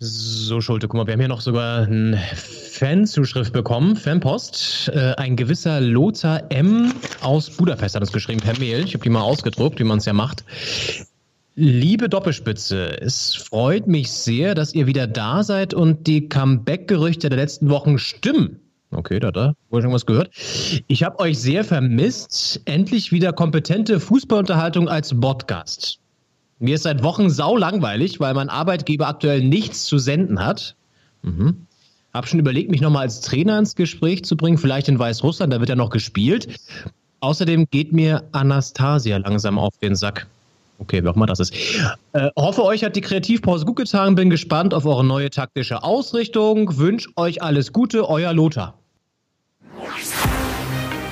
So, Schulte, guck mal, wir haben hier noch sogar eine Fanzuschrift bekommen, Fanpost. Äh, ein gewisser Lothar M. aus Budapest hat uns geschrieben per Mail. Ich habe die mal ausgedruckt, wie man es ja macht. Liebe Doppelspitze, es freut mich sehr, dass ihr wieder da seid und die Comeback-Gerüchte der letzten Wochen stimmen. Okay, da, da, wohl schon was gehört. Ich habe euch sehr vermisst. Endlich wieder kompetente Fußballunterhaltung als Podcast. Mir ist seit Wochen sau langweilig, weil mein Arbeitgeber aktuell nichts zu senden hat. Mhm. Hab schon überlegt, mich nochmal als Trainer ins Gespräch zu bringen, vielleicht in Weißrussland, da wird ja noch gespielt. Außerdem geht mir Anastasia langsam auf den Sack. Okay, wie auch immer das ist. Äh, hoffe, euch hat die Kreativpause gut getan. Bin gespannt auf eure neue taktische Ausrichtung. Wünsche euch alles Gute, euer Lothar.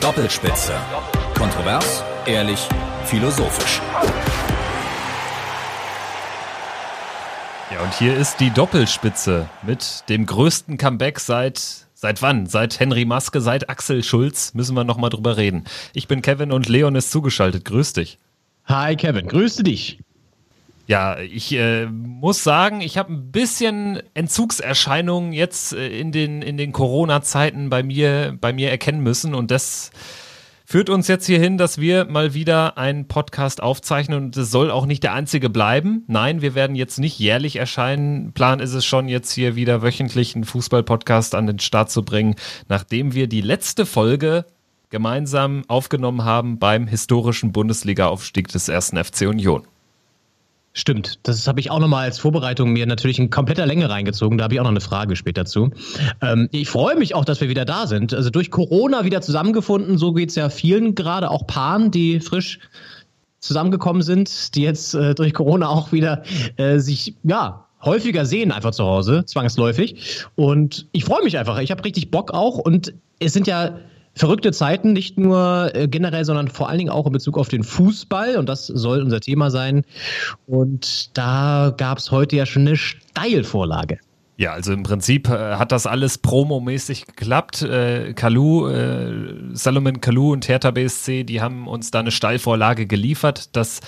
Doppelspitze. Kontrovers, ehrlich, philosophisch. Ja, und hier ist die Doppelspitze mit dem größten Comeback seit Seit wann? Seit Henry Maske, seit Axel Schulz müssen wir nochmal drüber reden. Ich bin Kevin und Leon ist zugeschaltet. Grüß dich. Hi Kevin, grüße dich. Ja, ich äh, muss sagen, ich habe ein bisschen Entzugserscheinungen jetzt äh, in den, in den Corona-Zeiten bei mir, bei mir erkennen müssen und das führt uns jetzt hierhin, dass wir mal wieder einen Podcast aufzeichnen und es soll auch nicht der einzige bleiben. Nein, wir werden jetzt nicht jährlich erscheinen. Plan ist es schon, jetzt hier wieder wöchentlich einen Fußball-Podcast an den Start zu bringen, nachdem wir die letzte Folge gemeinsam aufgenommen haben beim historischen Bundesliga-Aufstieg des ersten FC Union. Stimmt, das habe ich auch nochmal als Vorbereitung mir natürlich in kompletter Länge reingezogen. Da habe ich auch noch eine Frage später zu. Ähm, ich freue mich auch, dass wir wieder da sind. Also durch Corona wieder zusammengefunden, so geht es ja vielen gerade, auch Paaren, die frisch zusammengekommen sind, die jetzt äh, durch Corona auch wieder äh, sich, ja, häufiger sehen einfach zu Hause, zwangsläufig. Und ich freue mich einfach. Ich habe richtig Bock auch. Und es sind ja verrückte Zeiten, nicht nur äh, generell, sondern vor allen Dingen auch in Bezug auf den Fußball. Und das soll unser Thema sein. Und da gab es heute ja schon eine Steilvorlage. Ja, also im Prinzip äh, hat das alles promomäßig geklappt. Äh, Kalu, Salomon Kalu und Hertha BSC, die haben uns da eine Steilvorlage geliefert. Das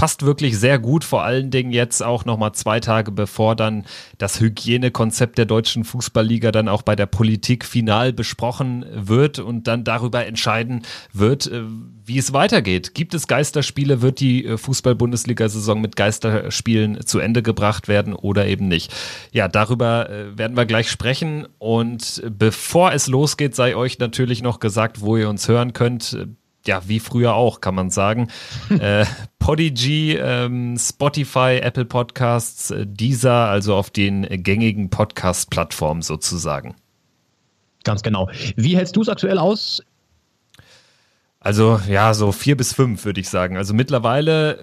passt wirklich sehr gut, vor allen Dingen jetzt auch nochmal zwei Tage bevor dann das Hygienekonzept der deutschen Fußballliga dann auch bei der Politik final besprochen wird und dann darüber entscheiden wird, äh, wie es weitergeht. Gibt es Geisterspiele? Wird die äh, Fußball-Bundesliga-Saison mit Geisterspielen zu Ende gebracht werden oder eben nicht? Ja, darüber äh, werden wir gleich sprechen. Und bevor es losgeht, sei euch natürlich noch gesagt, wo ihr uns hören könnt ja, wie früher auch, kann man sagen. äh, Podigy, ähm, Spotify, Apple Podcasts, äh, dieser, also auf den gängigen Podcast-Plattformen sozusagen. Ganz genau. Wie hältst du es aktuell aus? Also ja, so vier bis fünf würde ich sagen. Also mittlerweile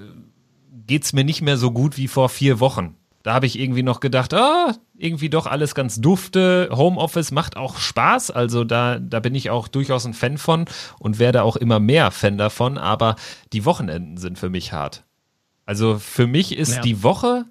geht es mir nicht mehr so gut wie vor vier Wochen. Da habe ich irgendwie noch gedacht, ah, irgendwie doch alles ganz dufte. Homeoffice macht auch Spaß, also da, da bin ich auch durchaus ein Fan von und werde auch immer mehr Fan davon, aber die Wochenenden sind für mich hart. Also für mich ist ja. die Woche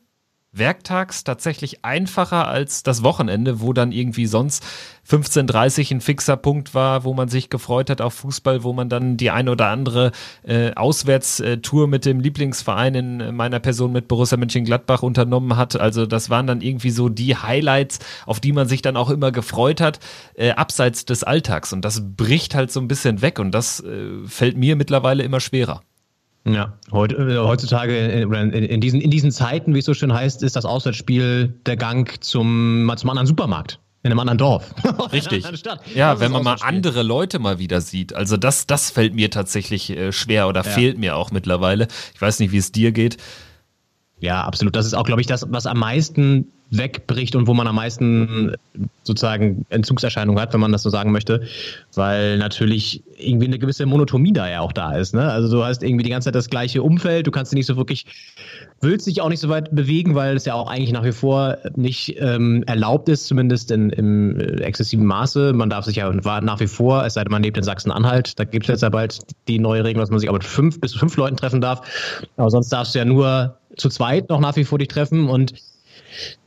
werktags tatsächlich einfacher als das Wochenende, wo dann irgendwie sonst 15.30 ein fixer Punkt war, wo man sich gefreut hat auf Fußball, wo man dann die ein oder andere äh, Auswärtstour mit dem Lieblingsverein in meiner Person mit Borussia Mönchengladbach unternommen hat. Also das waren dann irgendwie so die Highlights, auf die man sich dann auch immer gefreut hat, äh, abseits des Alltags. Und das bricht halt so ein bisschen weg und das äh, fällt mir mittlerweile immer schwerer. Ja, äh, heutzutage äh, in, in, diesen, in diesen Zeiten, wie es so schön heißt, ist das Auswärtsspiel der Gang zum, zum anderen Supermarkt. In einem anderen Dorf. Richtig. ja, das wenn man mal andere Leute mal wieder sieht. Also das, das fällt mir tatsächlich äh, schwer oder ja. fehlt mir auch mittlerweile. Ich weiß nicht, wie es dir geht. Ja, absolut. Das ist auch, glaube ich, das, was am meisten wegbricht und wo man am meisten sozusagen Entzugserscheinungen hat, wenn man das so sagen möchte, weil natürlich irgendwie eine gewisse Monotomie da ja auch da ist. Ne? Also du hast irgendwie die ganze Zeit das gleiche Umfeld, du kannst dich nicht so wirklich, willst dich auch nicht so weit bewegen, weil es ja auch eigentlich nach wie vor nicht ähm, erlaubt ist, zumindest in, im exzessiven Maße. Man darf sich ja nach wie vor, es sei denn, man lebt in Sachsen-Anhalt, da gibt es jetzt ja bald die neue Regelung, dass man sich auch mit fünf bis fünf Leuten treffen darf. Aber sonst darfst du ja nur zu zweit noch nach wie vor dich treffen und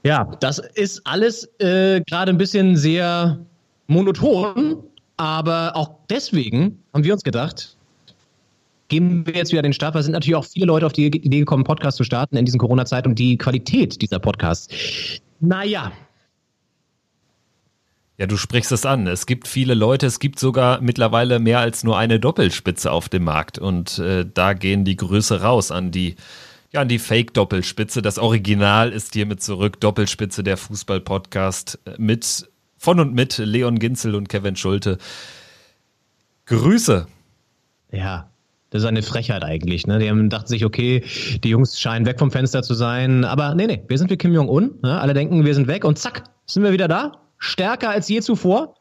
ja, das ist alles äh, gerade ein bisschen sehr monoton, aber auch deswegen haben wir uns gedacht, geben wir jetzt wieder den Start, weil es sind natürlich auch viele Leute auf die Idee gekommen, Podcast zu starten in diesen Corona-Zeit und die Qualität dieser Podcasts, Naja, ja, du sprichst es an. Es gibt viele Leute, es gibt sogar mittlerweile mehr als nur eine Doppelspitze auf dem Markt. Und äh, da gehen die Grüße raus an die, ja, an die Fake-Doppelspitze. Das Original ist hiermit zurück. Doppelspitze der Fußball-Podcast mit, von und mit Leon Ginzel und Kevin Schulte. Grüße. Ja, das ist eine Frechheit eigentlich. Ne? Die haben dachten sich, okay, die Jungs scheinen weg vom Fenster zu sein. Aber nee, nee, wir sind wie Kim Jong-un. Ne? Alle denken, wir sind weg und zack, sind wir wieder da stärker als je zuvor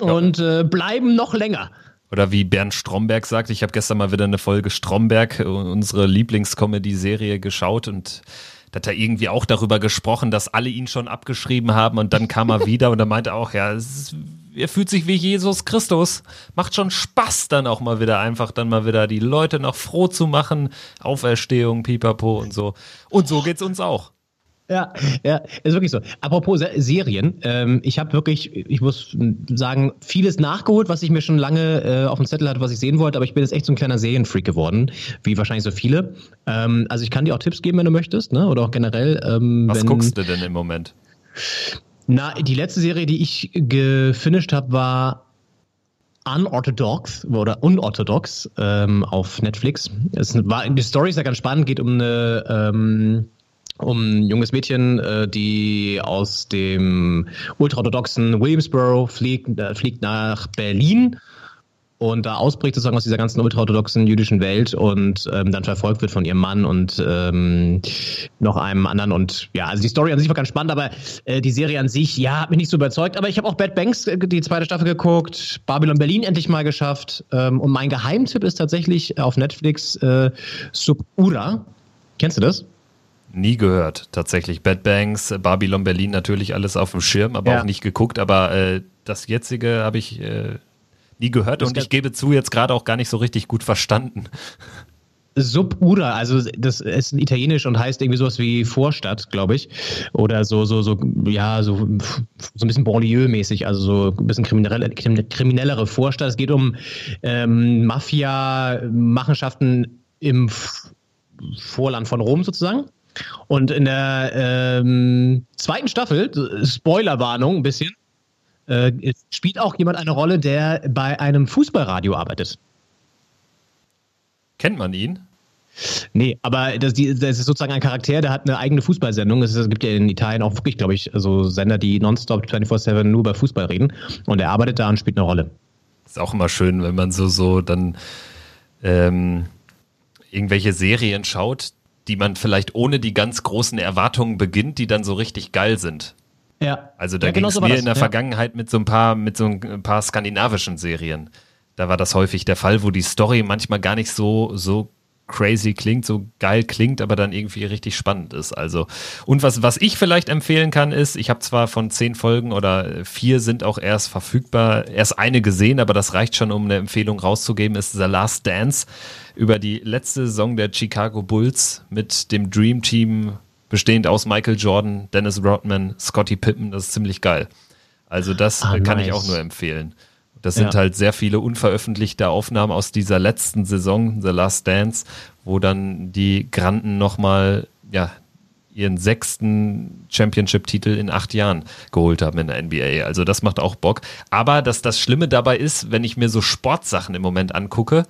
und äh, bleiben noch länger. Oder wie Bernd Stromberg sagt, ich habe gestern mal wieder eine Folge Stromberg, äh, unsere Lieblingscomedy-Serie, geschaut und da hat er irgendwie auch darüber gesprochen, dass alle ihn schon abgeschrieben haben und dann kam er wieder und er meinte auch, ja, ist, er fühlt sich wie Jesus Christus. Macht schon Spaß dann auch mal wieder einfach dann mal wieder die Leute noch froh zu machen. Auferstehung, Pipapo und so. Und so geht's uns auch. Ja, ja, ist wirklich so. Apropos Serien, ähm, ich habe wirklich, ich muss sagen, vieles nachgeholt, was ich mir schon lange äh, auf dem Zettel hatte, was ich sehen wollte, aber ich bin jetzt echt so ein kleiner Serienfreak geworden, wie wahrscheinlich so viele. Ähm, also ich kann dir auch Tipps geben, wenn du möchtest, ne? Oder auch generell. Ähm, was wenn, guckst du denn im Moment? Na, die letzte Serie, die ich gefinisht habe, war Unorthodox oder Unorthodox ähm, auf Netflix. Es war, die Story ist ja ganz spannend, geht um eine ähm, um ein junges Mädchen, äh, die aus dem ultraorthodoxen Williamsboro fliegt, äh, fliegt nach Berlin und da ausbricht sozusagen aus dieser ganzen ultraorthodoxen jüdischen Welt und ähm, dann verfolgt wird von ihrem Mann und ähm, noch einem anderen und ja, also die Story an sich war ganz spannend, aber äh, die Serie an sich, ja, hat mich nicht so überzeugt, aber ich habe auch Bad Banks, äh, die zweite Staffel geguckt, Babylon Berlin endlich mal geschafft ähm, und mein Geheimtipp ist tatsächlich auf Netflix äh, Subura. Kennst du das? Nie gehört, tatsächlich. Bad Banks, Babylon Berlin natürlich alles auf dem Schirm, aber ja. auch nicht geguckt. Aber äh, das jetzige habe ich äh, nie gehört das und ich gebe zu, jetzt gerade auch gar nicht so richtig gut verstanden. Subura, also das ist ein italienisch und heißt irgendwie sowas wie Vorstadt, glaube ich. Oder so, so, so, ja, so, so ein bisschen Banlieue-mäßig, also so ein bisschen kriminelle, kriminellere Vorstadt. Es geht um ähm, Mafia-Machenschaften im Vorland von Rom sozusagen. Und in der ähm, zweiten Staffel, Spoilerwarnung ein bisschen, äh, spielt auch jemand eine Rolle, der bei einem Fußballradio arbeitet. Kennt man ihn? Nee, aber das, die, das, ist sozusagen ein Charakter, der hat eine eigene Fußballsendung. Es, gibt ja in Italien auch wirklich, glaube ich, so Sender, die nonstop 24-7 nur über Fußball reden. Und er arbeitet da und spielt eine Rolle. Ist auch immer schön, wenn man so, so dann ähm, irgendwelche Serien schaut, die man vielleicht ohne die ganz großen Erwartungen beginnt, die dann so richtig geil sind. Ja. Also da ja, ging es mir in der ja. Vergangenheit mit so ein paar, mit so ein paar skandinavischen Serien. Da war das häufig der Fall, wo die Story manchmal gar nicht so, so crazy klingt, so geil klingt, aber dann irgendwie richtig spannend ist. Also und was was ich vielleicht empfehlen kann ist, ich habe zwar von zehn Folgen oder vier sind auch erst verfügbar, erst eine gesehen, aber das reicht schon, um eine Empfehlung rauszugeben. Ist The Last Dance über die letzte Saison der Chicago Bulls mit dem Dream Team bestehend aus Michael Jordan, Dennis Rodman, Scotty Pippen. Das ist ziemlich geil. Also das ah, kann nice. ich auch nur empfehlen. Das sind ja. halt sehr viele unveröffentlichte Aufnahmen aus dieser letzten Saison, The Last Dance, wo dann die Granden nochmal, ja, ihren sechsten Championship-Titel in acht Jahren geholt haben in der NBA. Also das macht auch Bock. Aber dass das Schlimme dabei ist, wenn ich mir so Sportsachen im Moment angucke,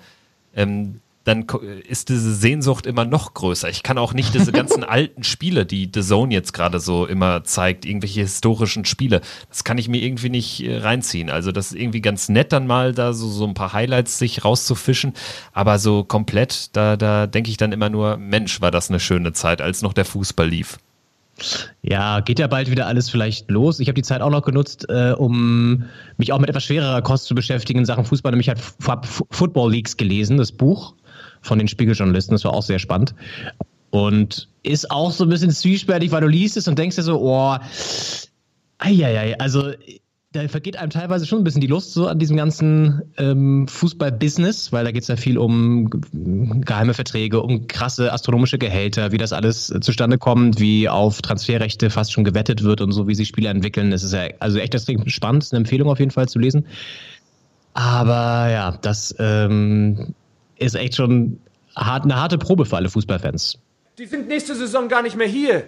ähm, dann ist diese Sehnsucht immer noch größer. Ich kann auch nicht diese ganzen alten Spiele, die The Zone jetzt gerade so immer zeigt, irgendwelche historischen Spiele, das kann ich mir irgendwie nicht äh, reinziehen. Also das ist irgendwie ganz nett dann mal da so, so ein paar Highlights sich rauszufischen, aber so komplett, da, da denke ich dann immer nur, Mensch, war das eine schöne Zeit, als noch der Fußball lief. Ja, geht ja bald wieder alles vielleicht los. Ich habe die Zeit auch noch genutzt, äh, um mich auch mit etwas schwererer Kost zu beschäftigen in Sachen Fußball. Nämlich hat Football Leagues gelesen, das Buch von den Spiegeljournalisten. Das war auch sehr spannend. Und ist auch so ein bisschen zwiespältig, weil du liest es und denkst dir so, oh, eieiei, also da vergeht einem teilweise schon ein bisschen die Lust so an diesem ganzen ähm, Fußball-Business, weil da geht es ja viel um geheime Verträge, um krasse astronomische Gehälter, wie das alles zustande kommt, wie auf Transferrechte fast schon gewettet wird und so, wie sich Spieler entwickeln. Das ist ja also echt extrem spannend, eine Empfehlung auf jeden Fall zu lesen. Aber ja, das ähm, ist echt schon hart, eine harte Probe für alle Fußballfans. Die sind nächste Saison gar nicht mehr hier.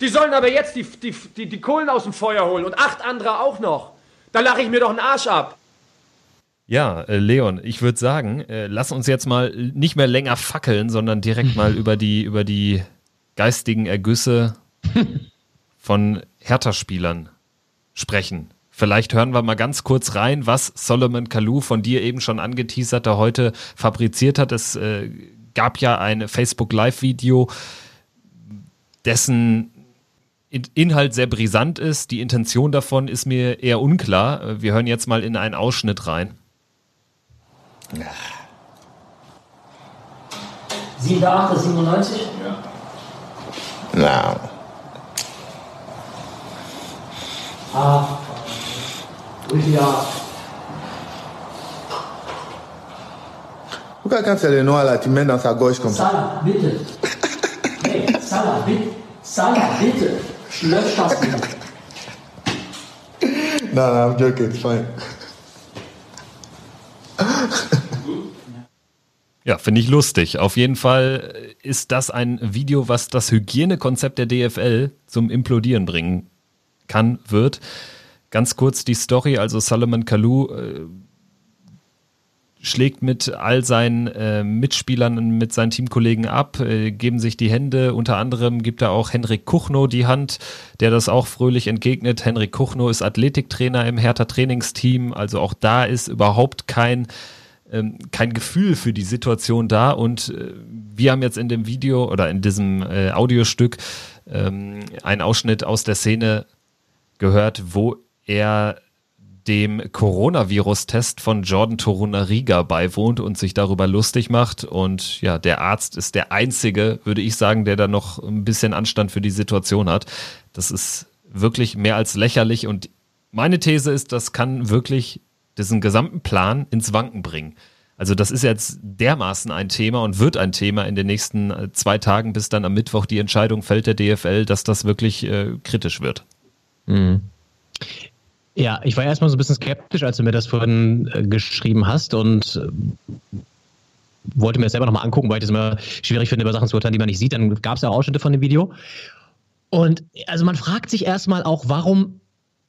Die sollen aber jetzt die, die, die, die Kohlen aus dem Feuer holen und acht andere auch noch. Da lache ich mir doch einen Arsch ab. Ja, äh, Leon, ich würde sagen, äh, lass uns jetzt mal nicht mehr länger fackeln, sondern direkt mal über die, über die geistigen Ergüsse von Hertha-Spielern sprechen. Vielleicht hören wir mal ganz kurz rein, was Solomon Kalou von dir eben schon angeteasert heute fabriziert hat. Es äh, gab ja ein Facebook Live-Video, dessen Inhalt sehr brisant ist. Die Intention davon ist mir eher unklar. Wir hören jetzt mal in einen Ausschnitt rein. 7. 8. 97? Ja. Ah, ja. Pourquoi quand c'est le noir là, tu mets dans sa gauche comme ça Salah, bitte. Hey, Salah, bitte. Salah, bitte. Lösch das bitte. No, no, I'm joking, it's fine. Ja, finde ich lustig. Auf jeden Fall ist das ein Video, was das Hygienekonzept der DFL zum Implodieren bringen kann, wird. Ganz kurz die Story, also Solomon Kalou äh, schlägt mit all seinen äh, Mitspielern, mit seinen Teamkollegen ab, äh, geben sich die Hände. Unter anderem gibt er auch Henrik Kuchno die Hand, der das auch fröhlich entgegnet. Henrik Kuchno ist Athletiktrainer im Hertha Trainingsteam, also auch da ist überhaupt kein ähm, kein Gefühl für die Situation da und äh, wir haben jetzt in dem Video oder in diesem äh, Audiostück ähm, einen Ausschnitt aus der Szene gehört, wo er dem Coronavirus-Test von Jordan Torunariga beiwohnt und sich darüber lustig macht. Und ja, der Arzt ist der einzige, würde ich sagen, der da noch ein bisschen Anstand für die Situation hat. Das ist wirklich mehr als lächerlich. Und meine These ist, das kann wirklich diesen gesamten Plan ins Wanken bringen. Also das ist jetzt dermaßen ein Thema und wird ein Thema in den nächsten äh, zwei Tagen, bis dann am Mittwoch die Entscheidung fällt der DFL, dass das wirklich äh, kritisch wird. Mhm. Ja, ich war erstmal so ein bisschen skeptisch, als du mir das vorhin äh, geschrieben hast und äh, wollte mir das selber nochmal angucken, weil ich das immer schwierig finde, über Sachen zu urteilen, die man nicht sieht. Dann gab es ja Ausschnitte von dem Video. Und also man fragt sich erstmal auch, warum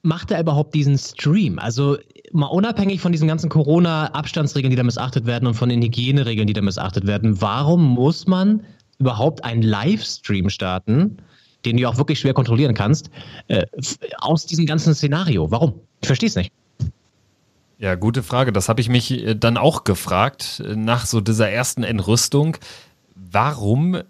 macht er überhaupt diesen Stream? Also mal unabhängig von diesen ganzen Corona-Abstandsregeln, die da missachtet werden und von den Hygieneregeln, die da missachtet werden, warum muss man überhaupt einen Livestream starten, den du auch wirklich schwer kontrollieren kannst, äh, aus diesem ganzen Szenario? Warum? Ich verstehe es nicht. Ja, gute Frage. Das habe ich mich äh, dann auch gefragt, äh, nach so dieser ersten Entrüstung. Warum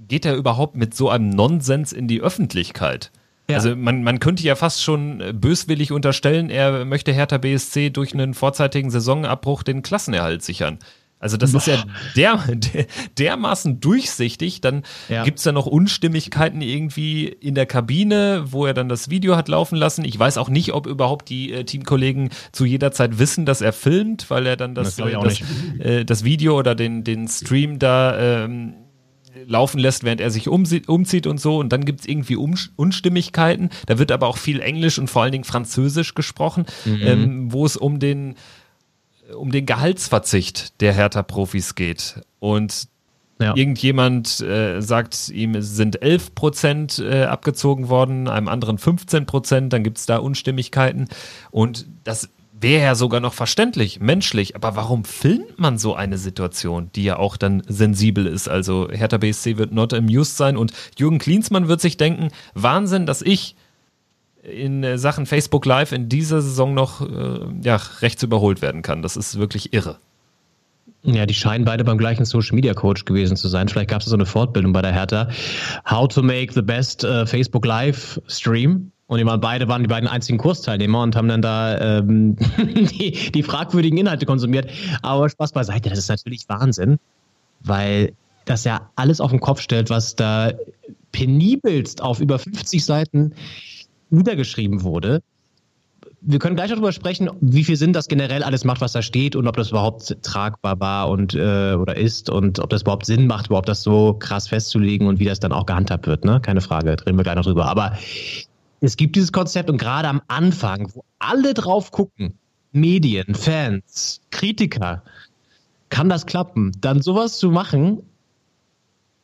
geht er überhaupt mit so einem Nonsens in die Öffentlichkeit? Ja. Also man, man könnte ja fast schon äh, böswillig unterstellen, er möchte Hertha BSC durch einen vorzeitigen Saisonabbruch den Klassenerhalt sichern. Also das Boah. ist ja der, der, dermaßen durchsichtig. Dann ja. gibt's da noch Unstimmigkeiten irgendwie in der Kabine, wo er dann das Video hat laufen lassen. Ich weiß auch nicht, ob überhaupt die äh, Teamkollegen zu jeder Zeit wissen, dass er filmt, weil er dann das, das, äh, das, äh, das, Video oder den, den Stream da ähm, laufen lässt, während er sich umzieht und so. Und dann gibt es irgendwie um Unstimmigkeiten. Da wird aber auch viel Englisch und vor allen Dingen Französisch gesprochen, mhm. ähm, wo es um den, um den Gehaltsverzicht der Hertha-Profis geht. Und ja. Irgendjemand äh, sagt ihm, sind 11 Prozent äh, abgezogen worden, einem anderen 15 Prozent, dann gibt es da Unstimmigkeiten. Und das wäre ja sogar noch verständlich, menschlich. Aber warum filmt man so eine Situation, die ja auch dann sensibel ist? Also Hertha BSC wird not amused sein und Jürgen Klinsmann wird sich denken, Wahnsinn, dass ich in äh, Sachen Facebook Live in dieser Saison noch äh, ja, rechts überholt werden kann. Das ist wirklich irre. Ja, die scheinen beide beim gleichen Social Media Coach gewesen zu sein. Vielleicht gab es so eine Fortbildung bei der Hertha. How to make the best uh, Facebook Live Stream. Und die waren beide waren die beiden einzigen Kursteilnehmer und haben dann da ähm, die, die fragwürdigen Inhalte konsumiert. Aber Spaß beiseite, das ist natürlich Wahnsinn, weil das ja alles auf den Kopf stellt, was da penibelst auf über 50 Seiten niedergeschrieben wurde. Wir können gleich darüber sprechen, wie viel Sinn das generell alles macht, was da steht und ob das überhaupt tragbar war und äh, oder ist und ob das überhaupt Sinn macht, überhaupt das so krass festzulegen und wie das dann auch gehandhabt wird. Ne? Keine Frage, reden wir gleich noch drüber. Aber es gibt dieses Konzept und gerade am Anfang, wo alle drauf gucken, Medien, Fans, Kritiker, kann das klappen, dann sowas zu machen.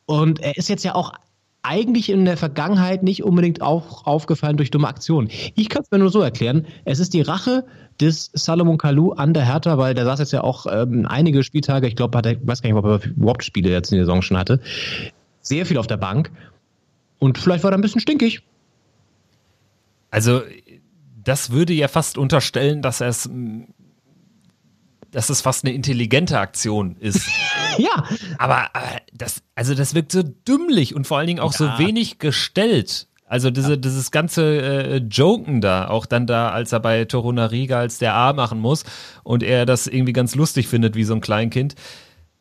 Und er ist jetzt ja auch eigentlich in der Vergangenheit nicht unbedingt auch aufgefallen durch dumme Aktionen. Ich kann es mir nur so erklären, es ist die Rache des Salomon Kalou an der Hertha, weil der saß jetzt ja auch ähm, einige Spieltage, ich glaube, ich weiß gar nicht, ob er überhaupt Spiele jetzt in der Saison schon hatte, sehr viel auf der Bank und vielleicht war er ein bisschen stinkig. Also das würde ja fast unterstellen, dass er es dass es fast eine intelligente Aktion ist. ja. Aber, aber, das, also das wirkt so dümmlich und vor allen Dingen auch ja. so wenig gestellt. Also diese, ja. dieses ganze äh, Joken da, auch dann da, als er bei Torunariga als der A machen muss und er das irgendwie ganz lustig findet wie so ein Kleinkind.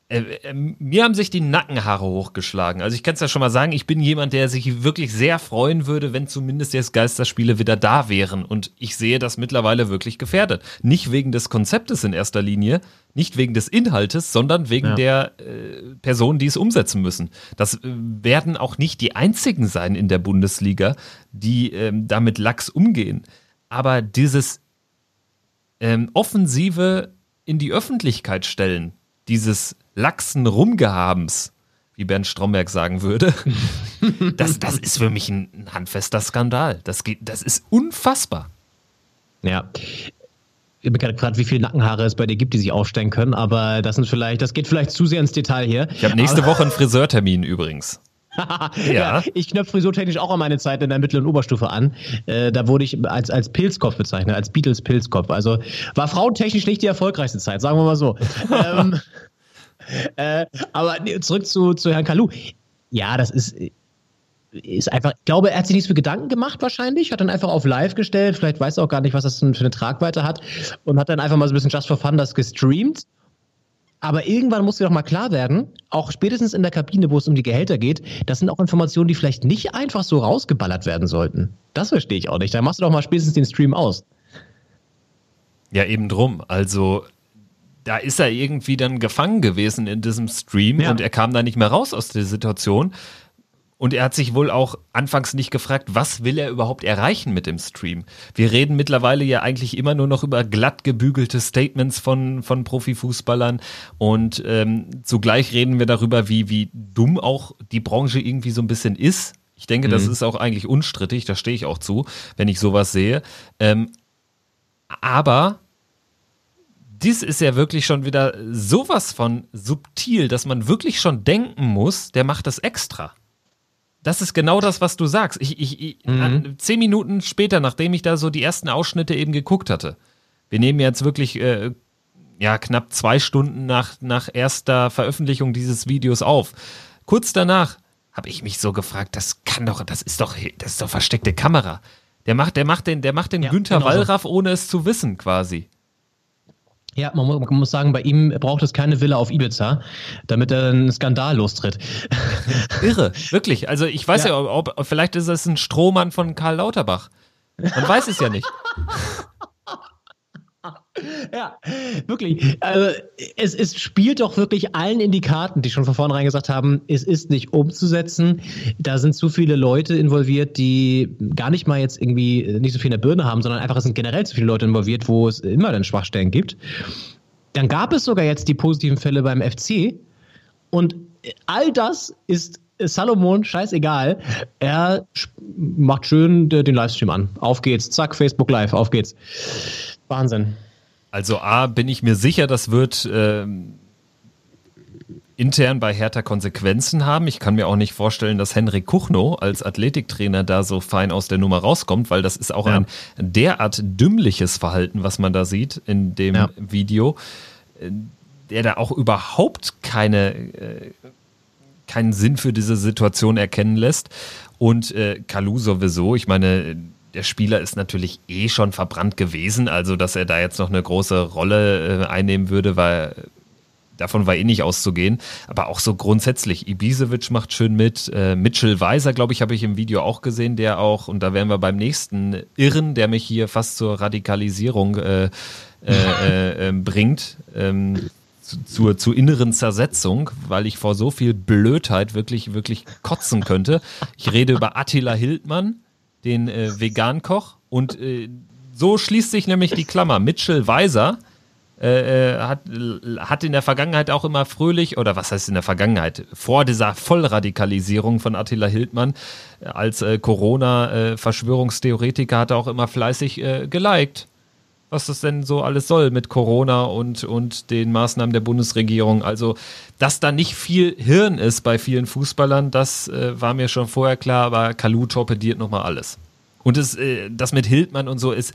Äh, äh, mir haben sich die Nackenhaare hochgeschlagen. Also ich kann es ja schon mal sagen, ich bin jemand, der sich wirklich sehr freuen würde, wenn zumindest jetzt Geisterspiele wieder da wären. Und ich sehe das mittlerweile wirklich gefährdet. Nicht wegen des Konzeptes in erster Linie, nicht wegen des Inhaltes, sondern wegen ja. der äh, Personen, die es umsetzen müssen. Das äh, werden auch nicht die einzigen sein in der Bundesliga, die ähm, damit lax umgehen. Aber dieses ähm, offensive in die Öffentlichkeit stellen, dieses laxen Rumgehabens, wie Bernd Stromberg sagen würde, das, das ist für mich ein, handfester Skandal. Das, geht, das ist unfassbar. Ja. Ich habe gerade wie viele Nackenhaare es bei dir gibt, die sich aufstellen können, aber das sind vielleicht, das geht vielleicht zu sehr ins Detail hier. Ich habe nächste aber Woche einen Friseurtermin übrigens. ja. ich knöpfe frisurtechnisch auch an meine Zeit in der mittleren Oberstufe an. Äh, da wurde ich als, als Pilzkopf bezeichnet, als Beatles Pilzkopf. Also war frauentechnisch nicht die erfolgreichste Zeit, sagen wir mal so. ähm, äh, aber zurück zu, zu Herrn Kalu. Ja, das ist, ist einfach, ich glaube, er hat sich nicht so viel Gedanken gemacht wahrscheinlich, hat dann einfach auf live gestellt, vielleicht weiß er auch gar nicht, was das für eine Tragweite hat und hat dann einfach mal so ein bisschen just for fun das gestreamt. Aber irgendwann muss dir doch mal klar werden, auch spätestens in der Kabine, wo es um die Gehälter geht, das sind auch Informationen, die vielleicht nicht einfach so rausgeballert werden sollten. Das verstehe ich auch nicht. Da machst du doch mal spätestens den Stream aus. Ja, eben drum. Also da ist er irgendwie dann gefangen gewesen in diesem Stream ja. und er kam da nicht mehr raus aus der Situation. Und er hat sich wohl auch anfangs nicht gefragt, was will er überhaupt erreichen mit dem Stream? Wir reden mittlerweile ja eigentlich immer nur noch über glatt gebügelte Statements von, von Profifußballern und ähm, zugleich reden wir darüber, wie, wie dumm auch die Branche irgendwie so ein bisschen ist. Ich denke, mhm. das ist auch eigentlich unstrittig, da stehe ich auch zu, wenn ich sowas sehe. Ähm, aber dies ist ja wirklich schon wieder sowas von subtil, dass man wirklich schon denken muss, der macht das extra. Das ist genau das, was du sagst. Ich, ich, ich mhm. zehn Minuten später, nachdem ich da so die ersten Ausschnitte eben geguckt hatte, wir nehmen jetzt wirklich äh, ja knapp zwei Stunden nach, nach erster Veröffentlichung dieses Videos auf. Kurz danach habe ich mich so gefragt, das kann doch, das ist doch, das ist doch versteckte Kamera. Der macht, der macht den, der macht den ja, Günther genau Wallraff, ohne es zu wissen, quasi. Ja, man muss, man muss, sagen, bei ihm braucht es keine Villa auf Ibiza, damit er einen Skandal lostritt. Irre, wirklich. Also ich weiß ja, ja ob, vielleicht ist es ein Strohmann von Karl Lauterbach. Man weiß es ja nicht. Ja, wirklich. Also es, es spielt doch wirklich allen in die Karten, die schon von vornherein gesagt haben, es ist nicht umzusetzen. Da sind zu viele Leute involviert, die gar nicht mal jetzt irgendwie nicht so viel in der Birne haben, sondern einfach es sind generell zu viele Leute involviert, wo es immer dann Schwachstellen gibt. Dann gab es sogar jetzt die positiven Fälle beim FC. Und all das ist Salomon scheißegal. Er macht schön den Livestream an. Auf geht's. Zack, Facebook Live, auf geht's. Wahnsinn. Also A, bin ich mir sicher, das wird äh, intern bei Hertha Konsequenzen haben. Ich kann mir auch nicht vorstellen, dass Henrik Kuchno als Athletiktrainer da so fein aus der Nummer rauskommt, weil das ist auch ja. ein derart dümmliches Verhalten, was man da sieht in dem ja. Video, äh, der da auch überhaupt keine, äh, keinen Sinn für diese Situation erkennen lässt. Und äh, Kalu sowieso, ich meine, der Spieler ist natürlich eh schon verbrannt gewesen, also dass er da jetzt noch eine große Rolle äh, einnehmen würde, weil davon war eh nicht auszugehen. Aber auch so grundsätzlich, Ibisevic macht schön mit. Äh, Mitchell Weiser, glaube ich, habe ich im Video auch gesehen, der auch, und da wären wir beim nächsten Irren, der mich hier fast zur Radikalisierung äh, äh, äh, ähm, bringt. Ähm, zu, zur, zur inneren Zersetzung, weil ich vor so viel Blödheit wirklich, wirklich kotzen könnte. Ich rede über Attila Hildmann, den äh, Vegan-Koch. Und äh, so schließt sich nämlich die Klammer. Mitchell Weiser äh, hat, hat in der Vergangenheit auch immer fröhlich, oder was heißt in der Vergangenheit, vor dieser Vollradikalisierung von Attila Hildmann als äh, Corona-Verschwörungstheoretiker hat er auch immer fleißig äh, geliked was das denn so alles soll mit Corona und, und den Maßnahmen der Bundesregierung. Also, dass da nicht viel Hirn ist bei vielen Fußballern, das äh, war mir schon vorher klar, aber Kalu torpediert nochmal alles. Und das, äh, das mit Hildmann und so ist,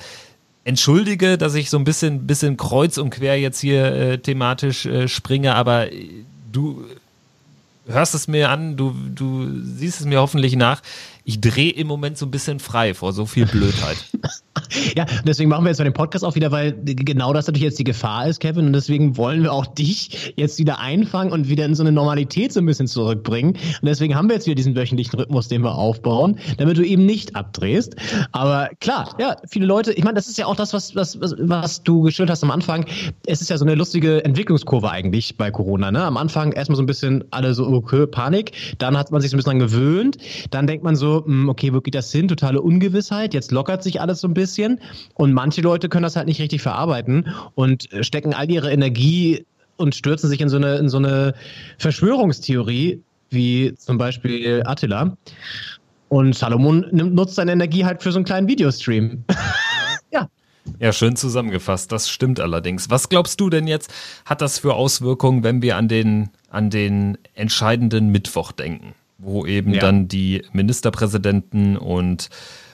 entschuldige, dass ich so ein bisschen, bisschen kreuz und quer jetzt hier äh, thematisch äh, springe, aber äh, du hörst es mir an, du, du siehst es mir hoffentlich nach. Ich drehe im Moment so ein bisschen frei vor so viel Blödheit. Ja, deswegen machen wir jetzt mal den Podcast auch wieder, weil genau das natürlich jetzt die Gefahr ist, Kevin. Und deswegen wollen wir auch dich jetzt wieder einfangen und wieder in so eine Normalität so ein bisschen zurückbringen. Und deswegen haben wir jetzt wieder diesen wöchentlichen Rhythmus, den wir aufbauen, damit du eben nicht abdrehst. Aber klar, ja, viele Leute, ich meine, das ist ja auch das, was, was, was, was du geschildert hast am Anfang. Es ist ja so eine lustige Entwicklungskurve eigentlich bei Corona. Ne? Am Anfang erstmal so ein bisschen alle so, okay, Panik. Dann hat man sich so ein bisschen dran gewöhnt. Dann denkt man so, hm, okay, wo geht das hin? Totale Ungewissheit. Jetzt lockert sich alles so ein bisschen. Und manche Leute können das halt nicht richtig verarbeiten und stecken all ihre Energie und stürzen sich in so eine, in so eine Verschwörungstheorie, wie zum Beispiel Attila. Und Salomon nimmt, nutzt seine Energie halt für so einen kleinen Videostream. ja. Ja, schön zusammengefasst. Das stimmt allerdings. Was glaubst du denn jetzt, hat das für Auswirkungen, wenn wir an den, an den entscheidenden Mittwoch denken, wo eben ja. dann die Ministerpräsidenten und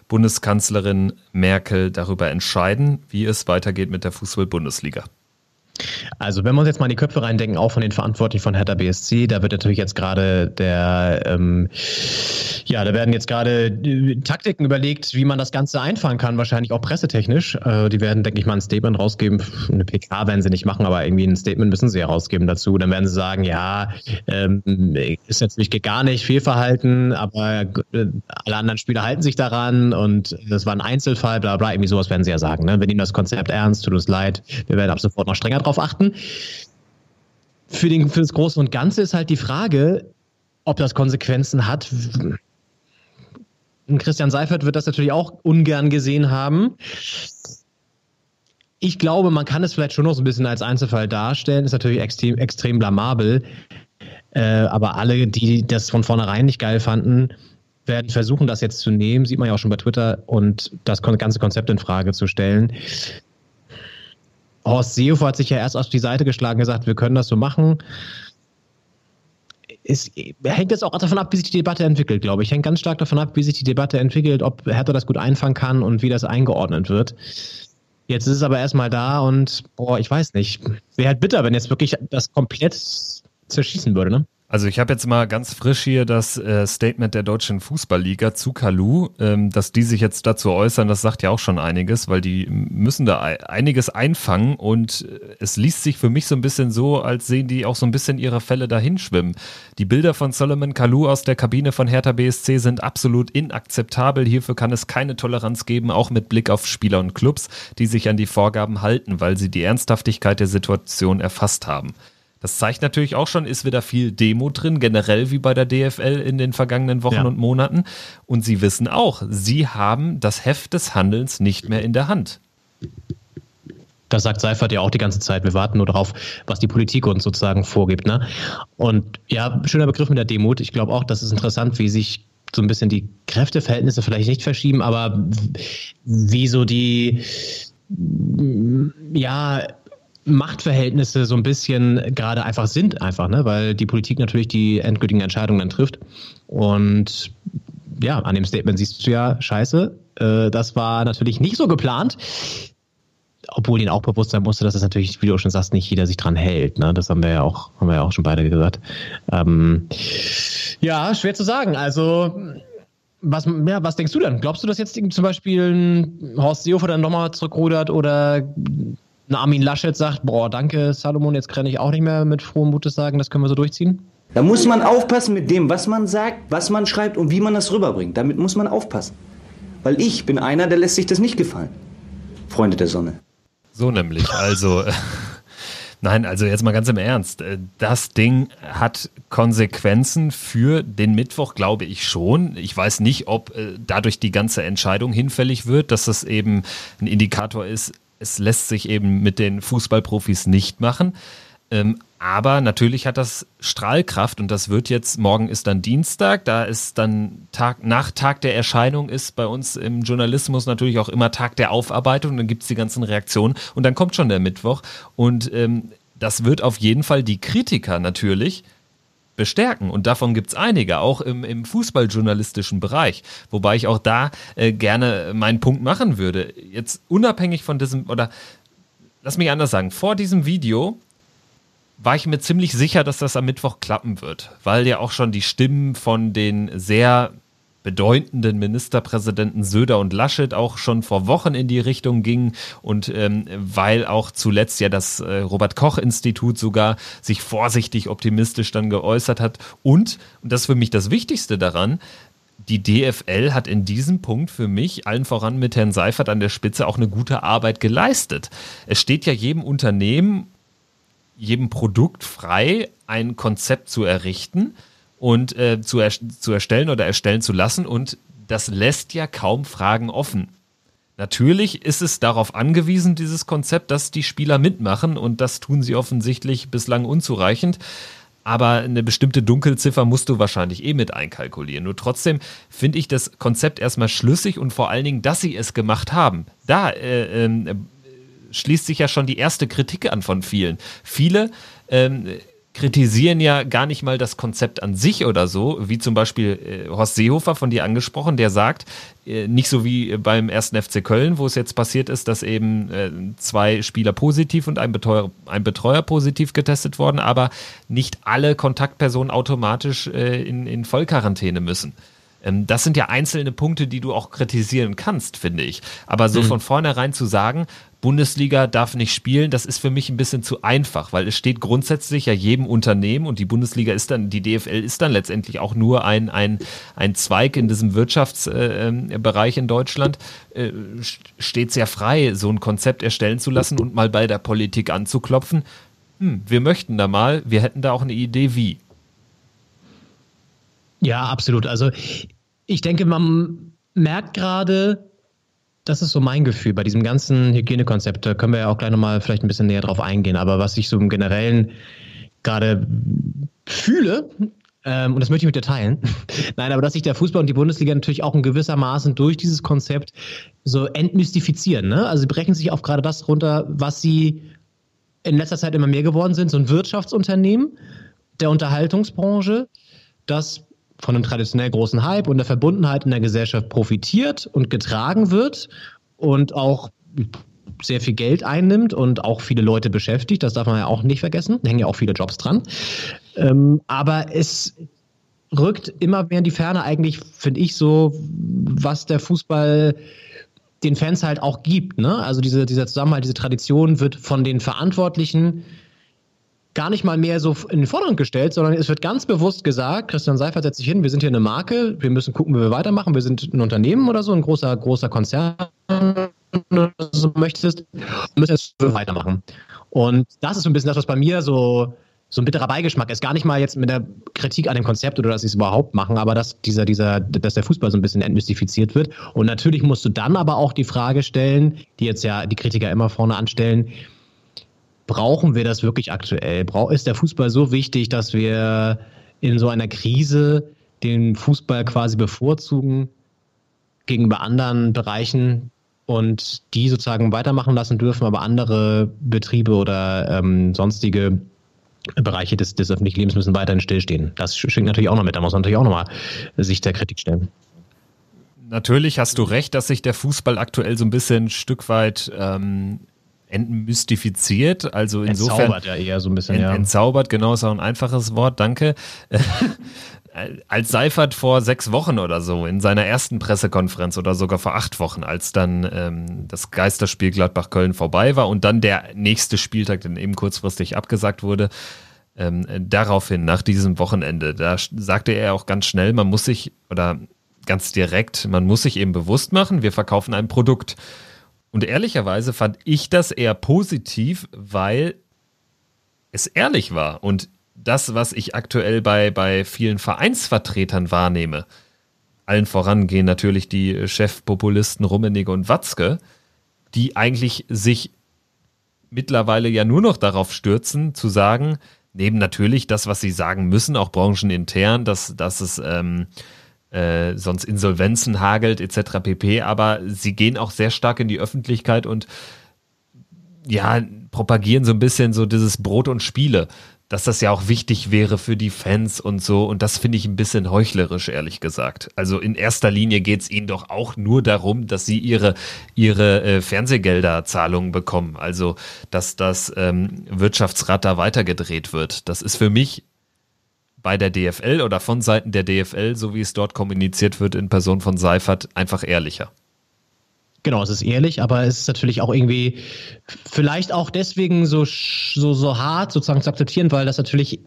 Bundeskanzlerin Merkel darüber entscheiden, wie es weitergeht mit der Fußball-Bundesliga. Also wenn wir uns jetzt mal in die Köpfe reindenken, auch von den Verantwortlichen von Hertha BSC, da wird natürlich jetzt gerade der, ähm, ja, da werden jetzt gerade äh, Taktiken überlegt, wie man das Ganze einfahren kann, wahrscheinlich auch pressetechnisch. Äh, die werden, denke ich mal, ein Statement rausgeben. Eine PK werden sie nicht machen, aber irgendwie ein Statement müssen sie ja rausgeben dazu. Dann werden sie sagen, ja, ähm, ist natürlich gar nicht Fehlverhalten, aber äh, alle anderen Spieler halten sich daran und das war ein Einzelfall, bla bla, irgendwie sowas werden sie ja sagen. Ne? Wir nehmen das Konzept ernst, tut uns leid, wir werden ab sofort noch strenger drauf achten. Für, den, für das Große und Ganze ist halt die Frage, ob das Konsequenzen hat. Christian Seifert wird das natürlich auch ungern gesehen haben. Ich glaube, man kann es vielleicht schon noch so ein bisschen als Einzelfall darstellen. Ist natürlich extrem, extrem blamabel. Äh, aber alle, die das von vornherein nicht geil fanden, werden versuchen, das jetzt zu nehmen, sieht man ja auch schon bei Twitter, und das ganze Konzept in Frage zu stellen. Horst Seehofer hat sich ja erst auf die Seite geschlagen, gesagt, wir können das so machen. Es hängt jetzt auch davon ab, wie sich die Debatte entwickelt, glaube ich. Hängt ganz stark davon ab, wie sich die Debatte entwickelt, ob Hertha das gut einfangen kann und wie das eingeordnet wird. Jetzt ist es aber erstmal da und, boah, ich weiß nicht. Wäre halt bitter, wenn jetzt wirklich das komplett zerschießen würde, ne? Also ich habe jetzt mal ganz frisch hier das äh, Statement der deutschen Fußballliga zu Kalu, ähm, dass die sich jetzt dazu äußern, das sagt ja auch schon einiges, weil die müssen da einiges einfangen und äh, es liest sich für mich so ein bisschen so, als sehen die auch so ein bisschen ihre Fälle dahinschwimmen. Die Bilder von Solomon Kalu aus der Kabine von Hertha BSC sind absolut inakzeptabel. Hierfür kann es keine Toleranz geben, auch mit Blick auf Spieler und Clubs, die sich an die Vorgaben halten, weil sie die Ernsthaftigkeit der Situation erfasst haben. Das zeigt natürlich auch schon, ist wieder viel Demo drin, generell wie bei der DFL in den vergangenen Wochen ja. und Monaten. Und sie wissen auch, sie haben das Heft des Handelns nicht mehr in der Hand. Das sagt Seifert ja auch die ganze Zeit. Wir warten nur darauf, was die Politik uns sozusagen vorgibt. Ne? Und ja, schöner Begriff mit der Demut. Ich glaube auch, das ist interessant, wie sich so ein bisschen die Kräfteverhältnisse vielleicht nicht verschieben, aber wie so die, ja, Machtverhältnisse so ein bisschen gerade einfach sind, einfach, ne? weil die Politik natürlich die endgültigen Entscheidungen dann trifft. Und ja, an dem Statement siehst du ja, scheiße, äh, das war natürlich nicht so geplant. Obwohl ihnen auch bewusst sein musste, dass es natürlich, wie du schon sagst, nicht jeder sich dran hält. Ne? Das haben wir ja auch, haben wir ja auch schon beide gesagt. Ähm, ja, schwer zu sagen. Also was, ja, was denkst du denn? Glaubst du, dass jetzt zum Beispiel Horst Seehofer dann nochmal zurückrudert oder ein Armin Laschet sagt, boah, danke Salomon, jetzt kann ich auch nicht mehr mit frohem Mutes sagen, das können wir so durchziehen? Da muss man aufpassen mit dem, was man sagt, was man schreibt und wie man das rüberbringt. Damit muss man aufpassen. Weil ich bin einer, der lässt sich das nicht gefallen. Freunde der Sonne. So nämlich, also. Nein, also jetzt mal ganz im Ernst. Das Ding hat Konsequenzen für den Mittwoch, glaube ich schon. Ich weiß nicht, ob äh, dadurch die ganze Entscheidung hinfällig wird, dass das eben ein Indikator ist, es lässt sich eben mit den Fußballprofis nicht machen. Ähm, aber natürlich hat das Strahlkraft und das wird jetzt, morgen ist dann Dienstag, da ist dann Tag, nach Tag der Erscheinung ist bei uns im Journalismus natürlich auch immer Tag der Aufarbeitung, dann gibt es die ganzen Reaktionen und dann kommt schon der Mittwoch und ähm, das wird auf jeden Fall die Kritiker natürlich bestärken. Und davon gibt es einige, auch im, im fußballjournalistischen Bereich. Wobei ich auch da äh, gerne meinen Punkt machen würde. Jetzt unabhängig von diesem, oder lass mich anders sagen, vor diesem Video war ich mir ziemlich sicher, dass das am Mittwoch klappen wird, weil ja auch schon die Stimmen von den sehr bedeutenden Ministerpräsidenten Söder und Laschet auch schon vor Wochen in die Richtung gingen und ähm, weil auch zuletzt ja das äh, Robert Koch Institut sogar sich vorsichtig optimistisch dann geäußert hat. Und, und das ist für mich das Wichtigste daran, die DFL hat in diesem Punkt für mich, allen voran mit Herrn Seifert an der Spitze, auch eine gute Arbeit geleistet. Es steht ja jedem Unternehmen jedem Produkt frei, ein Konzept zu errichten und äh, zu, er zu erstellen oder erstellen zu lassen. Und das lässt ja kaum Fragen offen. Natürlich ist es darauf angewiesen, dieses Konzept, dass die Spieler mitmachen und das tun sie offensichtlich bislang unzureichend. Aber eine bestimmte Dunkelziffer musst du wahrscheinlich eh mit einkalkulieren. Nur trotzdem finde ich das Konzept erstmal schlüssig und vor allen Dingen, dass sie es gemacht haben. Da äh, äh, schließt sich ja schon die erste Kritik an von vielen. Viele ähm, kritisieren ja gar nicht mal das Konzept an sich oder so, wie zum Beispiel äh, Horst Seehofer von dir angesprochen, der sagt, äh, nicht so wie beim ersten FC Köln, wo es jetzt passiert ist, dass eben äh, zwei Spieler positiv und ein Betreuer, ein Betreuer positiv getestet wurden, aber nicht alle Kontaktpersonen automatisch äh, in, in Vollquarantäne müssen. Ähm, das sind ja einzelne Punkte, die du auch kritisieren kannst, finde ich. Aber so mhm. von vornherein zu sagen, Bundesliga darf nicht spielen, das ist für mich ein bisschen zu einfach, weil es steht grundsätzlich ja jedem Unternehmen und die Bundesliga ist dann, die DFL ist dann letztendlich auch nur ein, ein, ein Zweig in diesem Wirtschaftsbereich äh, in Deutschland, äh, steht sehr frei, so ein Konzept erstellen zu lassen und mal bei der Politik anzuklopfen. Hm, wir möchten da mal, wir hätten da auch eine Idee, wie. Ja, absolut. Also ich denke, man merkt gerade, das ist so mein Gefühl bei diesem ganzen Hygienekonzept. Da können wir ja auch gleich nochmal vielleicht ein bisschen näher drauf eingehen. Aber was ich so im Generellen gerade fühle, ähm, und das möchte ich mit dir teilen. Nein, aber dass sich der Fußball und die Bundesliga natürlich auch in gewisser Maßen durch dieses Konzept so entmystifizieren. Ne? Also sie brechen sich auf gerade das runter, was sie in letzter Zeit immer mehr geworden sind, so ein Wirtschaftsunternehmen der Unterhaltungsbranche, das von einem traditionell großen Hype und der Verbundenheit in der Gesellschaft profitiert und getragen wird und auch sehr viel Geld einnimmt und auch viele Leute beschäftigt. Das darf man ja auch nicht vergessen. Da hängen ja auch viele Jobs dran. Ähm, aber es rückt immer mehr in die Ferne eigentlich, finde ich, so, was der Fußball den Fans halt auch gibt. Ne? Also diese, dieser Zusammenhalt, diese Tradition wird von den Verantwortlichen gar nicht mal mehr so in den Vordergrund gestellt, sondern es wird ganz bewusst gesagt, Christian Seifert setzt sich hin, wir sind hier eine Marke, wir müssen gucken, wie wir weitermachen, wir sind ein Unternehmen oder so, ein großer, großer Konzern, so möchtest, müssen jetzt weitermachen. Und das ist so ein bisschen das, was bei mir so, so ein bitterer Beigeschmack ist. Gar nicht mal jetzt mit der Kritik an dem Konzept oder dass sie es überhaupt machen, aber dass dieser, dieser, dass der Fußball so ein bisschen entmystifiziert wird. Und natürlich musst du dann aber auch die Frage stellen, die jetzt ja die Kritiker immer vorne anstellen, brauchen wir das wirklich aktuell? Ist der Fußball so wichtig, dass wir in so einer Krise den Fußball quasi bevorzugen gegenüber anderen Bereichen und die sozusagen weitermachen lassen dürfen, aber andere Betriebe oder ähm, sonstige Bereiche des, des öffentlichen Lebens müssen weiterhin stillstehen. Das schwingt natürlich auch noch mit, da muss man natürlich auch nochmal sich der Kritik stellen. Natürlich hast du recht, dass sich der Fußball aktuell so ein bisschen ein Stück weit ähm, entmystifiziert. Also insofern. Entzaubert ja eher so ein bisschen, ent, ja. Entzaubert, genau, ist auch ein einfaches Wort, danke. als Seifert vor sechs Wochen oder so in seiner ersten Pressekonferenz oder sogar vor acht Wochen, als dann ähm, das Geisterspiel Gladbach-Köln vorbei war und dann der nächste Spieltag dann eben kurzfristig abgesagt wurde, ähm, daraufhin, nach diesem Wochenende, da sagte er auch ganz schnell, man muss sich, oder ganz direkt, man muss sich eben bewusst machen, wir verkaufen ein Produkt. Und ehrlicherweise fand ich das eher positiv, weil es ehrlich war. Und das, was ich aktuell bei, bei vielen Vereinsvertretern wahrnehme, allen voran gehen natürlich die Chefpopulisten Rummenigge und Watzke, die eigentlich sich mittlerweile ja nur noch darauf stürzen, zu sagen, neben natürlich das, was sie sagen müssen, auch branchenintern, dass, dass es ähm, äh, sonst Insolvenzen hagelt etc. pp. Aber sie gehen auch sehr stark in die Öffentlichkeit und ja, propagieren so ein bisschen so dieses Brot und Spiele dass das ja auch wichtig wäre für die Fans und so. Und das finde ich ein bisschen heuchlerisch, ehrlich gesagt. Also in erster Linie geht es ihnen doch auch nur darum, dass sie ihre, ihre äh, Fernsehgelderzahlungen bekommen. Also, dass das ähm, Wirtschaftsrad da weitergedreht wird. Das ist für mich bei der DFL oder von Seiten der DFL, so wie es dort kommuniziert wird in Person von Seifert, einfach ehrlicher. Genau, es ist ehrlich, aber es ist natürlich auch irgendwie vielleicht auch deswegen so, so, so hart sozusagen zu akzeptieren, weil das natürlich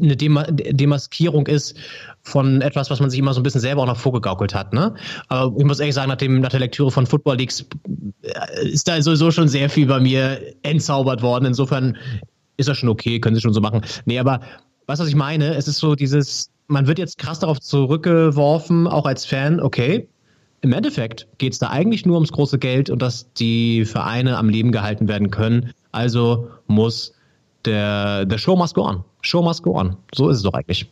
eine Dema Demaskierung ist von etwas, was man sich immer so ein bisschen selber auch noch vorgegaukelt hat. Ne? Aber ich muss ehrlich sagen, nach, dem, nach der Lektüre von Football Leagues äh, ist da sowieso schon sehr viel bei mir entzaubert worden. Insofern ist das schon okay, können sie schon so machen. Nee, aber weißt du, was ich meine? Es ist so dieses, man wird jetzt krass darauf zurückgeworfen, auch als Fan, okay, im Endeffekt geht es da eigentlich nur ums große Geld und dass die Vereine am Leben gehalten werden können. Also muss der, der Show must go on. Show must go on. So ist es doch eigentlich.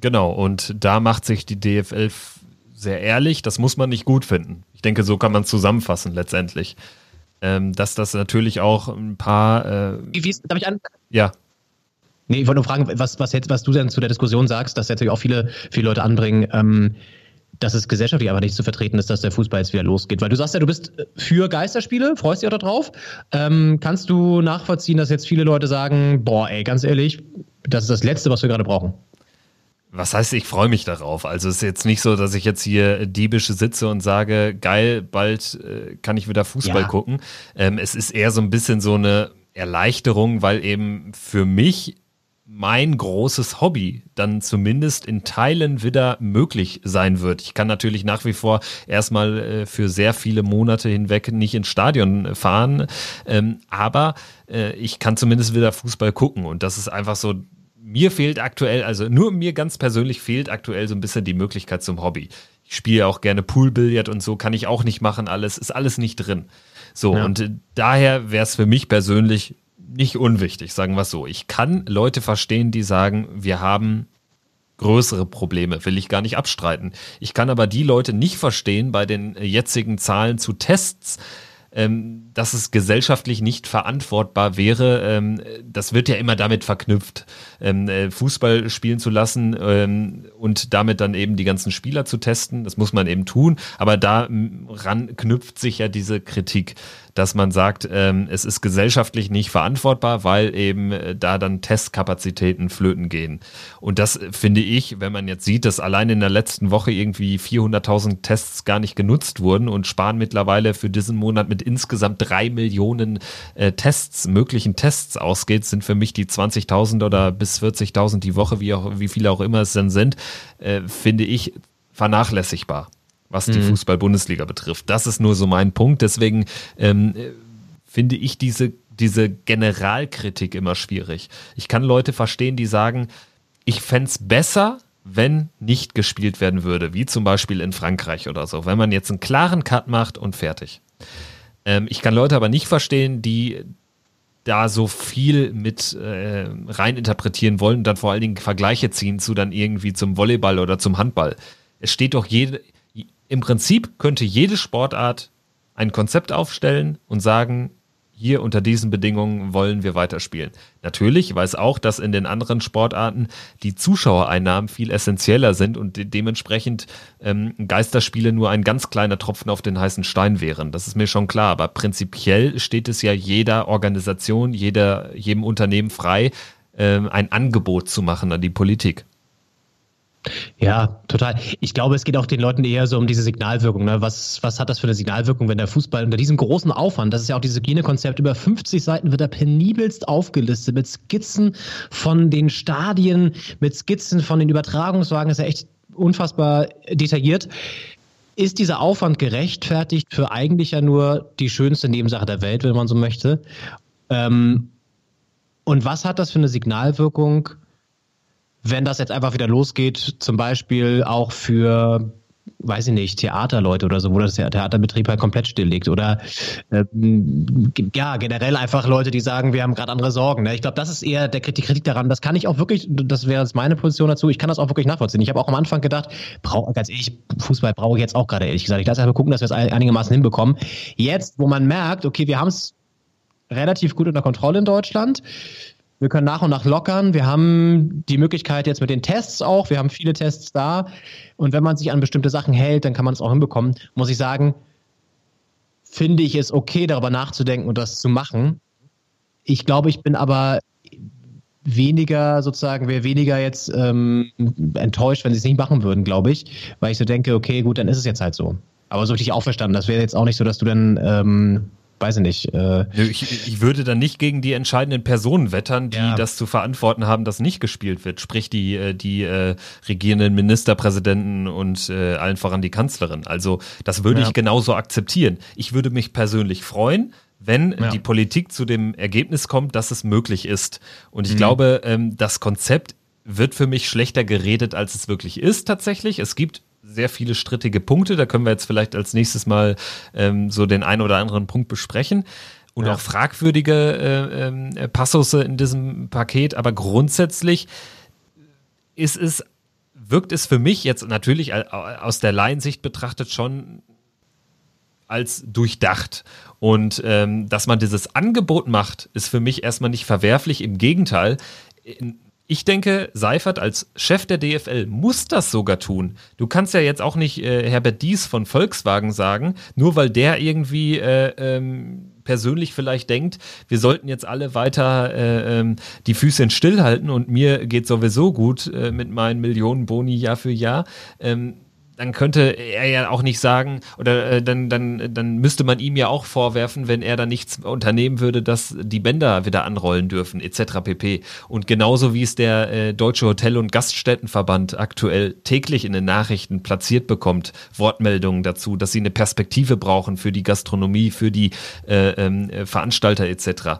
Genau, und da macht sich die DFL sehr ehrlich. Das muss man nicht gut finden. Ich denke, so kann man es zusammenfassen letztendlich. Ähm, dass das natürlich auch ein paar. Äh, wie, wie, darf ich an? Ja. Nee, ich wollte nur fragen, was, was, was du denn zu der Diskussion sagst, dass jetzt auch viele, viele Leute anbringen. Ähm, dass es gesellschaftlich aber nicht zu vertreten ist, dass der Fußball jetzt wieder losgeht. Weil du sagst ja, du bist für Geisterspiele, freust dich auch darauf. Ähm, kannst du nachvollziehen, dass jetzt viele Leute sagen, boah, ey, ganz ehrlich, das ist das Letzte, was wir gerade brauchen? Was heißt, ich freue mich darauf? Also es ist jetzt nicht so, dass ich jetzt hier diebisch sitze und sage, geil, bald äh, kann ich wieder Fußball ja. gucken. Ähm, es ist eher so ein bisschen so eine Erleichterung, weil eben für mich mein großes Hobby dann zumindest in Teilen wieder möglich sein wird. Ich kann natürlich nach wie vor erstmal äh, für sehr viele Monate hinweg nicht ins Stadion fahren, ähm, aber äh, ich kann zumindest wieder Fußball gucken und das ist einfach so mir fehlt aktuell, also nur mir ganz persönlich fehlt aktuell so ein bisschen die Möglichkeit zum Hobby. Ich spiele auch gerne Poolbillard und so, kann ich auch nicht machen, alles, ist alles nicht drin. So, ja. und äh, daher wäre es für mich persönlich nicht unwichtig, sagen wir es so. Ich kann Leute verstehen, die sagen, wir haben größere Probleme, will ich gar nicht abstreiten. Ich kann aber die Leute nicht verstehen bei den jetzigen Zahlen zu Tests, ähm, dass es gesellschaftlich nicht verantwortbar wäre. Ähm, das wird ja immer damit verknüpft, ähm, äh, Fußball spielen zu lassen ähm, und damit dann eben die ganzen Spieler zu testen. Das muss man eben tun. Aber daran knüpft sich ja diese Kritik dass man sagt, ähm, es ist gesellschaftlich nicht verantwortbar, weil eben äh, da dann Testkapazitäten flöten gehen. Und das äh, finde ich, wenn man jetzt sieht, dass allein in der letzten Woche irgendwie 400.000 Tests gar nicht genutzt wurden und Spahn mittlerweile für diesen Monat mit insgesamt drei Millionen äh, Tests, möglichen Tests ausgeht, sind für mich die 20.000 oder bis 40.000 die Woche, wie, auch, wie viele auch immer es dann sind, äh, finde ich vernachlässigbar was die mhm. Fußball-Bundesliga betrifft. Das ist nur so mein Punkt. Deswegen ähm, finde ich diese, diese Generalkritik immer schwierig. Ich kann Leute verstehen, die sagen, ich fände es besser, wenn nicht gespielt werden würde, wie zum Beispiel in Frankreich oder so. Wenn man jetzt einen klaren Cut macht und fertig. Ähm, ich kann Leute aber nicht verstehen, die da so viel mit äh, rein interpretieren wollen und dann vor allen Dingen Vergleiche ziehen zu dann irgendwie zum Volleyball oder zum Handball. Es steht doch jede, im Prinzip könnte jede Sportart ein Konzept aufstellen und sagen, hier unter diesen Bedingungen wollen wir weiterspielen. Natürlich weiß auch, dass in den anderen Sportarten die Zuschauereinnahmen viel essentieller sind und de dementsprechend ähm, Geisterspiele nur ein ganz kleiner Tropfen auf den heißen Stein wären. Das ist mir schon klar. Aber prinzipiell steht es ja jeder Organisation, jeder, jedem Unternehmen frei, ähm, ein Angebot zu machen an die Politik. Ja, total. Ich glaube, es geht auch den Leuten eher so um diese Signalwirkung. Ne? Was, was hat das für eine Signalwirkung, wenn der Fußball unter diesem großen Aufwand, das ist ja auch dieses Hygienekonzept, über 50 Seiten wird er penibelst aufgelistet mit Skizzen von den Stadien, mit Skizzen von den Übertragungswagen, das ist ja echt unfassbar detailliert. Ist dieser Aufwand gerechtfertigt für eigentlich ja nur die schönste Nebensache der Welt, wenn man so möchte? Ähm, und was hat das für eine Signalwirkung wenn das jetzt einfach wieder losgeht, zum Beispiel auch für weiß ich nicht, Theaterleute oder so, wo das Theaterbetrieb halt komplett still liegt. Oder ähm, ja, generell einfach Leute, die sagen, wir haben gerade andere Sorgen. Ne? Ich glaube, das ist eher der Kritik, Kritik daran. Das kann ich auch wirklich, das wäre jetzt meine Position dazu, ich kann das auch wirklich nachvollziehen. Ich habe auch am Anfang gedacht, brauch, ganz ehrlich, Fußball brauche ich jetzt auch gerade ehrlich gesagt. Ich lasse einfach gucken, dass wir es einigermaßen hinbekommen. Jetzt, wo man merkt, okay, wir haben es relativ gut unter Kontrolle in Deutschland. Wir können nach und nach lockern. Wir haben die Möglichkeit jetzt mit den Tests auch. Wir haben viele Tests da. Und wenn man sich an bestimmte Sachen hält, dann kann man es auch hinbekommen. Muss ich sagen, finde ich es okay, darüber nachzudenken und das zu machen. Ich glaube, ich bin aber weniger sozusagen, wäre weniger jetzt ähm, enttäuscht, wenn sie es nicht machen würden, glaube ich. Weil ich so denke, okay, gut, dann ist es jetzt halt so. Aber so richtig auferstanden. Das wäre jetzt auch nicht so, dass du dann ähm, weiß ich nicht. Äh ich, ich, würde dann nicht gegen die entscheidenden Personen wettern, die ja. das zu verantworten haben, dass nicht gespielt wird. Sprich die, äh, die äh, regierenden Ministerpräsidenten und äh, allen voran die Kanzlerin. Also das würde ja. ich genauso akzeptieren. Ich würde mich persönlich freuen, wenn ja. die Politik zu dem Ergebnis kommt, dass es möglich ist. Und ich mhm. glaube, ähm, das Konzept wird für mich schlechter geredet, als es wirklich ist tatsächlich. Es gibt sehr viele strittige Punkte. Da können wir jetzt vielleicht als nächstes mal ähm, so den einen oder anderen Punkt besprechen. Und ja. auch fragwürdige äh, äh, Passusse in diesem Paket. Aber grundsätzlich ist es, wirkt es für mich jetzt natürlich aus der Laiensicht betrachtet schon als durchdacht. Und ähm, dass man dieses Angebot macht, ist für mich erstmal nicht verwerflich. Im Gegenteil, in, ich denke, Seifert als Chef der DFL muss das sogar tun. Du kannst ja jetzt auch nicht äh, Herbert Dies von Volkswagen sagen, nur weil der irgendwie äh, ähm, persönlich vielleicht denkt, wir sollten jetzt alle weiter äh, ähm, die Füße stillhalten und mir geht sowieso gut äh, mit meinen Millionen Boni Jahr für Jahr. Ähm, dann könnte er ja auch nicht sagen, oder äh, dann, dann, dann müsste man ihm ja auch vorwerfen, wenn er da nichts unternehmen würde, dass die Bänder wieder anrollen dürfen, etc. pp. Und genauso wie es der äh, Deutsche Hotel- und Gaststättenverband aktuell täglich in den Nachrichten platziert bekommt, Wortmeldungen dazu, dass sie eine Perspektive brauchen für die Gastronomie, für die äh, ähm, Veranstalter etc.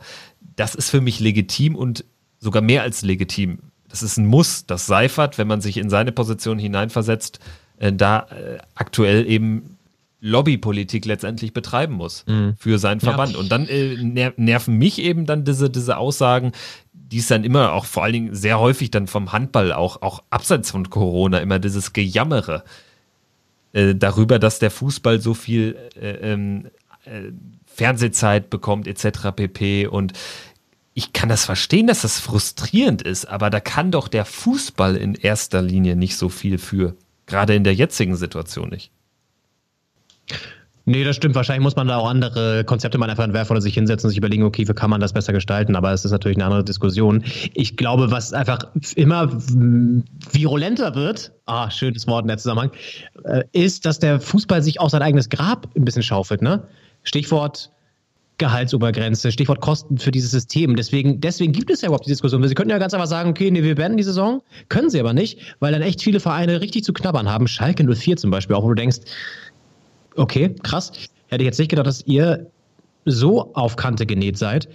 Das ist für mich legitim und sogar mehr als legitim. Das ist ein Muss, dass Seifert, wenn man sich in seine Position hineinversetzt, äh, da äh, aktuell eben Lobbypolitik letztendlich betreiben muss mhm. für seinen Verband. Ja. Und dann äh, ner nerven mich eben dann diese, diese Aussagen, die es dann immer auch vor allen Dingen sehr häufig dann vom Handball, auch, auch abseits von Corona, immer dieses Gejammere äh, darüber, dass der Fußball so viel äh, ähm, äh, Fernsehzeit bekommt, etc. pp. Und ich kann das verstehen, dass das frustrierend ist, aber da kann doch der Fußball in erster Linie nicht so viel für. Gerade in der jetzigen Situation nicht. Nee, das stimmt. Wahrscheinlich muss man da auch andere Konzepte mal einfach entwerfen oder sich hinsetzen und sich überlegen, okay, wie kann man das besser gestalten? Aber es ist natürlich eine andere Diskussion. Ich glaube, was einfach immer virulenter wird, ah, schönes Wort in der Zusammenhang, äh, ist, dass der Fußball sich auch sein eigenes Grab ein bisschen schaufelt, ne? Stichwort Gehaltsobergrenze, Stichwort Kosten für dieses System. Deswegen, deswegen gibt es ja überhaupt die Diskussion. Sie könnten ja ganz einfach sagen, okay, nee, wir beenden die Saison. Können sie aber nicht, weil dann echt viele Vereine richtig zu knabbern haben. Schalke 04 zum Beispiel, auch wo du denkst, okay, krass. Hätte ich jetzt nicht gedacht, dass ihr so auf Kante genäht seid.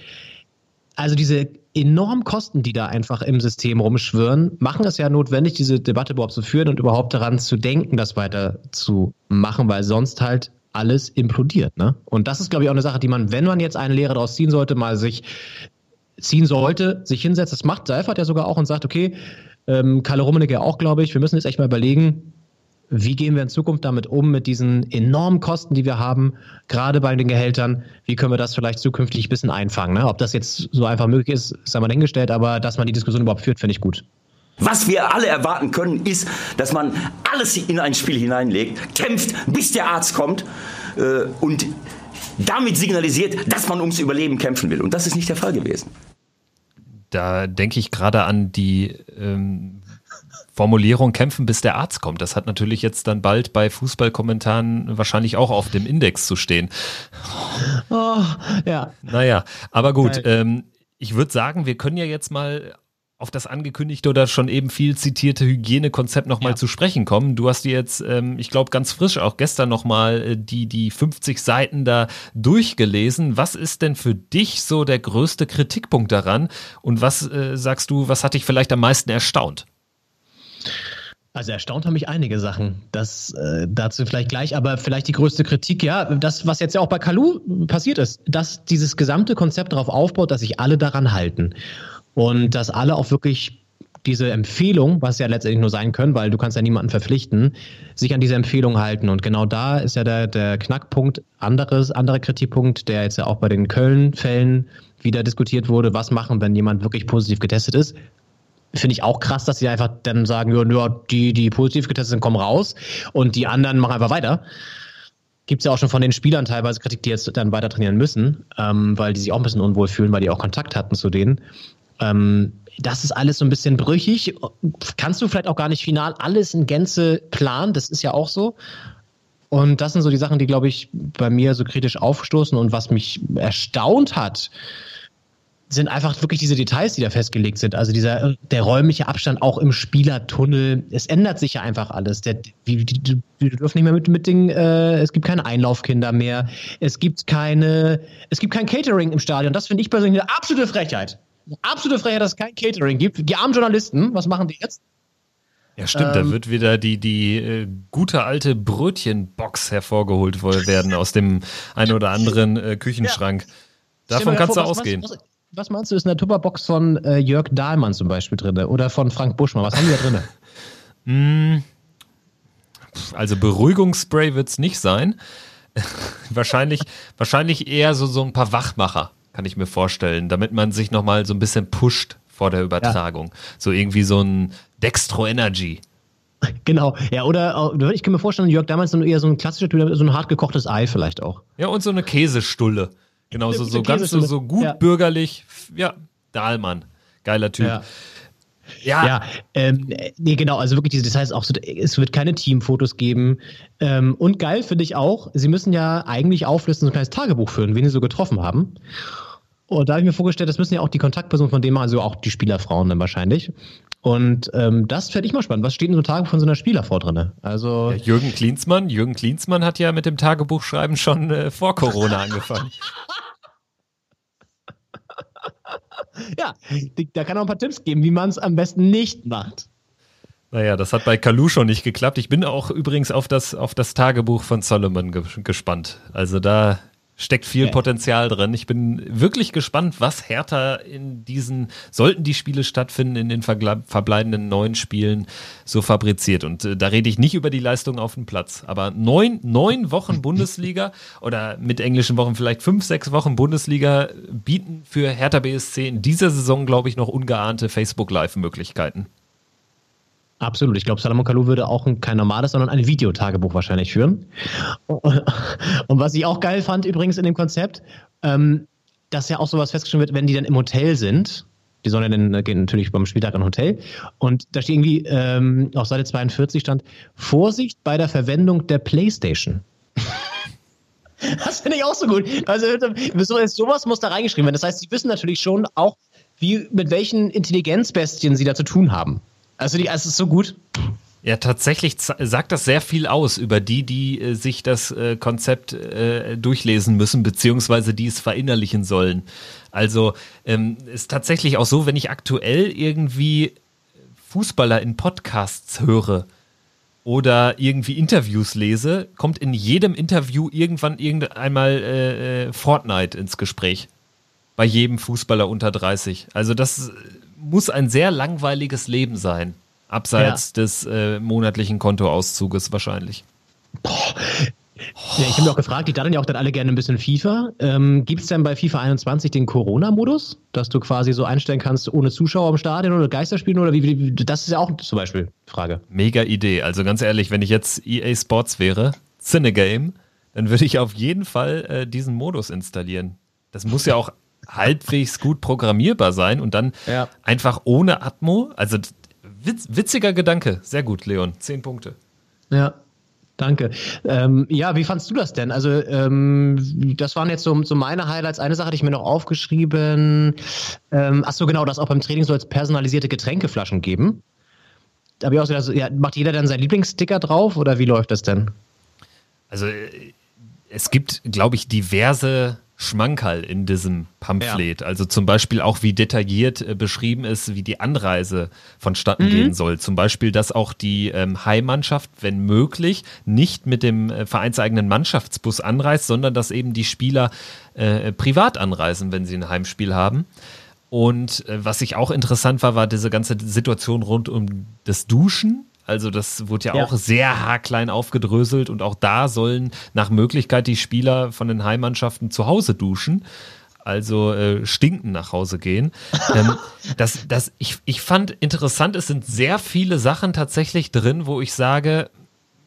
Also diese enormen Kosten, die da einfach im System rumschwirren, machen es ja notwendig, diese Debatte überhaupt zu führen und überhaupt daran zu denken, das weiter zu machen, weil sonst halt alles implodiert. Ne? Und das ist, glaube ich, auch eine Sache, die man, wenn man jetzt eine Lehre daraus ziehen sollte, mal sich ziehen sollte, sich hinsetzt. Das macht Seifert ja sogar auch und sagt, okay, ähm, Kalle Rummenigge auch, glaube ich, wir müssen jetzt echt mal überlegen, wie gehen wir in Zukunft damit um, mit diesen enormen Kosten, die wir haben, gerade bei den Gehältern? Wie können wir das vielleicht zukünftig ein bisschen einfangen? Ne? Ob das jetzt so einfach möglich ist, ist einmal hingestellt, aber dass man die Diskussion überhaupt führt, finde ich gut. Was wir alle erwarten können, ist, dass man alles in ein Spiel hineinlegt, kämpft, bis der Arzt kommt äh, und damit signalisiert, dass man ums Überleben kämpfen will. Und das ist nicht der Fall gewesen. Da denke ich gerade an die ähm, Formulierung kämpfen, bis der Arzt kommt. Das hat natürlich jetzt dann bald bei Fußballkommentaren wahrscheinlich auch auf dem Index zu stehen. Oh, ja. Naja, aber gut. Ähm, ich würde sagen, wir können ja jetzt mal auf das angekündigte oder schon eben viel zitierte Hygienekonzept nochmal ja. zu sprechen kommen. Du hast dir jetzt, ähm, ich glaube, ganz frisch auch gestern nochmal äh, die, die 50 Seiten da durchgelesen. Was ist denn für dich so der größte Kritikpunkt daran? Und was äh, sagst du, was hat dich vielleicht am meisten erstaunt? Also erstaunt haben mich einige Sachen. Das äh, dazu vielleicht gleich, aber vielleicht die größte Kritik, ja, das, was jetzt ja auch bei Kalu passiert ist, dass dieses gesamte Konzept darauf aufbaut, dass sich alle daran halten. Und dass alle auch wirklich diese Empfehlung, was ja letztendlich nur sein können, weil du kannst ja niemanden verpflichten, sich an diese Empfehlung halten. Und genau da ist ja der, der Knackpunkt, anderes, anderer Kritikpunkt, der jetzt ja auch bei den Köln-Fällen wieder diskutiert wurde, was machen, wenn jemand wirklich positiv getestet ist. Finde ich auch krass, dass sie einfach dann sagen, ja, die, die positiv getestet sind, kommen raus und die anderen machen einfach weiter. Gibt es ja auch schon von den Spielern teilweise Kritik, die jetzt dann weiter trainieren müssen, ähm, weil die sich auch ein bisschen unwohl fühlen, weil die auch Kontakt hatten zu denen. Ähm, das ist alles so ein bisschen brüchig. Kannst du vielleicht auch gar nicht final alles in Gänze planen, das ist ja auch so. Und das sind so die Sachen, die, glaube ich, bei mir so kritisch aufstoßen und was mich erstaunt hat, sind einfach wirklich diese Details, die da festgelegt sind. Also dieser der räumliche Abstand auch im Spielertunnel. Es ändert sich ja einfach alles. Der, wir, wir dürfen nicht mehr mit, mit den, äh, es gibt keine Einlaufkinder mehr. Es gibt keine, es gibt kein Catering im Stadion. Das finde ich persönlich eine absolute Frechheit. Absolute Frechheit, dass es kein Catering gibt. Die armen Journalisten, was machen die jetzt? Ja, stimmt, ähm, da wird wieder die, die äh, gute alte Brötchenbox hervorgeholt werden aus dem ein oder anderen äh, Küchenschrank. Ja. Davon kannst vor, du ausgehen. Was, was, was meinst du, ist in der Tupperbox von äh, Jörg Dahlmann zum Beispiel drin oder von Frank Buschmann? Was haben die da drin? mm, also Beruhigungsspray wird es nicht sein. wahrscheinlich, wahrscheinlich eher so, so ein paar Wachmacher, kann ich mir vorstellen, damit man sich nochmal so ein bisschen pusht vor der Übertragung. Ja. So irgendwie so ein Dextro Energy. Genau, ja, oder ich kann mir vorstellen, Jörg damals eher so ein klassisches, so ein hart gekochtes Ei vielleicht auch. Ja, und so eine Käsestulle. Genau, so, so ganz so, so gut ja. bürgerlich. Ja, Dahlmann. Geiler Typ. Ja. Ja, ja ähm, nee, genau, also wirklich diese Details auch so, es wird keine Teamfotos geben. Ähm, und geil finde ich auch, sie müssen ja eigentlich auflisten, so ein kleines Tagebuch führen, wen sie so getroffen haben. Und da habe ich mir vorgestellt, das müssen ja auch die Kontaktpersonen von dem machen, also auch die Spielerfrauen dann wahrscheinlich. Und ähm, das fände ich mal spannend. Was steht in so einem Tagebuch von so einer Spielerfrau drin? Also ja, Jürgen Klinsmann, Jürgen Klinsmann hat ja mit dem Tagebuchschreiben schon äh, vor Corona angefangen. ja, da kann er ein paar Tipps geben, wie man es am besten nicht macht. Naja, das hat bei Kalu schon nicht geklappt. Ich bin auch übrigens auf das, auf das Tagebuch von Solomon ge gespannt. Also da steckt viel ja. Potenzial drin. Ich bin wirklich gespannt, was Hertha in diesen, sollten die Spiele stattfinden, in den verbleibenden neun Spielen so fabriziert. Und äh, da rede ich nicht über die Leistung auf dem Platz. Aber neun, neun Wochen Bundesliga oder mit englischen Wochen vielleicht fünf, sechs Wochen Bundesliga bieten für Hertha BSC in dieser Saison, glaube ich, noch ungeahnte Facebook-Live-Möglichkeiten. Absolut. Ich glaube, Salomon Kalou würde auch kein normales, sondern ein Videotagebuch wahrscheinlich führen. Und was ich auch geil fand übrigens in dem Konzept, ähm, dass ja auch sowas festgestellt wird, wenn die dann im Hotel sind. Die sollen ja dann äh, gehen natürlich beim Spieltag in ein Hotel. Und da steht irgendwie ähm, auf Seite 42 stand Vorsicht bei der Verwendung der Playstation. das finde ich auch so gut. Also sowas muss da reingeschrieben werden. Das heißt, sie wissen natürlich schon auch, wie, mit welchen Intelligenzbestien sie da zu tun haben. Also, die, also es ist so gut. Ja, tatsächlich sagt das sehr viel aus über die, die äh, sich das äh, Konzept äh, durchlesen müssen, beziehungsweise die es verinnerlichen sollen. Also ähm, ist tatsächlich auch so, wenn ich aktuell irgendwie Fußballer in Podcasts höre oder irgendwie Interviews lese, kommt in jedem Interview irgendwann irgendeinmal äh, äh Fortnite ins Gespräch. Bei jedem Fußballer unter 30. Also das muss ein sehr langweiliges Leben sein. Abseits ja. des äh, monatlichen Kontoauszuges wahrscheinlich. Boah. Ja, ich habe mir auch gefragt, die daten ja auch dann alle gerne ein bisschen FIFA. Ähm, Gibt es denn bei FIFA 21 den Corona-Modus, dass du quasi so einstellen kannst, ohne Zuschauer im Stadion oder Geisterspielen oder wie, wie, das ist ja auch zum Beispiel Frage. Mega Idee. Also ganz ehrlich, wenn ich jetzt EA Sports wäre, Cinegame, dann würde ich auf jeden Fall äh, diesen Modus installieren. Das muss ja auch halbwegs gut programmierbar sein und dann ja. einfach ohne Atmo. Also witz, witziger Gedanke. Sehr gut, Leon. Zehn Punkte. Ja, Danke. Ähm, ja, wie fandst du das denn? Also, ähm, das waren jetzt so, so meine Highlights. Eine Sache hatte ich mir noch aufgeschrieben. Ähm, ach so, genau, dass auch beim Training soll es personalisierte Getränkeflaschen geben. Da habe ich auch also, ja, macht jeder dann seinen Lieblingssticker drauf oder wie läuft das denn? Also, äh, es gibt, glaube ich, diverse Schmankerl in diesem Pamphlet. Also zum Beispiel auch, wie detailliert äh, beschrieben ist, wie die Anreise vonstatten Mhm. gehen soll. Zum Beispiel, dass auch die ähm, Heimmannschaft, wenn möglich, nicht mit dem äh, vereinseigenen Mannschaftsbus anreist, sondern dass eben die Spieler äh, privat anreisen, wenn sie ein Heimspiel haben. Und äh, was ich auch interessant war, war diese ganze Situation rund um das Duschen. Also das wurde ja, Ja. auch sehr haarklein aufgedröselt und auch da sollen nach Möglichkeit die Spieler von den Heimmannschaften zu Hause duschen. Also äh, stinken nach Hause gehen. ähm, das, das, ich, ich fand interessant, es sind sehr viele Sachen tatsächlich drin, wo ich sage,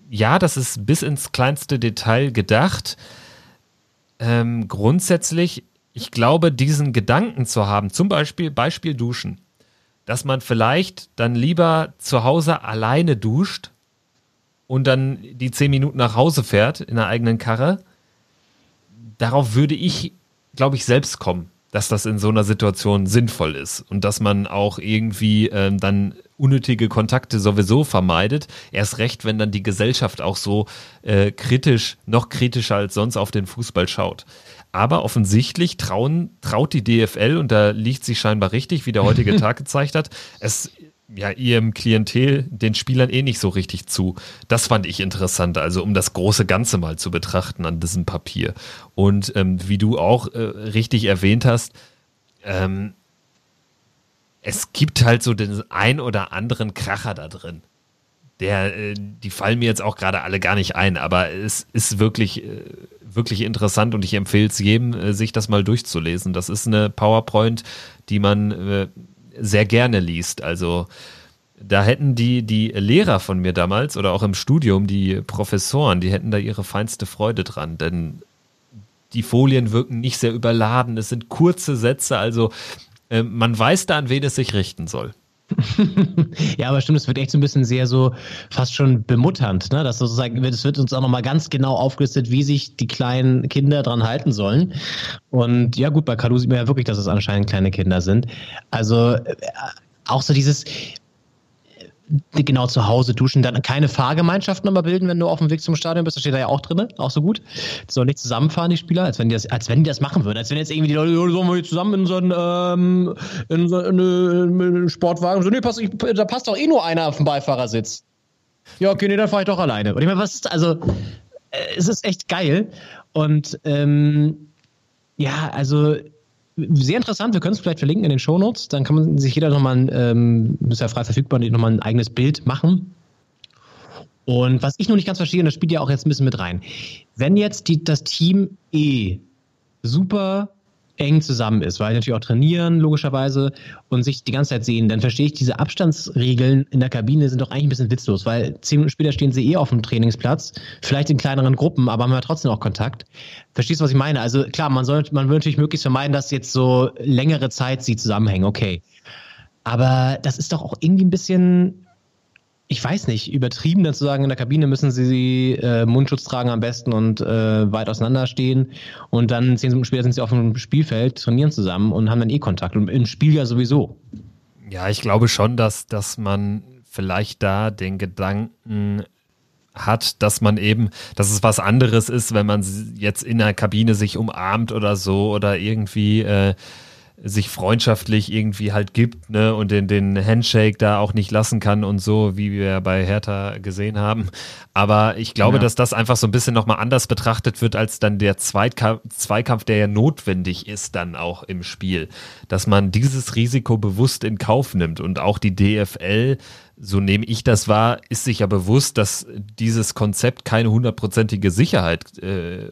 ja, das ist bis ins kleinste Detail gedacht. Ähm, grundsätzlich, ich glaube, diesen Gedanken zu haben, zum Beispiel Beispiel Duschen, dass man vielleicht dann lieber zu Hause alleine duscht und dann die zehn Minuten nach Hause fährt in der eigenen Karre. Darauf würde ich, glaube ich, selbst kommen, dass das in so einer Situation sinnvoll ist und dass man auch irgendwie ähm, dann unnötige Kontakte sowieso vermeidet. Erst recht, wenn dann die Gesellschaft auch so äh, kritisch, noch kritischer als sonst auf den Fußball schaut. Aber offensichtlich trauen, traut die DFL, und da liegt sie scheinbar richtig, wie der heutige Tag gezeigt hat, es ja ihrem Klientel, den Spielern eh nicht so richtig zu. Das fand ich interessant, also um das große Ganze mal zu betrachten an diesem Papier. Und ähm, wie du auch äh, richtig erwähnt hast, ähm, es gibt halt so den ein oder anderen Kracher da drin. Der, äh, die fallen mir jetzt auch gerade alle gar nicht ein, aber es ist wirklich, äh, wirklich interessant und ich empfehle es jedem, äh, sich das mal durchzulesen. Das ist eine PowerPoint, die man äh, sehr gerne liest. Also da hätten die, die Lehrer von mir damals oder auch im Studium, die Professoren, die hätten da ihre feinste Freude dran, denn die Folien wirken nicht sehr überladen, es sind kurze Sätze, also äh, man weiß da, an wen es sich richten soll. Ja, aber stimmt, es wird echt so ein bisschen sehr so fast schon bemutternd, ne? Dass sozusagen, es wird uns auch nochmal ganz genau aufgelistet, wie sich die kleinen Kinder dran halten sollen. Und ja, gut, bei Kalu sieht man ja wirklich, dass es anscheinend kleine Kinder sind. Also äh, auch so dieses genau zu Hause duschen, dann keine Fahrgemeinschaften aber bilden, wenn du auf dem Weg zum Stadion bist, das steht da ja auch drin, auch so gut. Die sollen nicht zusammenfahren, die Spieler, als wenn die das, als wenn die das machen würden, als wenn jetzt irgendwie die Leute, "Ja, sollen wir hier zusammen in so einen, ähm, in so eine, in einen Sportwagen, so, nee, pass, ich, da passt doch eh nur einer auf dem Beifahrersitz. Ja, okay, nee, dann fahre ich doch alleine. Und ich meine, was ist, also, äh, es ist echt geil und, ähm, ja, also, sehr interessant. Wir können es vielleicht verlinken in den Shownotes. Dann kann man sich jeder nochmal, ein, ähm, ist ja frei verfügbar, nochmal ein eigenes Bild machen. Und was ich noch nicht ganz verstehe, und das spielt ja auch jetzt ein bisschen mit rein. Wenn jetzt die, das Team E super eng zusammen ist, weil die natürlich auch trainieren, logischerweise, und sich die ganze Zeit sehen, dann verstehe ich diese Abstandsregeln in der Kabine sind doch eigentlich ein bisschen witzlos, weil zehn Minuten später stehen sie eh auf dem Trainingsplatz, vielleicht in kleineren Gruppen, aber haben ja trotzdem auch Kontakt. Verstehst du, was ich meine? Also klar, man soll, man will natürlich möglichst vermeiden, dass jetzt so längere Zeit sie zusammenhängen, okay. Aber das ist doch auch irgendwie ein bisschen, ich weiß nicht, übertrieben dann zu sagen, in der Kabine müssen sie äh, Mundschutz tragen am besten und äh, weit auseinander stehen. Und dann zehn Minuten später sind sie auf dem Spielfeld, trainieren zusammen und haben dann eh Kontakt. Und im Spiel ja sowieso. Ja, ich glaube schon, dass, dass man vielleicht da den Gedanken hat, dass man eben, dass es was anderes ist, wenn man jetzt in der Kabine sich umarmt oder so oder irgendwie äh, sich freundschaftlich irgendwie halt gibt, ne, und den, den Handshake da auch nicht lassen kann und so, wie wir bei Hertha gesehen haben. Aber ich glaube, Ja. dass das einfach so ein bisschen nochmal anders betrachtet wird, als dann der Zweikampf, Zweikampf, der ja notwendig ist dann auch im Spiel. Dass man dieses Risiko bewusst in Kauf nimmt und auch die DFL, so nehme ich das wahr, ist sich ja bewusst, dass dieses Konzept keine hundertprozentige Sicherheit äh,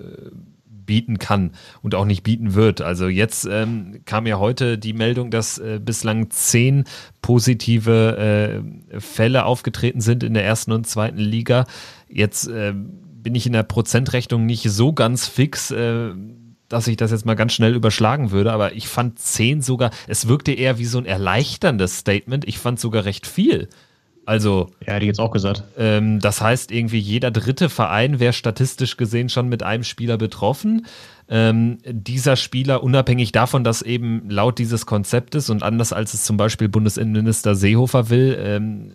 bieten kann und auch nicht bieten wird. Also jetzt ähm, kam ja heute die Meldung, dass äh, bislang zehn positive äh, Fälle aufgetreten sind in der ersten und zweiten Liga. Jetzt äh, bin ich in der Prozentrechnung nicht so ganz fix, äh, dass ich das jetzt mal ganz schnell überschlagen würde, aber ich fand zehn sogar, es wirkte eher wie so ein erleichterndes Statement. Ich fand sogar recht viel. Also, Ja, hätte ich jetzt auch gesagt. ähm, das heißt, irgendwie jeder dritte Verein wäre statistisch gesehen schon mit einem Spieler betroffen. Ähm, dieser Spieler, unabhängig davon, dass eben laut dieses Konzeptes und anders als es zum Beispiel Bundesinnenminister Seehofer will, ähm,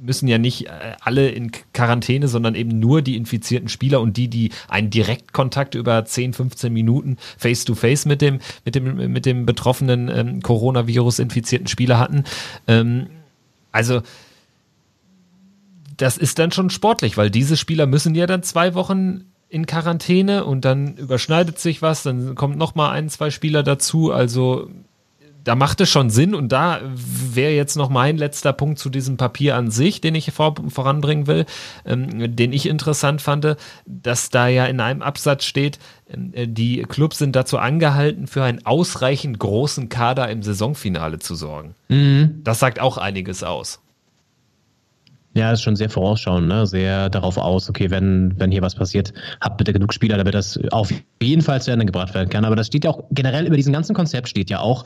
müssen ja nicht äh, alle in Quarantäne, sondern eben nur die infizierten Spieler und die, die einen Direktkontakt über 10, 15 Minuten face-to-face mit dem, mit dem, mit dem betroffenen ähm, Coronavirus-infizierten Spieler hatten. Ähm, also das ist dann schon sportlich, weil diese Spieler müssen ja dann zwei Wochen in Quarantäne und dann überschneidet sich was, dann kommt noch mal ein, zwei Spieler dazu. Also da macht es schon Sinn und da wäre jetzt noch mein letzter Punkt zu diesem Papier an sich, den ich vor, voranbringen will, ähm, den ich interessant fand, dass da ja in einem Absatz steht, äh, die Clubs sind dazu angehalten, für einen ausreichend großen Kader im Saisonfinale zu sorgen. Mhm. Das sagt auch einiges aus. Ja, ist schon sehr vorausschauend, ne? sehr darauf aus, okay, wenn, wenn hier was passiert, habt bitte genug Spieler, damit das auf jeden Fall zu Ende gebracht werden kann. Aber das steht ja auch generell über diesem ganzen Konzept steht ja auch,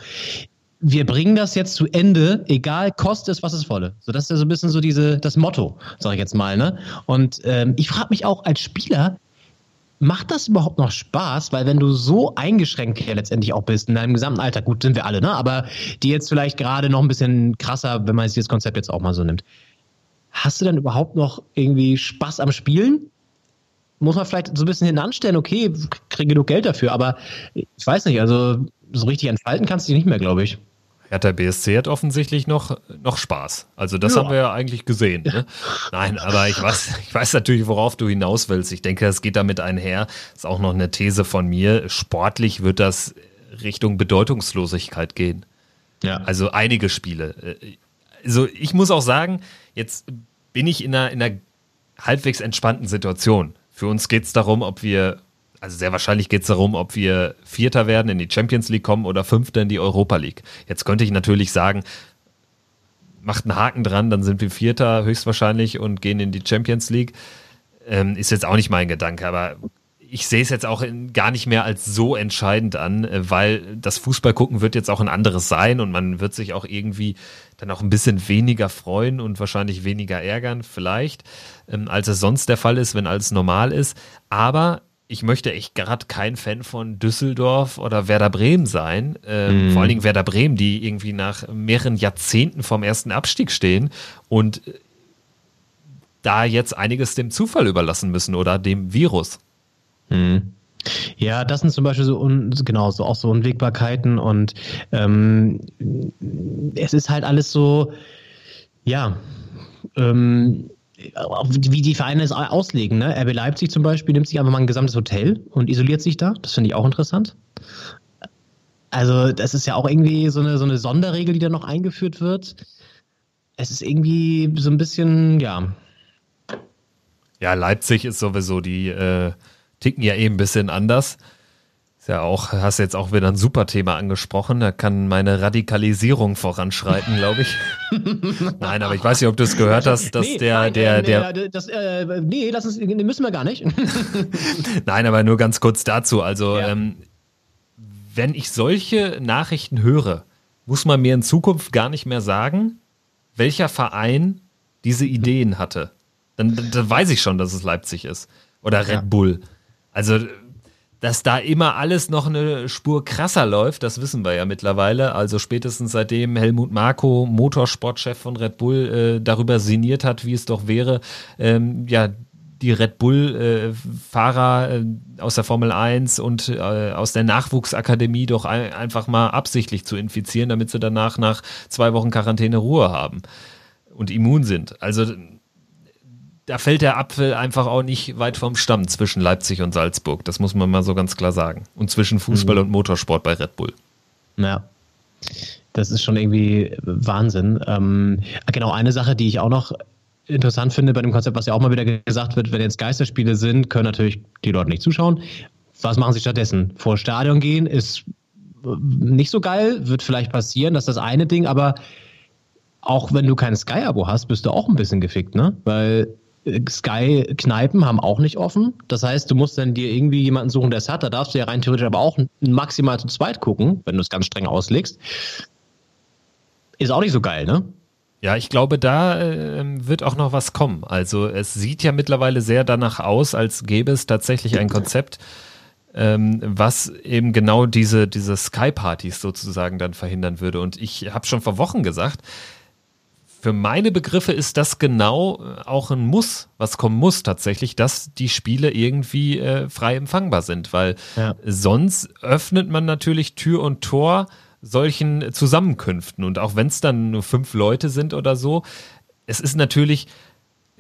wir bringen das jetzt zu Ende, egal kostet es, was es wolle. So, das ist ja so ein bisschen so diese, das Motto, sage ich jetzt mal. Ne? Und ähm, ich frage mich auch als Spieler, macht das überhaupt noch Spaß? Weil wenn du so eingeschränkt hier letztendlich auch bist in deinem gesamten Alltag, gut, sind wir alle, ne? Aber die jetzt vielleicht gerade noch ein bisschen krasser, wenn man sich das Konzept jetzt auch mal so nimmt. Hast du dann überhaupt noch irgendwie Spaß am Spielen? Muss man vielleicht so ein bisschen hinanstellen, okay, kriege genug Geld dafür, aber ich weiß nicht, also so richtig entfalten kannst du dich nicht mehr, glaube ich. Hertha BSC hat offensichtlich noch, noch Spaß. Also das ja. haben wir ja eigentlich gesehen. Ne? Nein, aber ich weiß, ich weiß natürlich, worauf du hinaus willst. Ich denke, es geht damit einher. Das ist auch noch eine These von mir. Sportlich wird das Richtung Bedeutungslosigkeit gehen. Ja. Also einige Spiele. Also ich muss auch sagen, jetzt bin ich in einer, in einer halbwegs entspannten Situation. Für uns geht es darum, ob wir also sehr wahrscheinlich geht es darum, ob wir Vierter werden, in die Champions League kommen oder Fünfter in die Europa League. Jetzt könnte ich natürlich sagen, macht einen Haken dran, dann sind wir Vierter höchstwahrscheinlich und gehen in die Champions League. Ähm, ist jetzt auch nicht mein Gedanke, aber ich sehe es jetzt auch in, gar nicht mehr als so entscheidend an, äh, weil das Fußballgucken wird jetzt auch ein anderes sein und man wird sich auch irgendwie dann auch ein bisschen weniger freuen und wahrscheinlich weniger ärgern, vielleicht, ähm, als es sonst der Fall ist, wenn alles normal ist. Aber ich möchte echt gerade kein Fan von Düsseldorf oder Werder Bremen sein. Ähm, mm. Vor allen Dingen Werder Bremen, die irgendwie nach mehreren Jahrzehnten vom ersten Abstieg stehen und da jetzt einiges dem Zufall überlassen müssen oder dem Virus. Mm. Ja, das sind zum Beispiel so, un, genau, so auch so Unwägbarkeiten und ähm, es ist halt alles so, ja, ähm, wie die Vereine es auslegen. Ne? RB Leipzig zum Beispiel nimmt sich einfach mal ein gesamtes Hotel und isoliert sich da. Das finde ich auch interessant. Also, das ist ja auch irgendwie so eine, so eine Sonderregel, die da noch eingeführt wird. Es ist irgendwie so ein bisschen, ja. Ja, Leipzig ist sowieso, die äh, ticken ja eben ein bisschen anders. Ist ja auch, hast jetzt auch wieder ein super Thema angesprochen. Da kann meine Radikalisierung voranschreiten, glaube ich. nein, aber ich weiß nicht, ob du es gehört hast, dass nee, der, nein, der, äh, der. das, äh, nee, das ist, müssen wir gar nicht. nein, aber nur ganz kurz dazu. Also, ja. ähm, wenn ich solche Nachrichten höre, muss man mir in Zukunft gar nicht mehr sagen, welcher Verein diese Ideen hatte. Dann, dann, dann weiß ich schon, dass es Leipzig ist. Oder Red ja. Bull. Also dass da immer alles noch eine Spur krasser läuft, das wissen wir ja mittlerweile. Also spätestens seitdem Helmut Marko, Motorsportchef von Red Bull, äh, darüber sinniert hat, wie es doch wäre, ähm, ja, die Red Bull-Fahrer äh, äh, aus der Formel 1 und äh, aus der Nachwuchsakademie doch ein, einfach mal absichtlich zu infizieren, damit sie danach nach zwei Wochen Quarantäne Ruhe haben und immun sind. Also da fällt der Apfel einfach auch nicht weit vom Stamm zwischen Leipzig und Salzburg. Das muss man mal so ganz klar sagen. Und zwischen Fußball mhm. und Motorsport bei Red Bull. Ja. Das ist schon irgendwie Wahnsinn. Ähm, genau, eine Sache, die ich auch noch interessant finde bei dem Konzept, was ja auch mal wieder gesagt wird, wenn jetzt Geisterspiele sind, können natürlich die Leute nicht zuschauen. Was machen sie stattdessen? Vor Stadion gehen ist nicht so geil, wird vielleicht passieren, das ist das eine Ding, aber auch wenn du kein Sky-Abo hast, bist du auch ein bisschen gefickt, ne? Weil Sky-Kneipen haben auch nicht offen. Das heißt, du musst dann dir irgendwie jemanden suchen, der es hat. Da darfst du ja rein theoretisch aber auch maximal zu zweit gucken, wenn du es ganz streng auslegst. Ist auch nicht so geil, ne? Ja, ich glaube, da äh, wird auch noch was kommen. Also es sieht ja mittlerweile sehr danach aus, als gäbe es tatsächlich ein Konzept, ähm, was eben genau diese, diese Sky-Partys sozusagen dann verhindern würde. Und ich habe schon vor Wochen gesagt, für meine Begriffe ist das genau äh, auch ein Muss, was kommen muss tatsächlich, dass die Spiele irgendwie äh, frei empfangbar sind, weil Ja. sonst öffnet man natürlich Tür und Tor solchen Zusammenkünften und auch wenn es dann nur fünf Leute sind oder so, es ist natürlich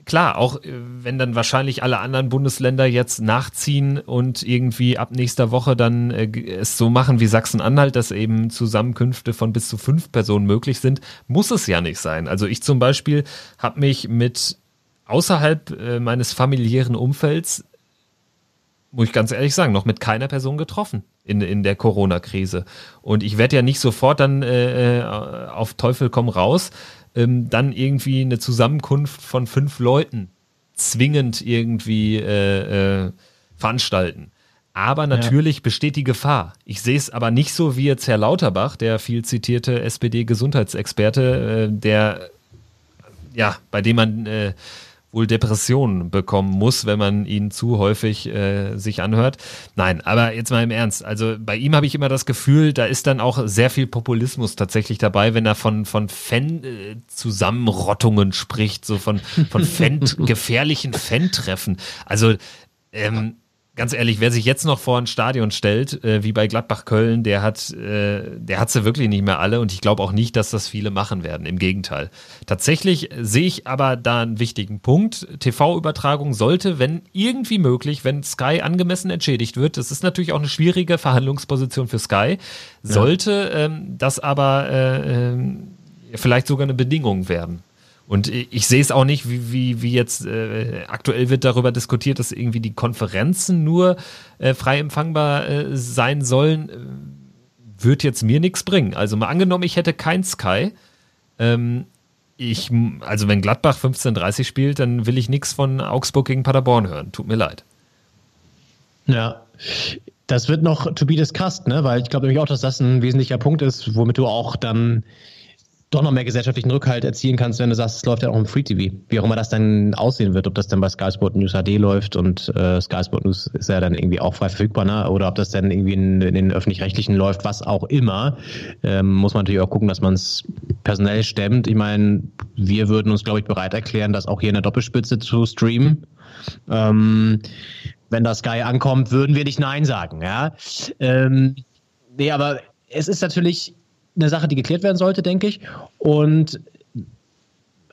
klar, auch äh, wenn dann wahrscheinlich alle anderen Bundesländer jetzt nachziehen und irgendwie ab nächster Woche dann äh, es so machen wie Sachsen-Anhalt, dass eben Zusammenkünfte von bis zu fünf Personen möglich sind, muss es ja nicht sein. Also ich zum Beispiel habe mich mit außerhalb äh, meines familiären Umfelds, muss ich ganz ehrlich sagen, noch mit keiner Person getroffen in, in der Corona-Krise. Und ich werde ja nicht sofort dann äh, äh, auf Teufel komm raus, ähm, dann irgendwie eine Zusammenkunft von fünf Leuten zwingend irgendwie äh, äh, veranstalten. Aber natürlich besteht die Gefahr. Ich sehe es aber nicht so wie jetzt Herr Lauterbach, der viel zitierte SPD-Gesundheitsexperte, äh, der ja, bei dem man äh, wohl Depressionen bekommen muss, wenn man ihn zu häufig äh, sich anhört. Nein, aber jetzt mal im Ernst. Also bei ihm habe ich immer das Gefühl, da ist dann auch sehr viel Populismus tatsächlich dabei, wenn er von, von Fan-Zusammenrottungen spricht, so von, von Fan, gefährlichen Fan-Treffen. Also ähm, ganz ehrlich, wer sich jetzt noch vor ein Stadion stellt, äh, wie bei Gladbach Köln, der hat, äh, der hat sie wirklich nicht mehr alle und ich glaube auch nicht, dass das viele machen werden. Im Gegenteil. Tatsächlich sehe ich aber da einen wichtigen Punkt. TV-Übertragung sollte, wenn irgendwie möglich, wenn Sky angemessen entschädigt wird, das ist natürlich auch eine schwierige Verhandlungsposition für Sky, sollte ähm, das aber äh, ähm, vielleicht sogar eine Bedingung werden. Und ich sehe es auch nicht, wie, wie, wie jetzt äh, aktuell wird darüber diskutiert, dass irgendwie die Konferenzen nur äh, frei empfangbar äh, sein sollen. Äh, Wird jetzt mir nichts bringen. Also mal angenommen, ich hätte kein Sky. Ähm, ich, also wenn Gladbach 15:30 spielt, dann will ich nichts von Augsburg gegen Paderborn hören. Tut mir leid. Ja. Das wird noch to be discussed, ne? Weil ich glaube nämlich auch, dass das ein wesentlicher Punkt ist, womit du auch dann doch noch mehr gesellschaftlichen Rückhalt erzielen kannst, wenn du sagst, es läuft ja auch im Free TV. Wie auch immer das dann aussehen wird, ob das dann bei Sky Sport News HD läuft und äh, Sky Sport News ist ja dann irgendwie auch frei verfügbar, ne? oder ob das dann irgendwie in, in den öffentlich-rechtlichen läuft, was auch immer. Ähm, muss man natürlich auch gucken, dass man es personell stemmt. Ich meine, wir würden uns, glaube ich, bereit erklären, das auch hier in der Doppelspitze zu streamen. Ähm, wenn das Sky ankommt, würden wir nicht Nein sagen, ja. Ähm, nee, aber es ist natürlich eine Sache, die geklärt werden sollte, denke ich. Und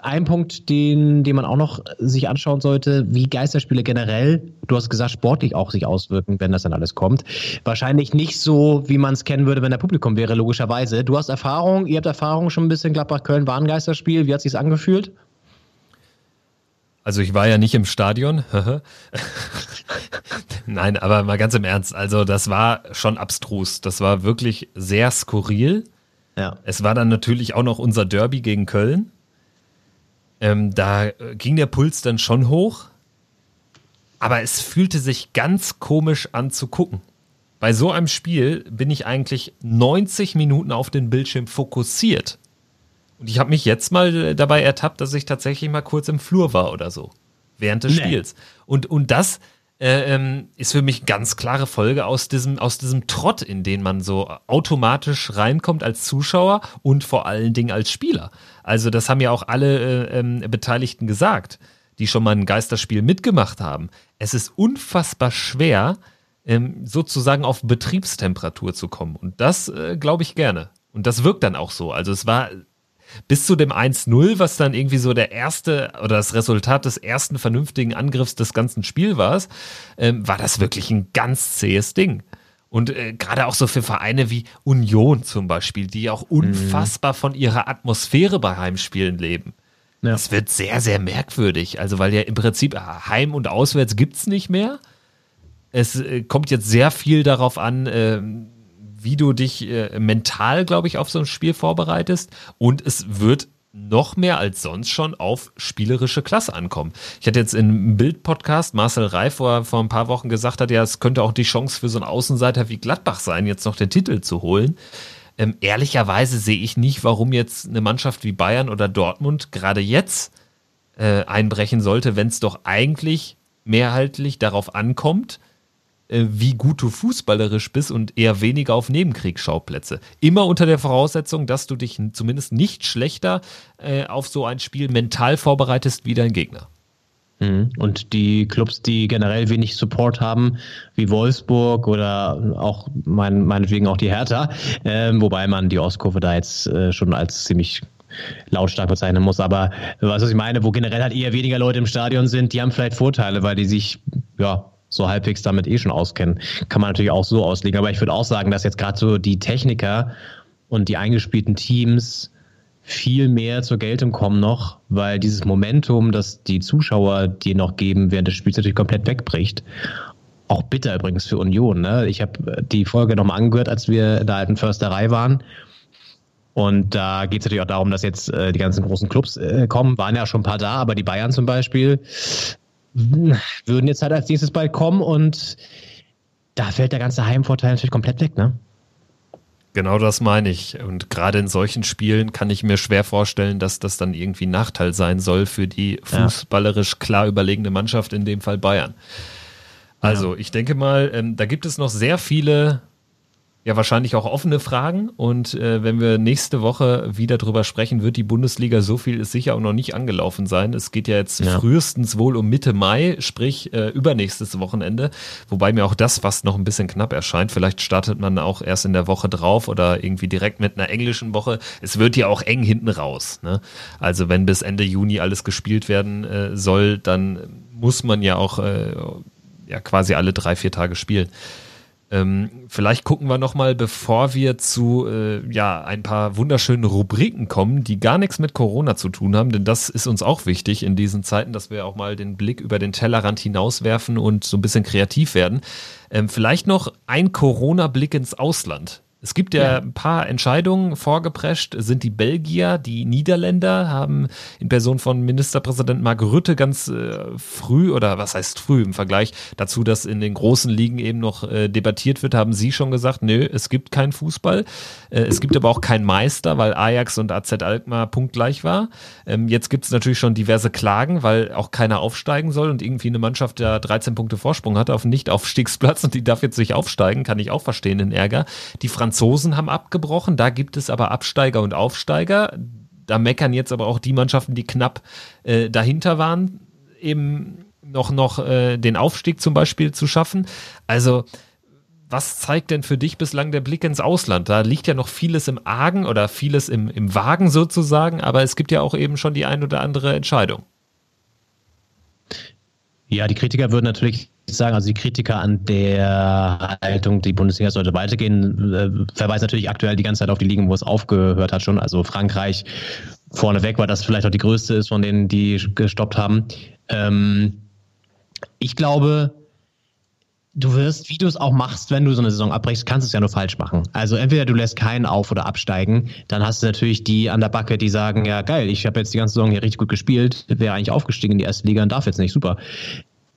ein Punkt, den, den man auch noch sich anschauen sollte, wie Geisterspiele generell, du hast gesagt, sportlich auch sich auswirken, wenn das dann alles kommt. Wahrscheinlich nicht so, wie man es kennen würde, wenn der Publikum wäre, logischerweise. Du hast Erfahrung, ihr habt Erfahrung schon ein bisschen, Gladbach-Köln war ein Geisterspiel. Wie hat sich's angefühlt? Also ich war ja nicht im Stadion. Nein, aber mal ganz im Ernst. Also das war schon abstrus. Das war wirklich sehr skurril. Ja. Es war dann natürlich auch noch unser Derby gegen Köln. Ähm, da äh, ging der Puls dann schon hoch. Aber es fühlte sich ganz komisch an zu gucken. Bei so einem Spiel bin ich eigentlich 90 Minuten auf den Bildschirm fokussiert. Und ich habe mich jetzt mal äh, dabei ertappt, dass ich tatsächlich mal kurz im Flur war oder so. Während des Nee. Spiels. Und, und das äh, ähm, ist für mich ganz klare Folge aus diesem, aus diesem Trott, in den man so automatisch reinkommt als Zuschauer und vor allen Dingen als Spieler. Also das haben ja auch alle äh, ähm, Beteiligten gesagt, die schon mal ein Geisterspiel mitgemacht haben. Es ist unfassbar schwer, ähm, sozusagen auf Betriebstemperatur zu kommen. Und das äh, glaube ich gerne. Und das wirkt dann auch so. Also es war bis zu dem 1-0, was dann irgendwie so der erste oder das Resultat des ersten vernünftigen Angriffs des ganzen Spiels war, ähm, war das wirklich ein ganz zähes Ding. Und äh, gerade auch so für Vereine wie Union zum Beispiel, die auch unfassbar von ihrer Atmosphäre bei Heimspielen leben. Ja. Es wird sehr, sehr merkwürdig. Also, weil ja im Prinzip äh, Heim und Auswärts gibt's nicht mehr. Es äh, kommt jetzt sehr viel darauf an, äh, wie du dich äh, mental, glaube ich, auf so ein Spiel vorbereitest. Und es wird noch mehr als sonst schon auf spielerische Klasse ankommen. Ich hatte jetzt im Bild-Podcast Marcel Reif vor, vor ein paar Wochen gesagt hat, ja, es könnte auch die Chance für so einen Außenseiter wie Gladbach sein, jetzt noch den Titel zu holen. Ähm, ehrlicherweise sehe ich nicht, warum jetzt eine Mannschaft wie Bayern oder Dortmund gerade jetzt äh, einbrechen sollte, wenn es doch eigentlich mehrheitlich darauf ankommt, wie gut du fußballerisch bist und eher weniger auf Nebenkriegsschauplätze. Immer unter der Voraussetzung, dass du dich zumindest nicht schlechter äh, auf so ein Spiel mental vorbereitest wie dein Gegner. Mhm. Und die Clubs, die generell wenig Support haben, wie Wolfsburg oder auch mein, meinetwegen auch die Hertha, äh, wobei man die Ostkurve da jetzt äh, schon als ziemlich lautstark bezeichnen muss. Aber was ich meine, wo generell halt eher weniger Leute im Stadion sind, die haben vielleicht Vorteile, weil die sich ja so halbwegs damit eh schon auskennen. Kann man natürlich auch so auslegen. Aber ich würde auch sagen, dass jetzt gerade so die Techniker und die eingespielten Teams viel mehr zur Geltung kommen noch, weil dieses Momentum, das die Zuschauer dir noch geben während des Spiels natürlich komplett wegbricht. Auch bitter übrigens für Union. Ne? Ich habe die Folge nochmal angehört, als wir in der alten Försterei waren. Und da geht es natürlich auch darum, dass jetzt äh, die ganzen großen Clubs äh, kommen. Waren ja schon ein paar da, aber die Bayern zum Beispiel würden jetzt halt als nächstes bald kommen und da fällt der ganze Heimvorteil natürlich komplett weg, ne? Genau das meine ich. Und gerade in solchen Spielen kann ich mir schwer vorstellen, dass das dann irgendwie ein Nachteil sein soll für die fußballerisch klar überlegene Mannschaft, in dem Fall Bayern. Also, ich denke mal, ähm, da gibt es noch sehr viele ja wahrscheinlich auch offene Fragen. Und äh, wenn wir nächste Woche wieder drüber sprechen, wird die Bundesliga, so viel ist sicher auch noch nicht angelaufen sein. Es geht ja jetzt ja. frühestens wohl um Mitte Mai, sprich äh, übernächstes Wochenende. Wobei mir auch das fast noch ein bisschen knapp erscheint. Vielleicht startet man auch erst in der Woche drauf oder irgendwie direkt mit einer englischen Woche. Es wird ja auch eng hinten raus. Ne? Also wenn bis Ende Juni alles gespielt werden äh, soll, dann muss man ja auch äh, ja quasi alle drei, vier Tage spielen. Ähm, vielleicht gucken wir nochmal, bevor wir zu äh, ja, ein paar wunderschönen Rubriken kommen, die gar nichts mit Corona zu tun haben, denn das ist uns auch wichtig in diesen Zeiten, dass wir auch mal den Blick über den Tellerrand hinauswerfen und so ein bisschen kreativ werden. Ähm, vielleicht noch ein Corona-Blick ins Ausland. Es gibt ja, ja, ein paar Entscheidungen vorgeprescht, sind die Belgier, die Niederländer haben in Person von Ministerpräsident Mark Rutte ganz äh, früh oder was heißt früh im Vergleich dazu, dass in den großen Ligen eben noch äh, debattiert wird, haben sie schon gesagt, nö, es gibt keinen Fußball. Äh, es gibt aber auch keinen Meister, weil Ajax und AZ Alkmaar punktgleich war. Ähm, jetzt gibt es natürlich schon diverse Klagen, weil auch keiner aufsteigen soll und irgendwie eine Mannschaft, der 13 Punkte Vorsprung hatte auf Nicht-Aufstiegsplatz und die darf jetzt nicht aufsteigen, kann ich auch verstehen, den Ärger. Die Franzosen haben abgebrochen, da gibt es aber Absteiger und Aufsteiger. Da meckern jetzt aber auch die Mannschaften, die knapp äh, dahinter waren, eben noch, noch äh, den Aufstieg zum Beispiel zu schaffen. Also was zeigt denn für dich bislang der Blick ins Ausland? Da liegt ja noch vieles im Argen oder vieles im, im Wagen sozusagen, aber es gibt ja auch eben schon die ein oder andere Entscheidung. Ja, die Kritiker würden natürlich sagen, also die Kritiker an der Haltung, die Bundesliga sollte weitergehen, äh, verweisen natürlich aktuell die ganze Zeit auf die Ligen, wo es aufgehört hat schon. Also Frankreich vorneweg, weil das vielleicht auch die größte ist von denen, die gestoppt haben. Ähm, ich glaube, du wirst, wie du es auch machst, wenn du so eine Saison abbrichst, kannst du es ja nur falsch machen. Also entweder du lässt keinen auf- oder absteigen, dann hast du natürlich die an der Backe, die sagen, ja geil, ich habe jetzt die ganze Saison hier richtig gut gespielt, wäre eigentlich aufgestiegen in die erste Liga und darf jetzt nicht, super.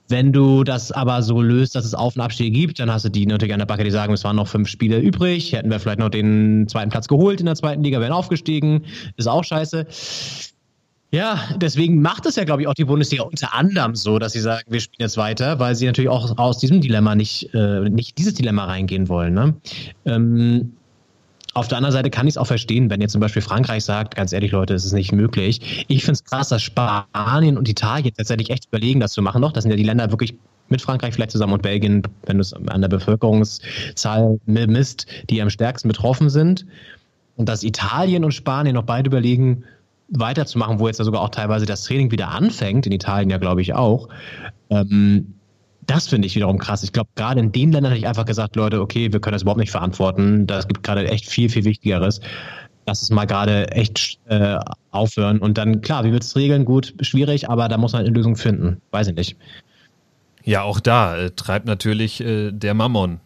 Wenn du das aber so löst, dass es Auf- und Abstiege gibt, dann hast du die natürlich an der Backe, die sagen, es waren noch fünf Spiele übrig, hätten wir vielleicht noch den zweiten Platz geholt in der zweiten Liga, wären aufgestiegen, ist auch scheiße. Ja, deswegen macht es ja, glaube ich, auch die Bundesliga unter anderem so, dass sie sagen, wir spielen jetzt weiter, weil sie natürlich auch aus diesem Dilemma nicht, äh, nicht dieses Dilemma reingehen wollen. Ne? Ähm, auf der anderen Seite kann ich es auch verstehen, wenn jetzt zum Beispiel Frankreich sagt, ganz ehrlich, Leute, es ist nicht möglich. Ich finde es krass, dass Spanien und Italien tatsächlich echt überlegen, das zu machen noch. Das sind ja die Länder wirklich mit Frankreich vielleicht zusammen und Belgien, wenn du es an der Bevölkerungszahl misst, die am stärksten betroffen sind. Und dass Italien und Spanien noch beide überlegen, weiterzumachen, wo jetzt ja sogar auch teilweise das Training wieder anfängt, in Italien ja, glaube ich, auch. Ähm, das finde ich wiederum krass. Ich glaube, gerade in den Ländern hätte ich einfach gesagt, Leute, okay, wir können das überhaupt nicht verantworten. Das gibt gerade echt viel, viel Wichtigeres. Lass es mal gerade echt äh, aufhören. Und dann, klar, wie wird es regeln? Gut, schwierig, aber da muss man eine Lösung finden. Weiß ich nicht. Ja, auch da äh, treibt natürlich äh, der Mammon.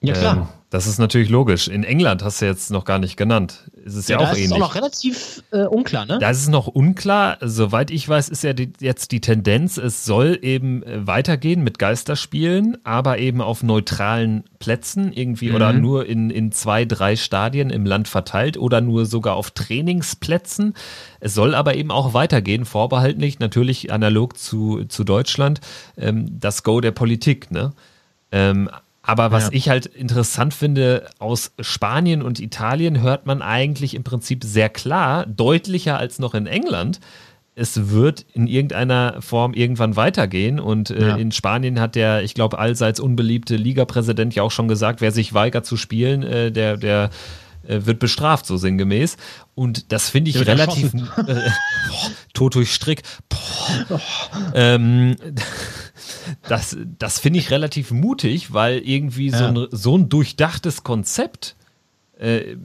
Ja, klar. Ähm, das ist natürlich logisch. In England hast du jetzt noch gar nicht genannt. Ist es ja, ja auch ähnlich. Das ist auch noch relativ äh, unklar, ne? Da ist es noch unklar. Soweit ich weiß, ist ja die, jetzt die Tendenz, es soll eben äh, weitergehen mit Geisterspielen, aber eben auf neutralen Plätzen irgendwie mhm. oder nur in, in zwei, drei Stadien im Land verteilt oder nur sogar auf Trainingsplätzen. Es soll aber eben auch weitergehen, vorbehaltlich natürlich analog zu, zu Deutschland, ähm, das Go der Politik, ne? Ähm, aber was Ja. ich halt interessant finde, aus Spanien und Italien hört man eigentlich im Prinzip sehr klar, deutlicher als noch in England. Es wird in irgendeiner Form irgendwann weitergehen. Und äh, Ja. in Spanien hat der, ich glaube, allseits unbeliebte Ligapräsident ja auch schon gesagt, wer sich weigert zu spielen, äh, der, der äh, wird bestraft, so sinngemäß. Und das finde ich wird relativ. Äh, boah, tot durch Strick. Boah. Ähm, das, das finde ich relativ mutig, weil irgendwie so, Ja. ein, so ein durchdachtes Konzept äh,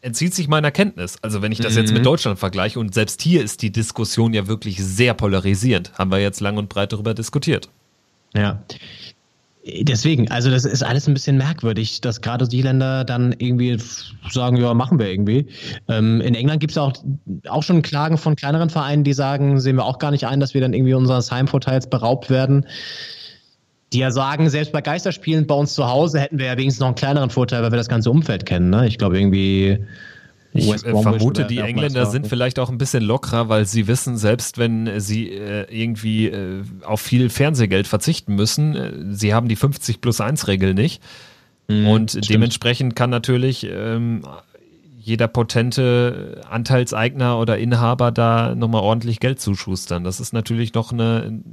entzieht sich meiner Kenntnis. Also wenn ich das jetzt mit Deutschland vergleiche und selbst hier ist die Diskussion ja wirklich sehr polarisierend, haben wir jetzt lang und breit darüber diskutiert. Ja. Deswegen, also das ist alles ein bisschen merkwürdig, dass gerade die Länder dann irgendwie sagen, ja, machen wir irgendwie. Ähm, in England gibt es auch, auch schon Klagen von kleineren Vereinen, die sagen, sehen wir auch gar nicht ein, dass wir dann irgendwie unseres Heimvorteils beraubt werden. Die ja sagen, selbst bei Geisterspielen bei uns zu Hause hätten wir ja wenigstens noch einen kleineren Vorteil, weil wir das ganze Umfeld kennen. Ne? Ich glaube irgendwie. Ich West äh, vermute, die Engländer sind vielleicht auch ein bisschen lockerer, weil sie wissen, selbst wenn sie äh, irgendwie äh, auf viel Fernsehgeld verzichten müssen, äh, sie haben die 50 plus 1 Regel nicht. und dementsprechend kann natürlich ähm, jeder potente Anteilseigner oder Inhaber da nochmal ordentlich Geld zuschustern. Das ist natürlich noch eine, ein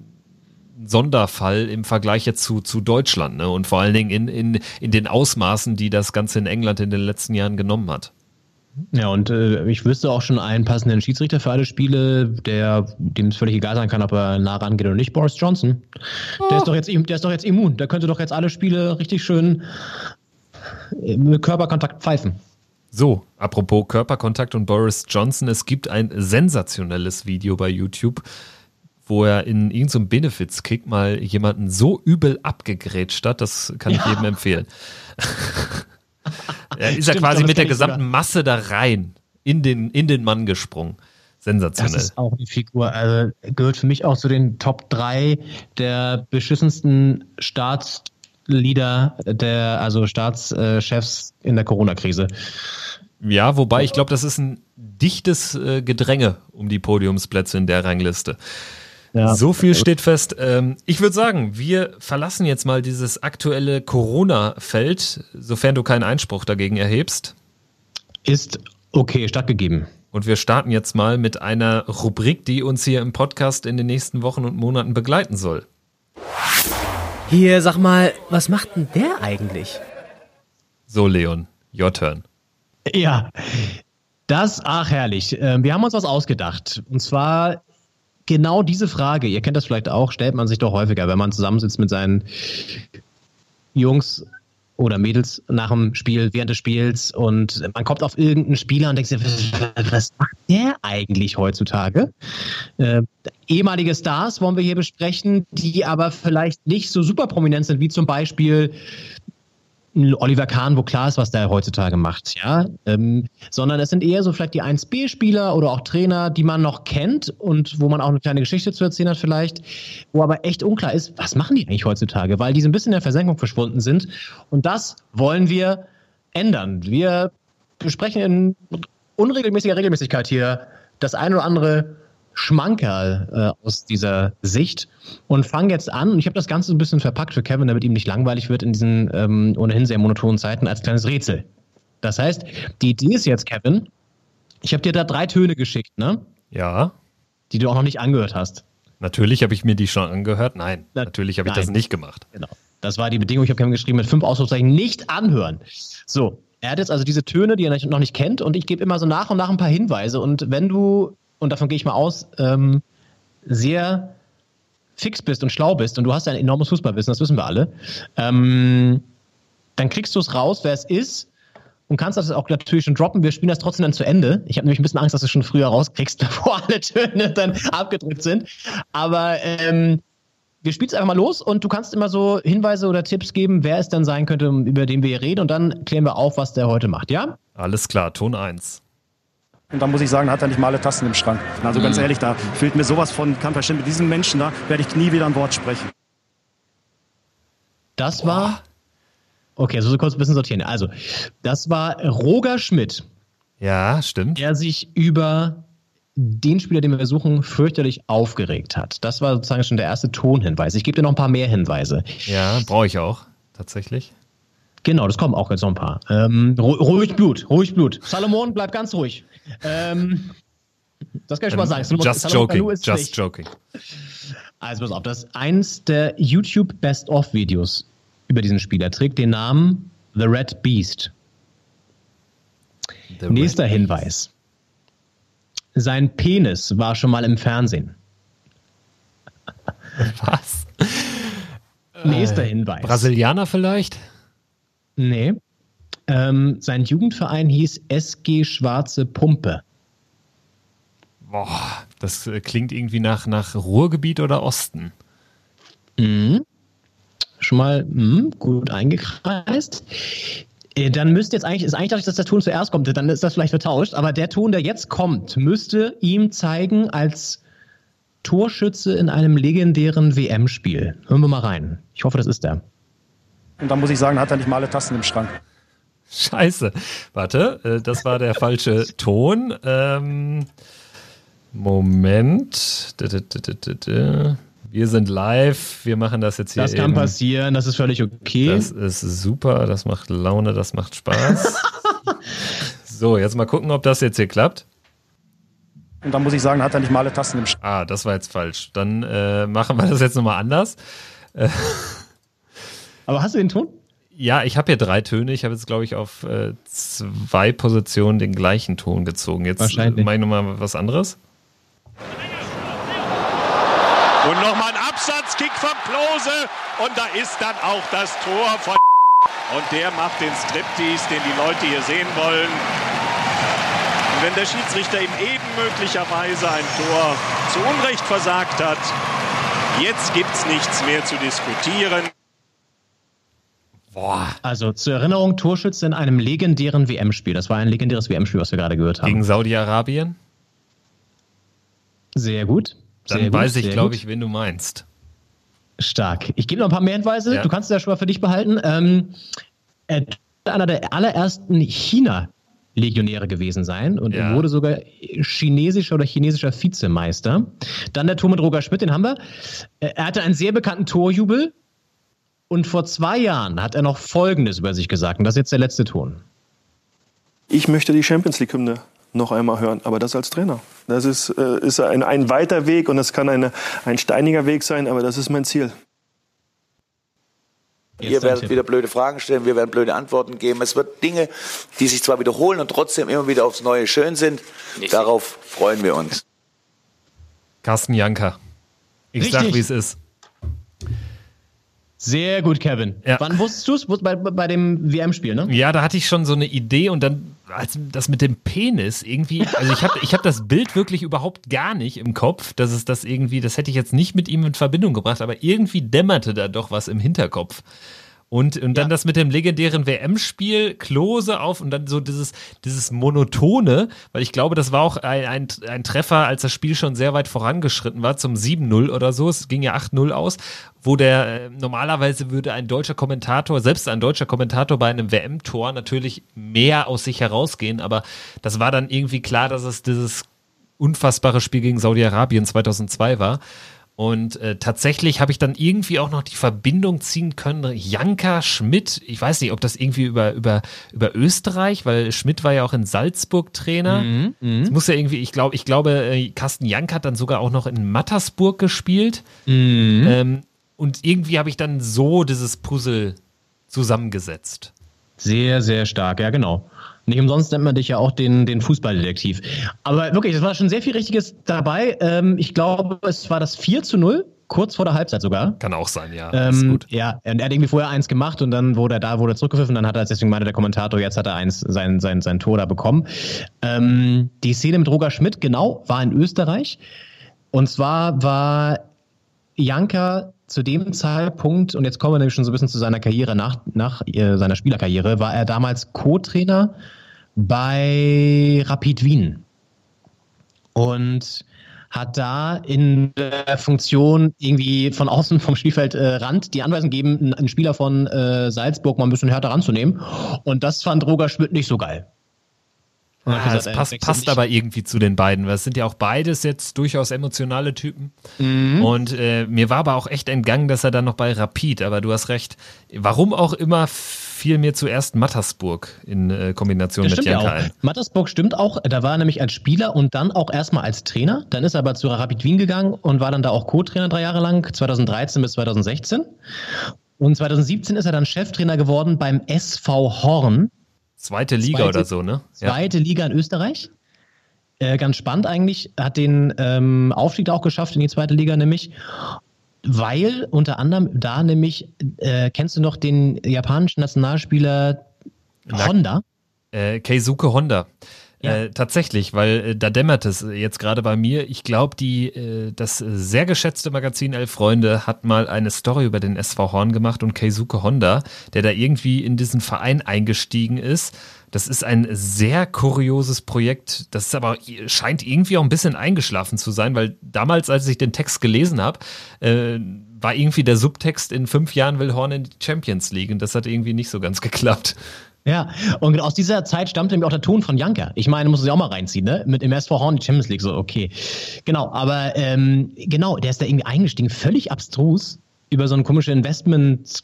Sonderfall im Vergleich jetzt zu, zu Deutschland ne? und vor allen Dingen in, in, in den Ausmaßen, die das Ganze in England in den letzten Jahren genommen hat. Ja, und äh, ich wüsste auch schon einen passenden Schiedsrichter für alle Spiele, der dem es völlig egal sein kann, ob er nah rangeht oder nicht. Boris Johnson. Der ist doch jetzt, der ist doch jetzt immun. Der könnte doch jetzt alle Spiele richtig schön äh, mit Körperkontakt pfeifen. So, apropos Körperkontakt und Boris Johnson, es gibt ein sensationelles Video bei YouTube, wo er in irgendeinem Benefits-Kick mal jemanden so übel abgegrätscht hat, das kann ich jedem empfehlen. er ist ja quasi das mit der ich sogar. gesamten Masse da rein, in den, in den Mann gesprungen. Das Sensationell. ist auch eine Figur. Also gehört für mich auch zu den Top 3 der beschissensten Staatsleader, der, also Staatschefs in der Corona-Krise. Ja, wobei ich glaube, das ist ein dichtes äh, Gedränge um die Podiumsplätze in der Rangliste. Ja. So viel steht fest. Ähm, ich würde sagen, wir verlassen jetzt mal dieses aktuelle Corona-Feld, sofern du keinen Einspruch dagegen erhebst. Ist okay, stattgegeben. Und wir starten jetzt mal mit einer Rubrik, die uns hier im Podcast in den nächsten Wochen und Monaten begleiten soll. Hier, sag mal, was macht denn der eigentlich? So, Leon, your turn. Ja, das, ach herrlich. Ähm, Wir haben uns was ausgedacht. Und zwar genau diese Frage, ihr kennt das vielleicht auch, stellt man sich doch häufiger, wenn man zusammensitzt mit seinen Jungs oder Mädels nach dem Spiel, während des Spiels und man kommt auf irgendeinen Spieler und denkt sich, was macht der eigentlich heutzutage? Äh, ehemalige Stars wollen wir hier besprechen, die aber vielleicht nicht so super prominent sind, wie zum Beispiel Oliver Kahn, wo klar ist, was der heutzutage macht, ja, ähm, sondern es sind eher so vielleicht die 1B-Spieler oder auch Trainer, die man noch kennt und wo man auch eine kleine Geschichte zu erzählen hat vielleicht, wo aber echt unklar ist, was machen die eigentlich heutzutage, weil die so ein bisschen in der Versenkung verschwunden sind und das wollen wir ändern. Wir besprechen in unregelmäßiger Regelmäßigkeit hier das ein oder andere Schmankerl äh, aus dieser Sicht und fange jetzt an. Und ich habe das Ganze so ein bisschen verpackt für Kevin, damit ihm nicht langweilig wird in diesen ähm, ohnehin sehr monotonen Zeiten als kleines Rätsel. Das heißt, die Idee ist jetzt, Kevin, ich habe dir da drei Töne geschickt, ne? Ja, Die du auch noch nicht angehört hast. natürlich habe ich mir die schon angehört. Nein, Na, natürlich habe ich das nicht gemacht. Genau. Das war die Bedingung. Ich habe Kevin geschrieben mit fünf Ausrufezeichen nicht anhören. So, er hat jetzt also diese Töne, die er noch nicht kennt, und ich gebe immer so nach und nach ein paar Hinweise. Und wenn du, und davon gehe ich mal aus, ähm, sehr fix bist und schlau bist und du hast ein enormes Fußballwissen, das wissen wir alle, ähm, dann kriegst du es raus, wer es ist und kannst das auch natürlich schon droppen. Wir spielen das trotzdem dann zu Ende. Ich habe nämlich ein bisschen Angst, dass du es schon früher rauskriegst, bevor alle Töne dann abgedrückt sind. Aber ähm, wir spielen es einfach mal los und du kannst immer so Hinweise oder Tipps geben, wer es dann sein könnte, über den wir hier reden und dann klären wir auf, was der heute macht, ja? Alles klar, Ton 1. Und da muss ich sagen, hat er nicht mal alle Tassen im Schrank. Also ganz ehrlich, da fehlt mir sowas von, kann verstehen, mit diesem Menschen da werde ich nie wieder ein Wort sprechen. Das war. Okay, so, so kurz ein bisschen sortieren. Also, das war Roger Schmidt, Ja, stimmt. der sich über den Spieler, den wir suchen, fürchterlich aufgeregt hat. Das war sozusagen schon der erste Tonhinweis. Ich gebe dir noch ein paar mehr Hinweise. Ja, brauche ich auch, tatsächlich. Genau, das kommen auch jetzt noch ein paar. Ähm, ruhig Blut, ruhig Blut. Salomon, bleib ganz ruhig. Ähm, das kann ich schon mal sagen. Salomon, just Salomon joking, just nicht. joking. Also pass auf, das ist eins der YouTube Best-of-Videos über diesen Spieler. Trägt den Namen The Red Beast. The Nächster Red Hinweis. Sein Penis war schon mal im Fernsehen. Was? Nächster Hinweis. Brasilianer vielleicht? Nee. Ähm, sein Jugendverein hieß SG Schwarze Pumpe. Boah, das äh, klingt irgendwie nach, nach Ruhrgebiet oder Osten. Mhm. Schon mal mhm, gut eingekreist. Äh, Dann müsste jetzt eigentlich, ist eigentlich dadurch, dass der Ton zuerst kommt, dann ist das vielleicht vertauscht, aber der Ton, der jetzt kommt, müsste ihm zeigen als Torschütze in einem legendären WM-Spiel. Hören wir mal rein. Ich hoffe, das ist der. Und da muss ich sagen, hat er nicht mal alle Tassen im Schrank. Scheiße. Warte, äh, das war der falsche Ton. Ähm, Moment. Wir sind live. Wir machen das jetzt hier. Das kann in- passieren, das ist völlig okay. Das ist super. Das macht Laune. Das macht Spaß. so, jetzt mal gucken, ob das jetzt hier klappt. Und da muss ich sagen, hat er nicht mal alle Tassen im Schrank. Ah, das war jetzt falsch. Dann äh, machen wir das jetzt nochmal anders. Aber hast du den Ton? Ja, ich habe hier drei Töne. Ich habe jetzt, glaube ich, auf äh, zwei Positionen den gleichen Ton gezogen. Jetzt mache ich nochmal was anderes. Und nochmal ein Absatzkick von Klose. Und da ist dann auch das Tor von. Und der macht den Striptease, den die Leute hier sehen wollen. Und wenn der Schiedsrichter ihm eben möglicherweise ein Tor zu Unrecht versagt hat, jetzt gibt's nichts mehr zu diskutieren. Boah. Also zur Erinnerung, Torschütze in einem legendären WM-Spiel. Das war ein legendäres WM-Spiel, was wir gerade gehört haben. Gegen Saudi-Arabien? Sehr gut. Dann Sehr gut, weiß ich, glaube ich, wen du meinst. Stark. Ich gebe noch ein paar mehr Hinweise. Ja. Du kannst es ja schon mal für dich behalten. Ähm, er einer der allerersten China-Legionäre gewesen sein und Ja. er wurde sogar chinesischer oder chinesischer Vizemeister. Dann der Tor mit Roger Schmidt, den haben wir. Äh, Er hatte einen sehr bekannten Torjubel und vor zwei Jahren hat er noch Folgendes über sich gesagt. Und das ist jetzt der letzte Ton. Ich möchte die Champions League-Hymne noch einmal hören, aber das als Trainer. Das ist, äh, ist ein, ein weiter Weg und das kann eine, ein steiniger Weg sein, aber das ist mein Ziel. Ihr werdet wieder blöde Fragen stellen, wir werden blöde Antworten geben. Es wird Dinge, die sich zwar wiederholen und trotzdem immer wieder aufs Neue schön sind. Darauf freuen wir uns. Carsten Janker. Ich Richtig. sag, wie es ist. Sehr gut, Kevin. Ja. Wann wusstest du es? Bei, bei dem WM-Spiel, ne? Ja, da hatte ich schon so eine Idee und dann, als das mit dem Penis irgendwie, also ich habe ich hab das Bild wirklich überhaupt gar nicht im Kopf, dass es das irgendwie, das hätte ich jetzt nicht mit ihm in Verbindung gebracht, aber irgendwie dämmerte da doch was im Hinterkopf. Und, und dann das mit dem legendären WM-Spiel, Klose auf und dann so dieses, dieses Monotone, weil ich glaube, das war auch ein, ein, ein Treffer, als das Spiel schon sehr weit vorangeschritten war, zum 7-0 oder so. Es ging ja 8-0 aus, wo der äh, normalerweise würde ein deutscher Kommentator, selbst ein deutscher Kommentator bei einem WM-Tor natürlich mehr aus sich herausgehen, aber das war dann irgendwie klar, dass es dieses unfassbare Spiel gegen Saudi-Arabien 2002 war. Und äh, tatsächlich habe ich dann irgendwie auch noch die Verbindung ziehen können, Janka Schmidt, ich weiß nicht, ob das irgendwie über, über, über Österreich, weil Schmidt war ja auch in Salzburg Trainer. Mhm, Es muss ja irgendwie, ich glaube, ich glaube, äh, Carsten Jank hat dann sogar auch noch in Mattersburg gespielt. Mhm. Ähm, und irgendwie habe ich dann so dieses Puzzle zusammengesetzt. Sehr, sehr stark, ja, genau. Nicht umsonst nennt man dich ja auch den, den Fußballdetektiv. Aber wirklich, es war schon sehr viel Richtiges dabei. Ähm, ich glaube, es war das 4 zu 0, kurz vor der Halbzeit sogar. Kann auch sein, ja. Ist Ähm, gut. ja, und er hat irgendwie vorher eins gemacht und dann wurde er da, wurde er zurückgepfiffen, dann hat er, deswegen meinte der Kommentator, jetzt hat er eins, sein, sein, sein Tor da bekommen. Ähm, die Szene mit Roger Schmidt, genau, war in Österreich. Und zwar war Janka zu dem Zeitpunkt, und jetzt kommen wir nämlich schon so ein bisschen zu seiner Karriere nach, nach äh, seiner Spielerkarriere, war er damals Co-Trainer bei Rapid Wien. Und hat da in der Funktion irgendwie von außen vom Spielfeldrand äh, Rand die Anweisung gegeben, einen- Spieler von äh, Salzburg mal ein bisschen härter ranzunehmen. Und das fand Roger Schmidt nicht so geil. Ah, gesagt, es er passt, passt aber irgendwie zu den beiden, weil es sind ja auch beides jetzt durchaus emotionale Typen. Mhm. Und äh, mir war aber auch echt entgangen, dass er dann noch bei Rapid, aber du hast recht, warum auch immer fiel mir zuerst Mattersburg in äh, Kombination Das mit ja Janka auch. ein. Mattersburg stimmt auch. Da war er nämlich als Spieler und dann auch erstmal als Trainer. Dann ist er aber zu Rapid Wien gegangen und war dann da auch Co-Trainer drei Jahre lang, 2013 bis 2016. Und 2017 ist er dann Cheftrainer geworden beim SV Horn. Zweite Liga Zweite- oder so, ne? Ja. Zweite Liga in Österreich. Äh, ganz spannend eigentlich. Hat den ähm, Aufstieg auch geschafft in die zweite Liga nämlich. Weil unter anderem da nämlich, äh, kennst du noch den japanischen Nationalspieler Na- Honda? Äh, Keisuke Honda. Äh, tatsächlich, weil äh, da dämmert es jetzt gerade bei mir. Ich glaube, die äh, das sehr geschätzte Magazin Elf Freunde hat mal eine Story über den SV Horn gemacht und Keisuke Honda, der da irgendwie in diesen Verein eingestiegen ist. Das ist ein sehr kurioses Projekt. Das ist aber scheint irgendwie auch ein bisschen eingeschlafen zu sein, weil damals, als ich den Text gelesen habe, äh, war irgendwie der Subtext in fünf Jahren will Horn in die Champions League und das hat irgendwie nicht so ganz geklappt. Ja, und aus dieser Zeit stammt nämlich auch der Ton von Janka. Ich meine, muss ja auch mal reinziehen, ne? Mit dem SV Horn Champions League, so, okay. Genau, aber ähm, genau, der ist da irgendwie eingestiegen, völlig abstrus über so eine komische Investment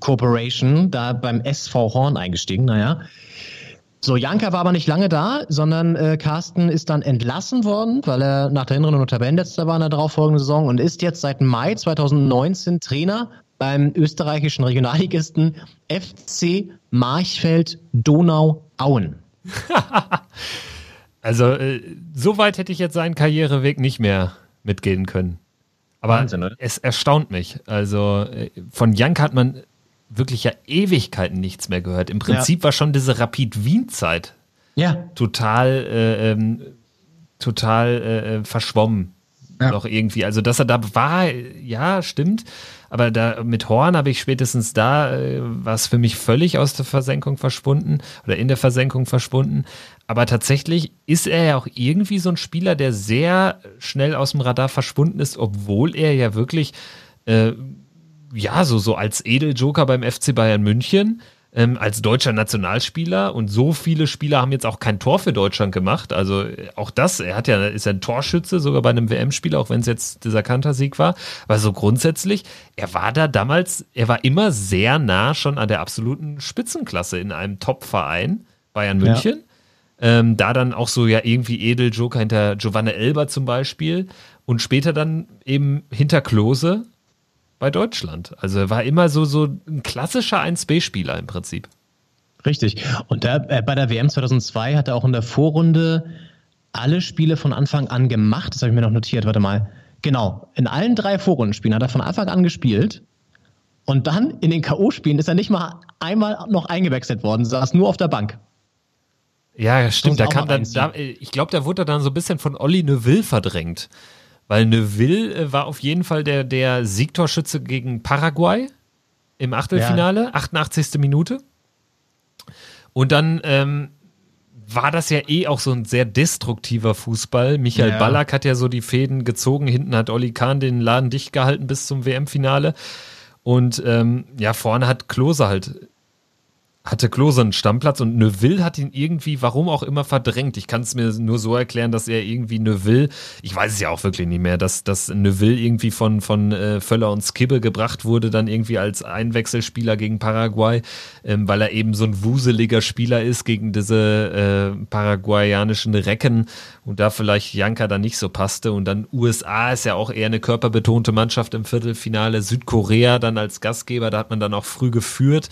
Corporation, da beim SV Horn eingestiegen, naja. So, Janka war aber nicht lange da, sondern äh, Carsten ist dann entlassen worden, weil er nach der Hinrunde nur Tabellenletzter war in der darauffolgenden Saison und ist jetzt seit Mai 2019 Trainer beim österreichischen Regionalligisten FC Marchfeld Donau-Auen. Also, äh, so weit hätte ich jetzt seinen Karriereweg nicht mehr mitgehen können. Aber Wahnsinn, oder? es erstaunt mich. Also, äh, von Jank hat man wirklich ja Ewigkeiten nichts mehr gehört. Im Prinzip war schon diese Rapid-Wien-Zeit Ja. total, äh, ähm, total äh, äh, verschwommen. Noch irgendwie. Also, dass er da war, ja, stimmt. Aber da mit Horn habe ich spätestens da, äh, war es für mich völlig aus der Versenkung verschwunden oder in der Versenkung verschwunden. Aber tatsächlich ist er ja auch irgendwie so ein Spieler, der sehr schnell aus dem Radar verschwunden ist, obwohl er ja wirklich, äh, ja, so, so als Edeljoker beim FC Bayern München, ähm, als deutscher Nationalspieler und so viele Spieler haben jetzt auch kein Tor für Deutschland gemacht. Also äh, auch das, er hat ja, ist ja ein Torschütze, sogar bei einem WM-Spiel, auch wenn es jetzt dieser Kantersieg war. Aber so grundsätzlich, er war da damals, er war immer sehr nah schon an der absoluten Spitzenklasse in einem Top-Verein, Bayern Ja. München. Ähm, da dann auch so ja irgendwie Edeljoker hinter Giovanna Elber zum Beispiel und später dann eben hinter Klose bei Deutschland. Also er war immer so, so ein klassischer 1B-Spieler im Prinzip. Richtig. Und da, äh, bei der WM 2002 hat er auch in der Vorrunde alle Spiele von Anfang an gemacht. Das habe ich mir noch notiert. Warte mal. Genau. In allen drei Vorrundenspielen hat er von Anfang an gespielt. Und dann in den K.O.-Spielen ist er nicht mal einmal noch eingewechselt worden, saß nur auf der Bank. Ja, stimmt. Da kam dann, da, ich glaube, da wurde er dann so ein bisschen von Olli Neuville verdrängt. Weil Neuville äh, war auf jeden Fall der, der Siegtorschütze gegen Paraguay im Achtelfinale, 88. Minute. Und dann ähm, war das ja eh auch so ein sehr destruktiver Fußball. Michael Ja. Ballack hat ja so die Fäden gezogen. Hinten hat Olli Kahn den Laden dicht gehalten bis zum WM-Finale. Und ähm, ja, vorne hat Klose halt hatte Klose einen Stammplatz und Neuville hat ihn irgendwie, warum auch immer, verdrängt. Ich kann es mir nur so erklären, dass er irgendwie Neuville, ich weiß es ja auch wirklich nicht mehr, dass, dass Neuville irgendwie von, von äh, Völler und Skibbe gebracht wurde, dann irgendwie als Einwechselspieler gegen Paraguay, ähm, weil er eben so ein wuseliger Spieler ist gegen diese äh, paraguayanischen Recken und da vielleicht Janka dann nicht so passte. Und dann USA ist ja auch eher eine körperbetonte Mannschaft im Viertelfinale. Südkorea dann als Gastgeber, da hat man dann auch früh geführt.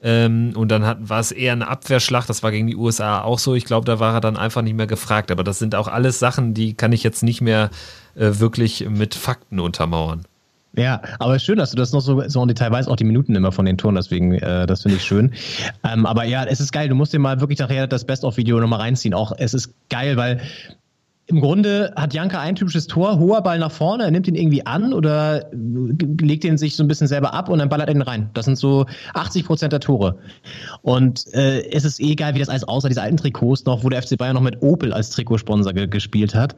Ähm, und dann hat, war es eher eine Abwehrschlacht, das war gegen die USA auch so. Ich glaube, da war er dann einfach nicht mehr gefragt. Aber das sind auch alles Sachen, die kann ich jetzt nicht mehr äh, wirklich mit Fakten untermauern. Ja, aber schön, dass du das noch so, so im Detail weißt, auch die Minuten immer von den Toren, deswegen, äh, das finde ich schön. Ähm, aber ja, es ist geil, du musst dir mal wirklich nachher das Best-of-Video nochmal reinziehen. Auch es ist geil, weil im Grunde hat Janka ein typisches Tor, hoher Ball nach vorne, er nimmt ihn irgendwie an oder legt ihn sich so ein bisschen selber ab und dann ballert er ihn rein. Das sind so 80 Prozent der Tore. Und äh, es ist eh geil, wie das alles aussah, diese alten Trikots noch, wo der FC Bayern noch mit Opel als Trikotsponsor ge gespielt hat.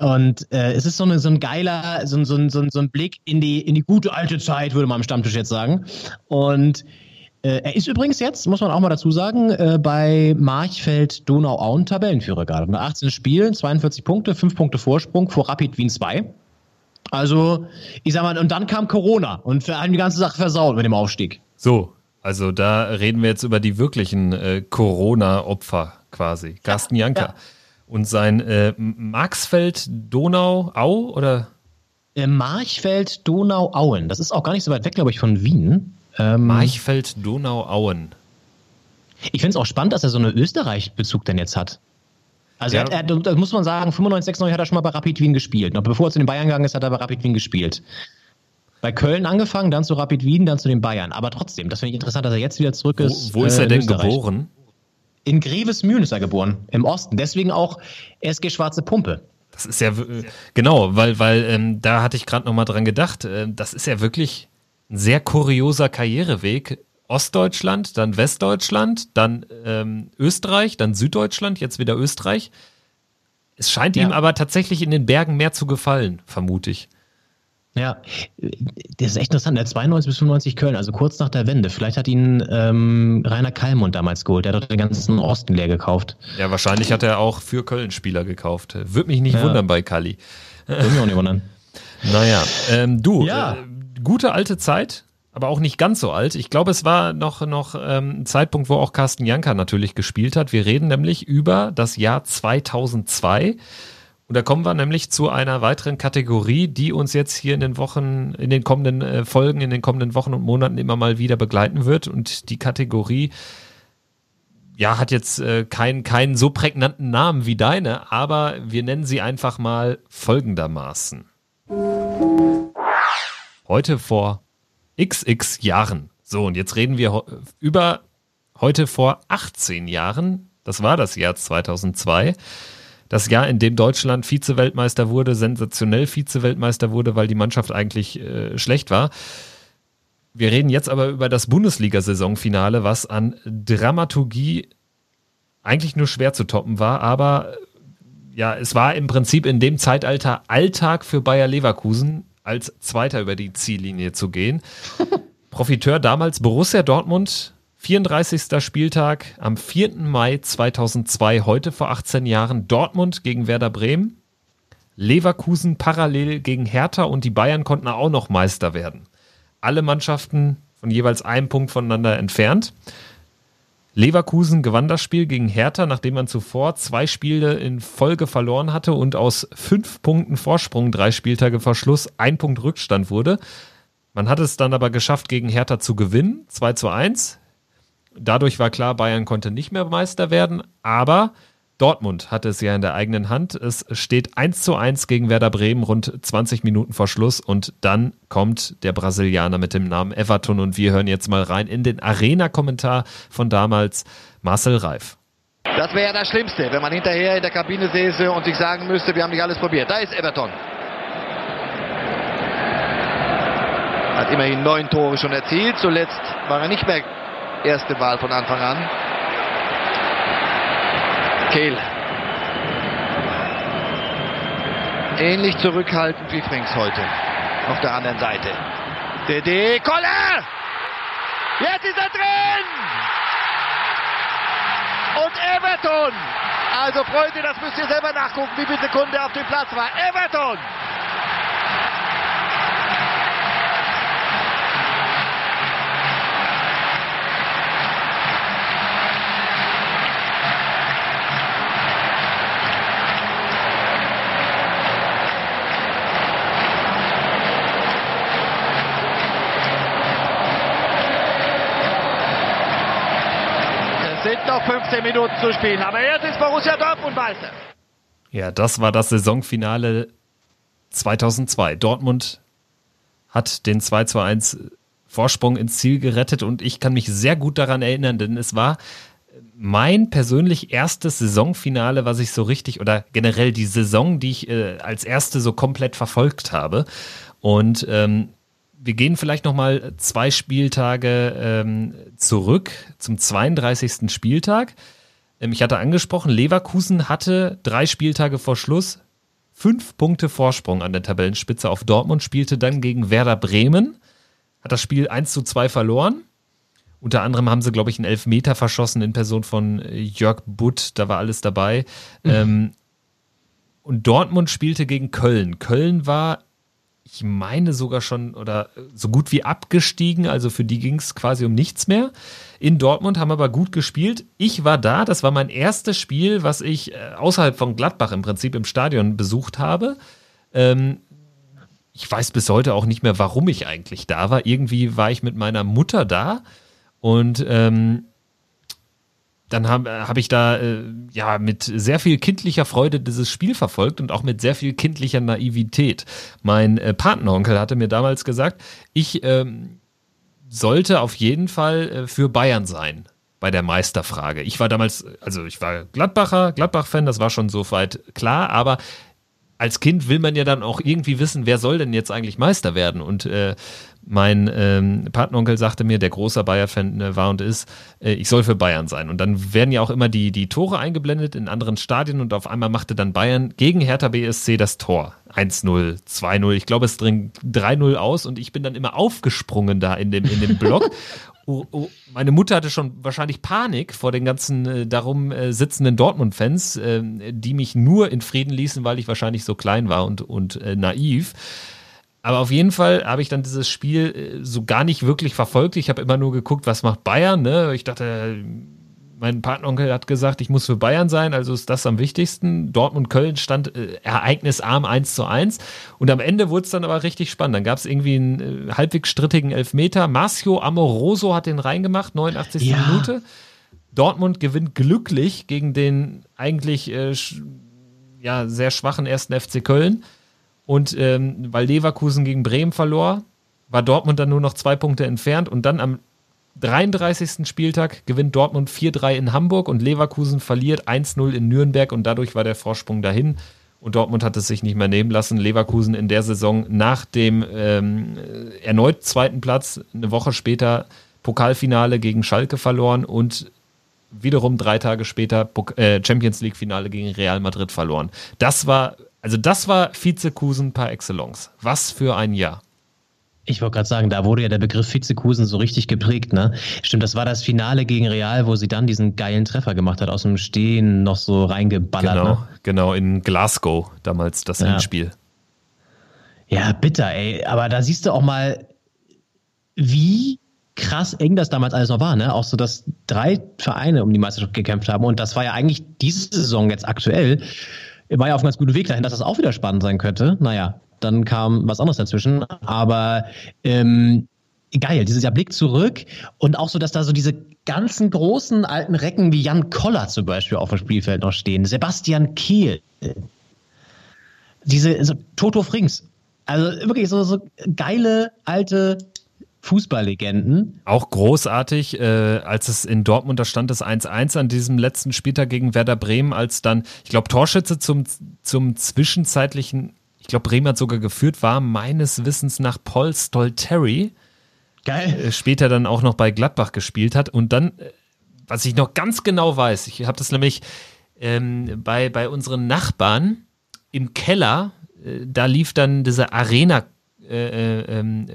Und äh, es ist so, eine, so ein geiler, so, ein- so, so, so ein Blick in die, in die gute alte Zeit, würde man am Stammtisch jetzt sagen. Und er ist übrigens jetzt, muss man auch mal dazu sagen, äh, bei Marchfeld Donau-Auen Tabellenführer gerade. Mit 18 Spielen, 42 Punkte, 5 Punkte Vorsprung vor Rapid Wien 2. Also, ich sag mal, und dann kam Corona und wir haben die ganze Sache versaut mit dem Aufstieg. So, also da reden wir jetzt über die wirklichen äh, Corona-Opfer quasi. Carsten Janker. ja. Und sein äh, Marxfeld Donau-Au oder? Äh, Marchfeld Donau-Auen. Das ist auch gar nicht so weit weg, glaube ich, von Wien. Ähm, Marchfeld Donau-Auen. Ich finde es auch spannend, dass er so einen Österreich-Bezug denn jetzt hat. Also Ja. er er, da muss man sagen, 95, 96 hat er schon mal bei Rapid Wien gespielt. Noch bevor er zu den Bayern gegangen ist, hat er bei Rapid Wien gespielt. Bei Köln angefangen, dann zu Rapid Wien, dann zu den Bayern. Aber trotzdem, das finde ich interessant, dass er jetzt wieder zurück ist. Wo, wo ist äh, er in denn Österreich. geboren? In Grevesmühlen ist er geboren, im Osten. Deswegen auch SG Schwarze Pumpe. Das ist ja genau, weil, weil ähm, da hatte ich gerade noch mal dran gedacht. Äh, das ist ja wirklich ein sehr kurioser Karriereweg. Ostdeutschland, dann Westdeutschland, dann ähm, Österreich, dann Süddeutschland, jetzt wieder Österreich. Es scheint ihm aber tatsächlich in den Bergen mehr zu gefallen, vermute ich. Ja, das ist echt interessant. Der hat 92 bis 95 Köln, also kurz nach der Wende. Vielleicht hat ihn ähm, Rainer Kallmund damals geholt. Der hat dort den ganzen Osten leer gekauft. Ja, wahrscheinlich hat er auch für Köln Spieler gekauft. Würde mich nicht Ja. wundern bei Kali. Würde mich auch nicht wundern. Naja, ähm, du, Ja. Gute alte Zeit, aber auch nicht ganz so alt. Ich glaube, es war noch, noch ähm, ein Zeitpunkt, wo auch Carsten Janker natürlich gespielt hat. Wir reden nämlich über das Jahr 2002. Und da kommen wir nämlich zu einer weiteren Kategorie, die uns jetzt hier in den Wochen, in den kommenden äh, Folgen, in den kommenden Wochen und Monaten immer mal wieder begleiten wird. Und die Kategorie, ja, hat jetzt äh, keinen keinen so prägnanten Namen wie deine, aber wir nennen sie einfach mal folgendermaßen. Heute vor XX Jahren. So, und jetzt reden wir über heute vor 18 Jahren. Das war das Jahr 2002. Das Jahr, in dem Deutschland Vize-Weltmeister wurde, sensationell Vize-Weltmeister wurde, weil die Mannschaft eigentlich äh, schlecht war. Wir reden jetzt aber über das Bundesliga-Saisonfinale, was an Dramaturgie eigentlich nur schwer zu toppen war, aber ja, es war im Prinzip in dem Zeitalter Alltag für Bayer Leverkusen, als Zweiter über die Ziellinie zu gehen. Profiteur damals Borussia Dortmund, 34. Spieltag am 4. Mai 2002, heute vor 18 Jahren, Dortmund gegen Werder Bremen, Leverkusen parallel gegen Hertha und die Bayern konnten auch noch Meister werden. Alle Mannschaften von jeweils einem Punkt voneinander entfernt. Leverkusen gewann das Spiel gegen Hertha, nachdem man zuvor zwei Spiele in Folge verloren hatte und aus fünf Punkten Vorsprung, drei Spieltage vor Schluss, ein Punkt Rückstand wurde. Man hat es dann aber geschafft, gegen Hertha zu gewinnen, 2 zu 1. Dadurch war klar, Bayern konnte nicht mehr Meister werden, aber Dortmund hatte es ja in der eigenen Hand. Es steht 1 zu 1 gegen Werder Bremen, rund 20 Minuten vor Schluss und dann kommt der Brasilianer mit dem Namen Everton und wir hören jetzt mal rein in den Arena-Kommentar von damals Marcel Reif. Das wäre ja das Schlimmste, wenn man hinterher in der Kabine säße und sich sagen müsste, wir haben nicht alles probiert. Da ist Everton. Hat immerhin neun Tore schon erzielt. Zuletzt war er nicht mehr erste Wahl von Anfang an. Kehl. Ähnlich zurückhaltend wie Frings heute. Auf der anderen Seite. DD, Koller! Jetzt ist er drin! Und Everton! Also Freunde, das müsst ihr selber nachgucken, wie viel Sekunde auf dem Platz war. Everton! Sind noch 15 Minuten zu spielen, aber jetzt ist Borussia Dortmund Meister. Ja, das war das Saisonfinale 2002. Dortmund hat den 2 zu 1 Vorsprung ins Ziel gerettet und ich kann mich sehr gut daran erinnern, denn es war mein persönlich erstes Saisonfinale, was ich so richtig oder generell die Saison, die ich äh, als erste so komplett verfolgt habe. Und ähm, wir gehen vielleicht noch mal zwei Spieltage ähm, zurück zum 32. Spieltag. Ähm, ich hatte angesprochen, Leverkusen hatte drei Spieltage vor Schluss fünf Punkte Vorsprung an der Tabellenspitze auf Dortmund, spielte dann gegen Werder Bremen, hat das Spiel 1 zu 2 verloren. Unter anderem haben sie, glaube ich, einen Elfmeter verschossen in Person von äh, Jörg Butt, da war alles dabei. Mhm. Ähm, und Dortmund spielte gegen Köln. Köln war, ich meine sogar schon oder so gut wie abgestiegen, also für die ging es quasi um nichts mehr. In Dortmund haben aber gut gespielt. Ich war da, das war mein erstes Spiel, was ich äh, außerhalb von Gladbach im Prinzip im Stadion besucht habe. Ähm, ich weiß bis heute auch nicht mehr, warum ich eigentlich da war. Irgendwie war ich mit meiner Mutter da und ähm, dann habe hab ich da äh, ja mit sehr viel kindlicher Freude dieses Spiel verfolgt und auch mit sehr viel kindlicher Naivität. Mein äh, Patenonkel hatte mir damals gesagt, ich ähm, sollte auf jeden Fall äh, für Bayern sein bei der Meisterfrage. Ich war damals, also ich war Gladbacher, Gladbach-Fan, das war schon soweit klar, aber als Kind will man ja dann auch irgendwie wissen, wer soll denn jetzt eigentlich Meister werden? Und äh, mein ähm, Patenonkel sagte mir, der großer Bayer-Fan äh, war und ist, äh, ich soll für Bayern sein. Und dann werden ja auch immer die, die Tore eingeblendet in anderen Stadien und auf einmal machte dann Bayern gegen Hertha BSC das Tor. 1-0, 2-0, ich glaube es dringt 3-0 aus und ich bin dann immer aufgesprungen da in dem, in dem Block Oh, oh, meine Mutter hatte schon wahrscheinlich Panik vor den ganzen äh, darum äh, sitzenden Dortmund-Fans, äh, die mich nur in Frieden ließen, weil ich wahrscheinlich so klein war und, und äh, naiv. Aber auf jeden Fall habe ich dann dieses Spiel äh, so gar nicht wirklich verfolgt. Ich habe immer nur geguckt, was macht Bayern. Ne? Ich dachte, mein Partneronkel hat gesagt, ich muss für Bayern sein, also ist das am wichtigsten. Dortmund-Köln stand äh, ereignisarm 1 zu 1. Und am Ende wurde es dann aber richtig spannend. Dann gab es irgendwie einen äh, halbwegs strittigen Elfmeter. Marcio Amoroso hat den reingemacht, 89. Ja. Minute. Dortmund gewinnt glücklich gegen den eigentlich äh, ja, sehr schwachen ersten FC Köln. Und ähm, weil Leverkusen gegen Bremen verlor, war Dortmund dann nur noch zwei Punkte entfernt. Und dann am 33. Spieltag gewinnt Dortmund 4-3 in Hamburg und Leverkusen verliert 1-0 in Nürnberg und dadurch war der Vorsprung dahin. Und Dortmund hat es sich nicht mehr nehmen lassen. Leverkusen in der Saison nach dem ähm, erneut zweiten Platz, eine Woche später Pokalfinale gegen Schalke verloren und wiederum drei Tage später äh, Champions League Finale gegen Real Madrid verloren. Das war, also das war Vizekusen par excellence. Was für ein Jahr. Ich wollte gerade sagen, da wurde ja der Begriff Vizekusen so richtig geprägt, ne? Stimmt, das war das Finale gegen Real, wo sie dann diesen geilen Treffer gemacht hat, aus dem Stehen noch so reingeballert. Genau, ne? genau, in Glasgow damals das ja. Endspiel. Ja, bitter, ey. Aber da siehst du auch mal, wie krass eng das damals alles noch war, ne? Auch so, dass drei Vereine um die Meisterschaft gekämpft haben. Und das war ja eigentlich diese Saison jetzt aktuell, war ja auf einem ganz guten Weg dahin, dass das auch wieder spannend sein könnte. Naja, dann kam was anderes dazwischen. Aber ähm, geil, dieses Jahr Blick zurück und auch so, dass da so diese ganzen großen alten Recken wie Jan Koller zum Beispiel auf dem Spielfeld noch stehen, Sebastian Kehl, diese so Toto Frings. Also wirklich so, so geile alte Fußballlegenden. Auch großartig, äh, als es in Dortmund, da stand es 1-1 an diesem letzten Spieltag gegen Werder Bremen, als dann, ich glaube, Torschütze zum, zum zwischenzeitlichen ich glaube, Bremen hat sogar geführt, war meines Wissens nach Paul Stolteri. Geil. Äh, später dann auch noch bei Gladbach gespielt hat. Und dann, äh, was ich noch ganz genau weiß, ich habe das nämlich ähm, bei, bei unseren Nachbarn im Keller, äh, da lief dann diese Arena-Konferenz. Äh, ähm,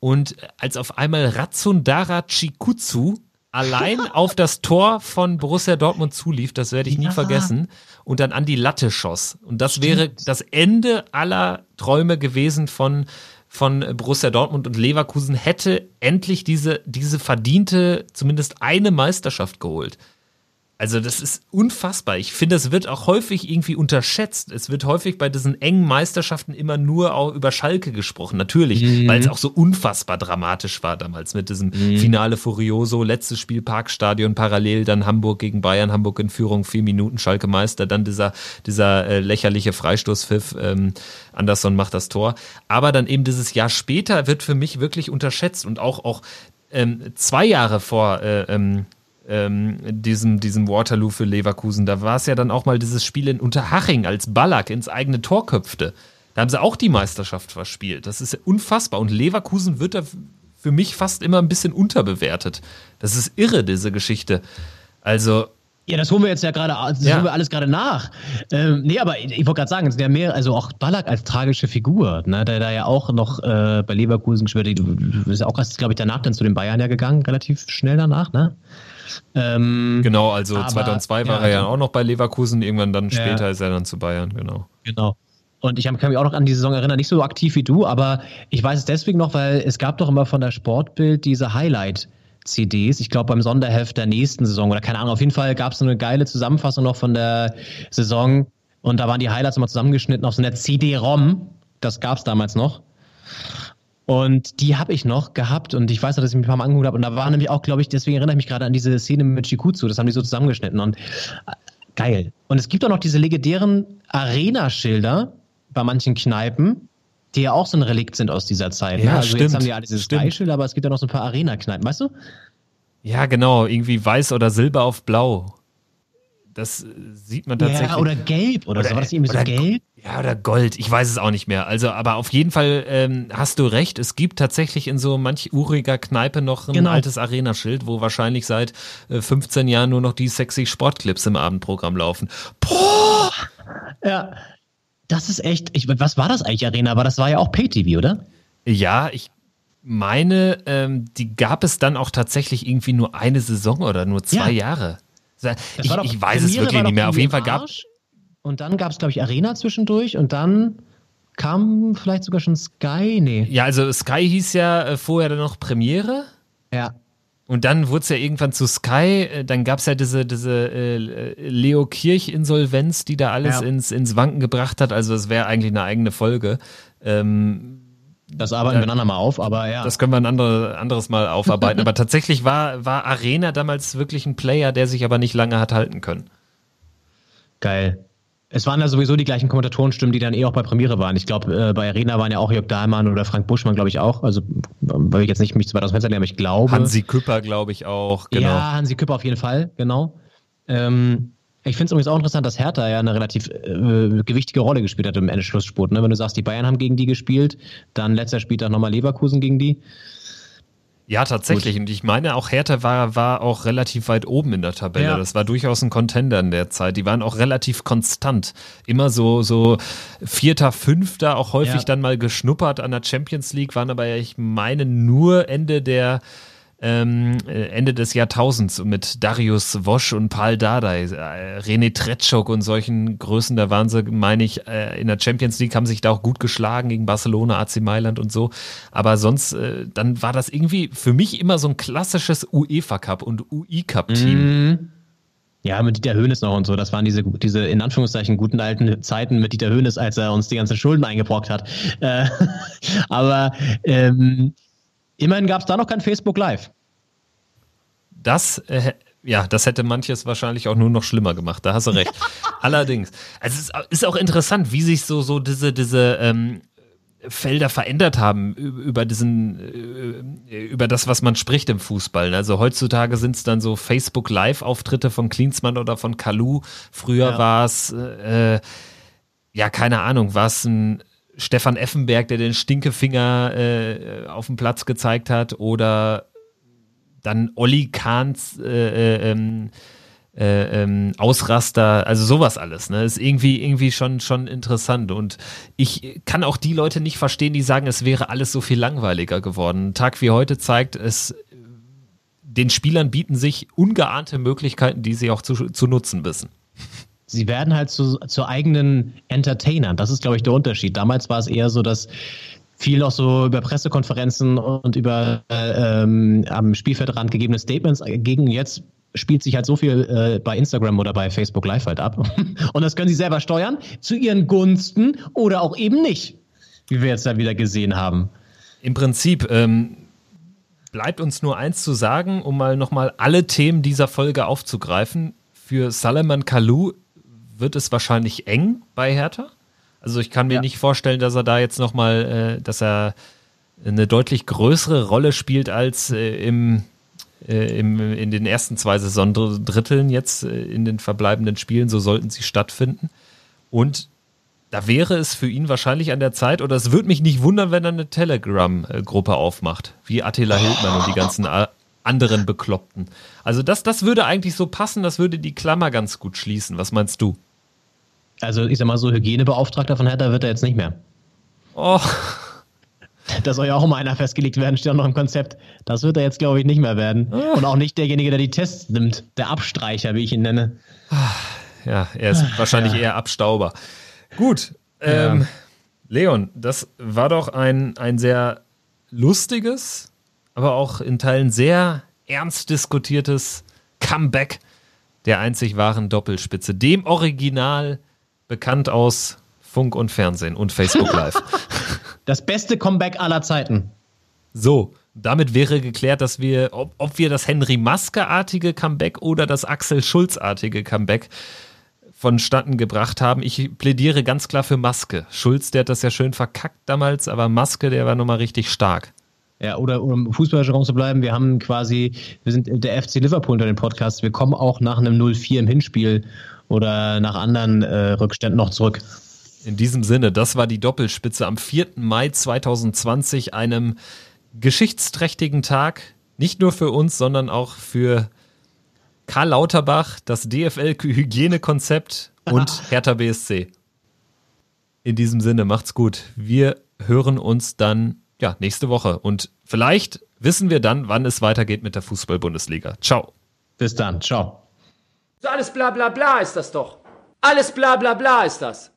und als auf einmal Ratsundara Chikutsu allein auf das Tor von Borussia Dortmund zulief, das werde ich ja. nie vergessen, und dann an die Latte schoss. Und das Stimmt. wäre das Ende aller Träume gewesen von von Borussia Dortmund und Leverkusen hätte endlich diese, diese verdiente, zumindest eine Meisterschaft geholt. Also das ist unfassbar. Ich finde, es wird auch häufig irgendwie unterschätzt. Es wird häufig bei diesen engen Meisterschaften immer nur auch über Schalke gesprochen. Natürlich, mhm. weil es auch so unfassbar dramatisch war damals mit diesem mhm. Finale Furioso, letztes Spiel Parkstadion, parallel dann Hamburg gegen Bayern, Hamburg in Führung, vier Minuten Schalke Meister, dann dieser, dieser äh, lächerliche Freistoßpfiff, ähm, Anderson macht das Tor. Aber dann eben dieses Jahr später wird für mich wirklich unterschätzt und auch, auch ähm, zwei Jahre vor äh, ähm, ähm, diesem, diesem Waterloo für Leverkusen. Da war es ja dann auch mal dieses Spiel in Unterhaching, als Ballack ins eigene Tor köpfte. Da haben sie auch die Meisterschaft verspielt. Das ist ja unfassbar. Und Leverkusen wird da für mich fast immer ein bisschen unterbewertet. Das ist irre, diese Geschichte. Also. Ja, das holen wir jetzt ja gerade, das Ja. holen wir alles gerade nach. Ähm, nee, aber ich, ich wollte gerade sagen, es sind ja mehr, also auch Ballack als tragische Figur, ne, der da ja auch noch äh, bei Leverkusen gespielt hat. Du du bist ja auch erst, glaube ich, danach dann zu den Bayern ja gegangen, relativ schnell danach, ne? Ähm, Genau, also aber- 2002 war ja, er ja also- auch noch bei Leverkusen, irgendwann dann Ja. später ist er dann zu Bayern, genau. Genau. Und ich kann mich auch noch an die Saison erinnern, nicht so aktiv wie du, aber ich weiß es deswegen noch, weil es gab doch immer von der Sportbild diese Highlight-CDs, ich glaube beim Sonderheft der nächsten Saison oder keine Ahnung, auf jeden Fall gab es so eine geile Zusammenfassung noch von der Saison und da waren die Highlights immer zusammengeschnitten auf so einer CD-ROM, das gab es damals noch. Und die habe ich noch gehabt und ich weiß noch, dass ich mich ein paar Mal angeguckt habe. Und da war nämlich auch, glaube ich, deswegen erinnere ich mich gerade an diese Szene mit Shikutsu. Das haben die so zusammengeschnitten und äh, geil. Und es gibt auch noch diese legendären Arena-Schilder bei manchen Kneipen, die ja auch so ein Relikt sind aus dieser Zeit. ne? Ja, also jetzt stimmt. haben die alle diese. Sky-Schilder, aber es gibt ja noch so ein paar Arena-Kneipen, weißt du? Ja, genau, irgendwie weiß oder silber auf blau. Das äh, sieht man tatsächlich. Ja, oder gelb oder, so. War das irgendwie so oder- gelb? Ja, oder Gold, ich weiß es auch nicht mehr. Also, aber auf jeden Fall ähm, hast du recht, es gibt tatsächlich in so manch uriger Kneipe noch ein Genau. altes Arena-Schild, wo wahrscheinlich seit äh, 15 Jahren nur noch die sexy Sportclips im Abendprogramm laufen. Ja. Das ist echt, ich, was war das eigentlich, Arena? Aber das war ja auch Pay-TV, oder? Ja, ich meine, ähm, die gab es dann auch tatsächlich irgendwie nur eine Saison oder nur zwei Ja. Jahre. Ich, doch- ich weiß es wirklich nicht mehr. Auf jeden Fall gab Arsch. Und dann gab es, glaube ich, Arena zwischendurch und dann kam vielleicht sogar schon Sky. Nee. Ja, also Sky hieß ja äh, vorher dann noch Premiere. Ja. Und dann wurde es ja irgendwann zu Sky, äh, dann gab es ja diese, diese äh, Leo Kirch-Insolvenz, die da alles Ja. ins, ins Wanken gebracht hat. Also es wäre eigentlich eine eigene Folge. Ähm, Das arbeiten wir dann nochmal auf, aber ja. Das können wir ein andere, anderes Mal aufarbeiten. aber tatsächlich war, war Arena damals wirklich ein Player, der sich aber nicht lange hat halten können. Geil. Es waren ja sowieso die gleichen Kommentatorenstimmen, die dann eh auch bei Premiere waren. Ich glaube, äh, bei Arena waren ja auch Jörg Dahlmann oder Frank Buschmann, glaube ich, auch. Also, weil ich jetzt nicht mich zu weit aus dem Fenster lehne, aber ich glaube. Hansi Küpper, glaube ich, auch. Genau. Ja, Hansi Küpper auf jeden Fall, genau. Ähm, ich finde es übrigens auch interessant, dass Hertha ja eine relativ äh, gewichtige Rolle gespielt hat im Endschlussspurt. Ne? Wenn du sagst, die Bayern haben gegen die gespielt, dann letzter Spieltag nochmal Leverkusen gegen die. Ja, tatsächlich. Und ich meine, auch Hertha war, war auch relativ weit oben in der Tabelle. Ja. Das war durchaus ein Contender in der Zeit. Die waren auch relativ konstant. Immer so, so Vierter, Fünfter, auch häufig Ja. dann mal geschnuppert an der Champions League, waren aber, ich meine, nur Ende der ähm, äh, Ende des Jahrtausends mit Darius Wosch und Paul Dardai, äh, René Tretschok und solchen Größen, waren sie, meine ich, äh, in der Champions League haben sich da auch gut geschlagen gegen Barcelona, AC Mailand und so. Aber sonst, äh, dann war das irgendwie für mich immer so ein klassisches UEFA Cup und UI Cup Team. Mhm. Ja, mit Dieter Höhnes noch und so. Das waren diese, diese in Anführungszeichen guten alten Zeiten mit Dieter Höhnes, als er uns die ganzen Schulden eingebrockt hat. Äh, aber ähm, immerhin gab es da noch kein Facebook Live. Das, äh, ja, das hätte manches wahrscheinlich auch nur noch schlimmer gemacht. Da hast du recht. Allerdings. Also es ist, auch interessant, wie sich so, so diese, diese ähm, Felder verändert haben über diesen, äh, über das, was man spricht im Fußball. Also heutzutage sind es dann so Facebook Live-Auftritte von Klinsmann oder von Kalu. Früher Ja. war es, äh, ja, keine Ahnung, war es ein Stefan Effenberg, der den Stinkefinger äh, auf dem Platz gezeigt hat oder dann Olli Kahns äh, äh, ähm, äh, ähm, Ausraster, also sowas alles, ne? Ist irgendwie, irgendwie schon, schon interessant. Und ich kann auch die Leute nicht verstehen, die sagen, es wäre alles so viel langweiliger geworden. Ein Tag wie heute zeigt, es den Spielern bieten sich ungeahnte Möglichkeiten, die sie auch zu, zu nutzen wissen. Sie werden halt zu, zu eigenen Entertainern. Das ist, glaube ich, der Unterschied. Damals war es eher so, dass viel noch so über Pressekonferenzen und über äh, ähm, am Spielfeldrand gegebene Statements gegen jetzt spielt sich halt so viel äh, bei Instagram oder bei Facebook Live halt ab. Und das können sie selber steuern, zu ihren Gunsten oder auch eben nicht, wie wir jetzt da wieder gesehen haben. Im Prinzip ähm, bleibt uns nur eins zu sagen, um mal nochmal alle Themen dieser Folge aufzugreifen. Für Salaman Kalou wird es wahrscheinlich eng bei Hertha. Also ich kann mir nicht vorstellen, dass er da jetzt nochmal, äh, dass er eine deutlich größere Rolle spielt als äh, im, äh, im, in den ersten zwei Saisondritteln jetzt äh, in den verbleibenden Spielen. So sollten sie stattfinden. Und da wäre es für ihn wahrscheinlich an der Zeit, oder es würde mich nicht wundern, wenn er eine Telegram-Gruppe aufmacht, wie Attila Hildmann und die ganzen anderen Bekloppten. Also das, das würde eigentlich so passen, das würde die Klammer ganz gut schließen. Was meinst du? Also ich sag mal so, Hygienebeauftragter von Hertha wird er jetzt nicht mehr. Oh. Da soll ja auch mal einer festgelegt werden, steht auch noch im Konzept. Das wird er jetzt, glaube ich, nicht mehr werden. Ah. Und auch nicht derjenige, der die Tests nimmt. Der Abstreicher, wie ich ihn nenne. Ja, er ist wahrscheinlich eher Abstauber. Gut. Ähm, Ja. Leon, das war doch ein, ein sehr lustiges, aber auch in Teilen sehr ernst diskutiertes Comeback der einzig wahren Doppelspitze. Dem Original bekannt aus Funk und Fernsehen und Facebook Live. Das beste Comeback aller Zeiten. So, damit wäre geklärt, dass wir, ob, ob wir das Henry Maske-artige Comeback oder das Axel Schulz-artige Comeback vonstatten gebracht haben. Ich plädiere ganz klar für Maske. Schulz, der hat das ja schön verkackt damals, aber Maske, der war nochmal richtig stark. Ja, oder um im Fußballjargon zu bleiben, wir haben quasi, wir sind der FC Liverpool unter den Podcasts, wir kommen auch nach einem 0-4 im Hinspiel oder nach anderen äh, Rückständen noch zurück. In diesem Sinne, das war die Doppelspitze am 4. Mai 2020, einem geschichtsträchtigen Tag, nicht nur für uns, sondern auch für Karl Lauterbach, das DFL-Hygienekonzept und Hertha BSC. In diesem Sinne, macht's gut. Wir hören uns dann ja, nächste Woche und vielleicht wissen wir dann, wann es weitergeht mit der Fußball-Bundesliga. Ciao. Bis dann. Ciao. So alles bla bla bla ist das doch. Alles bla bla bla ist das.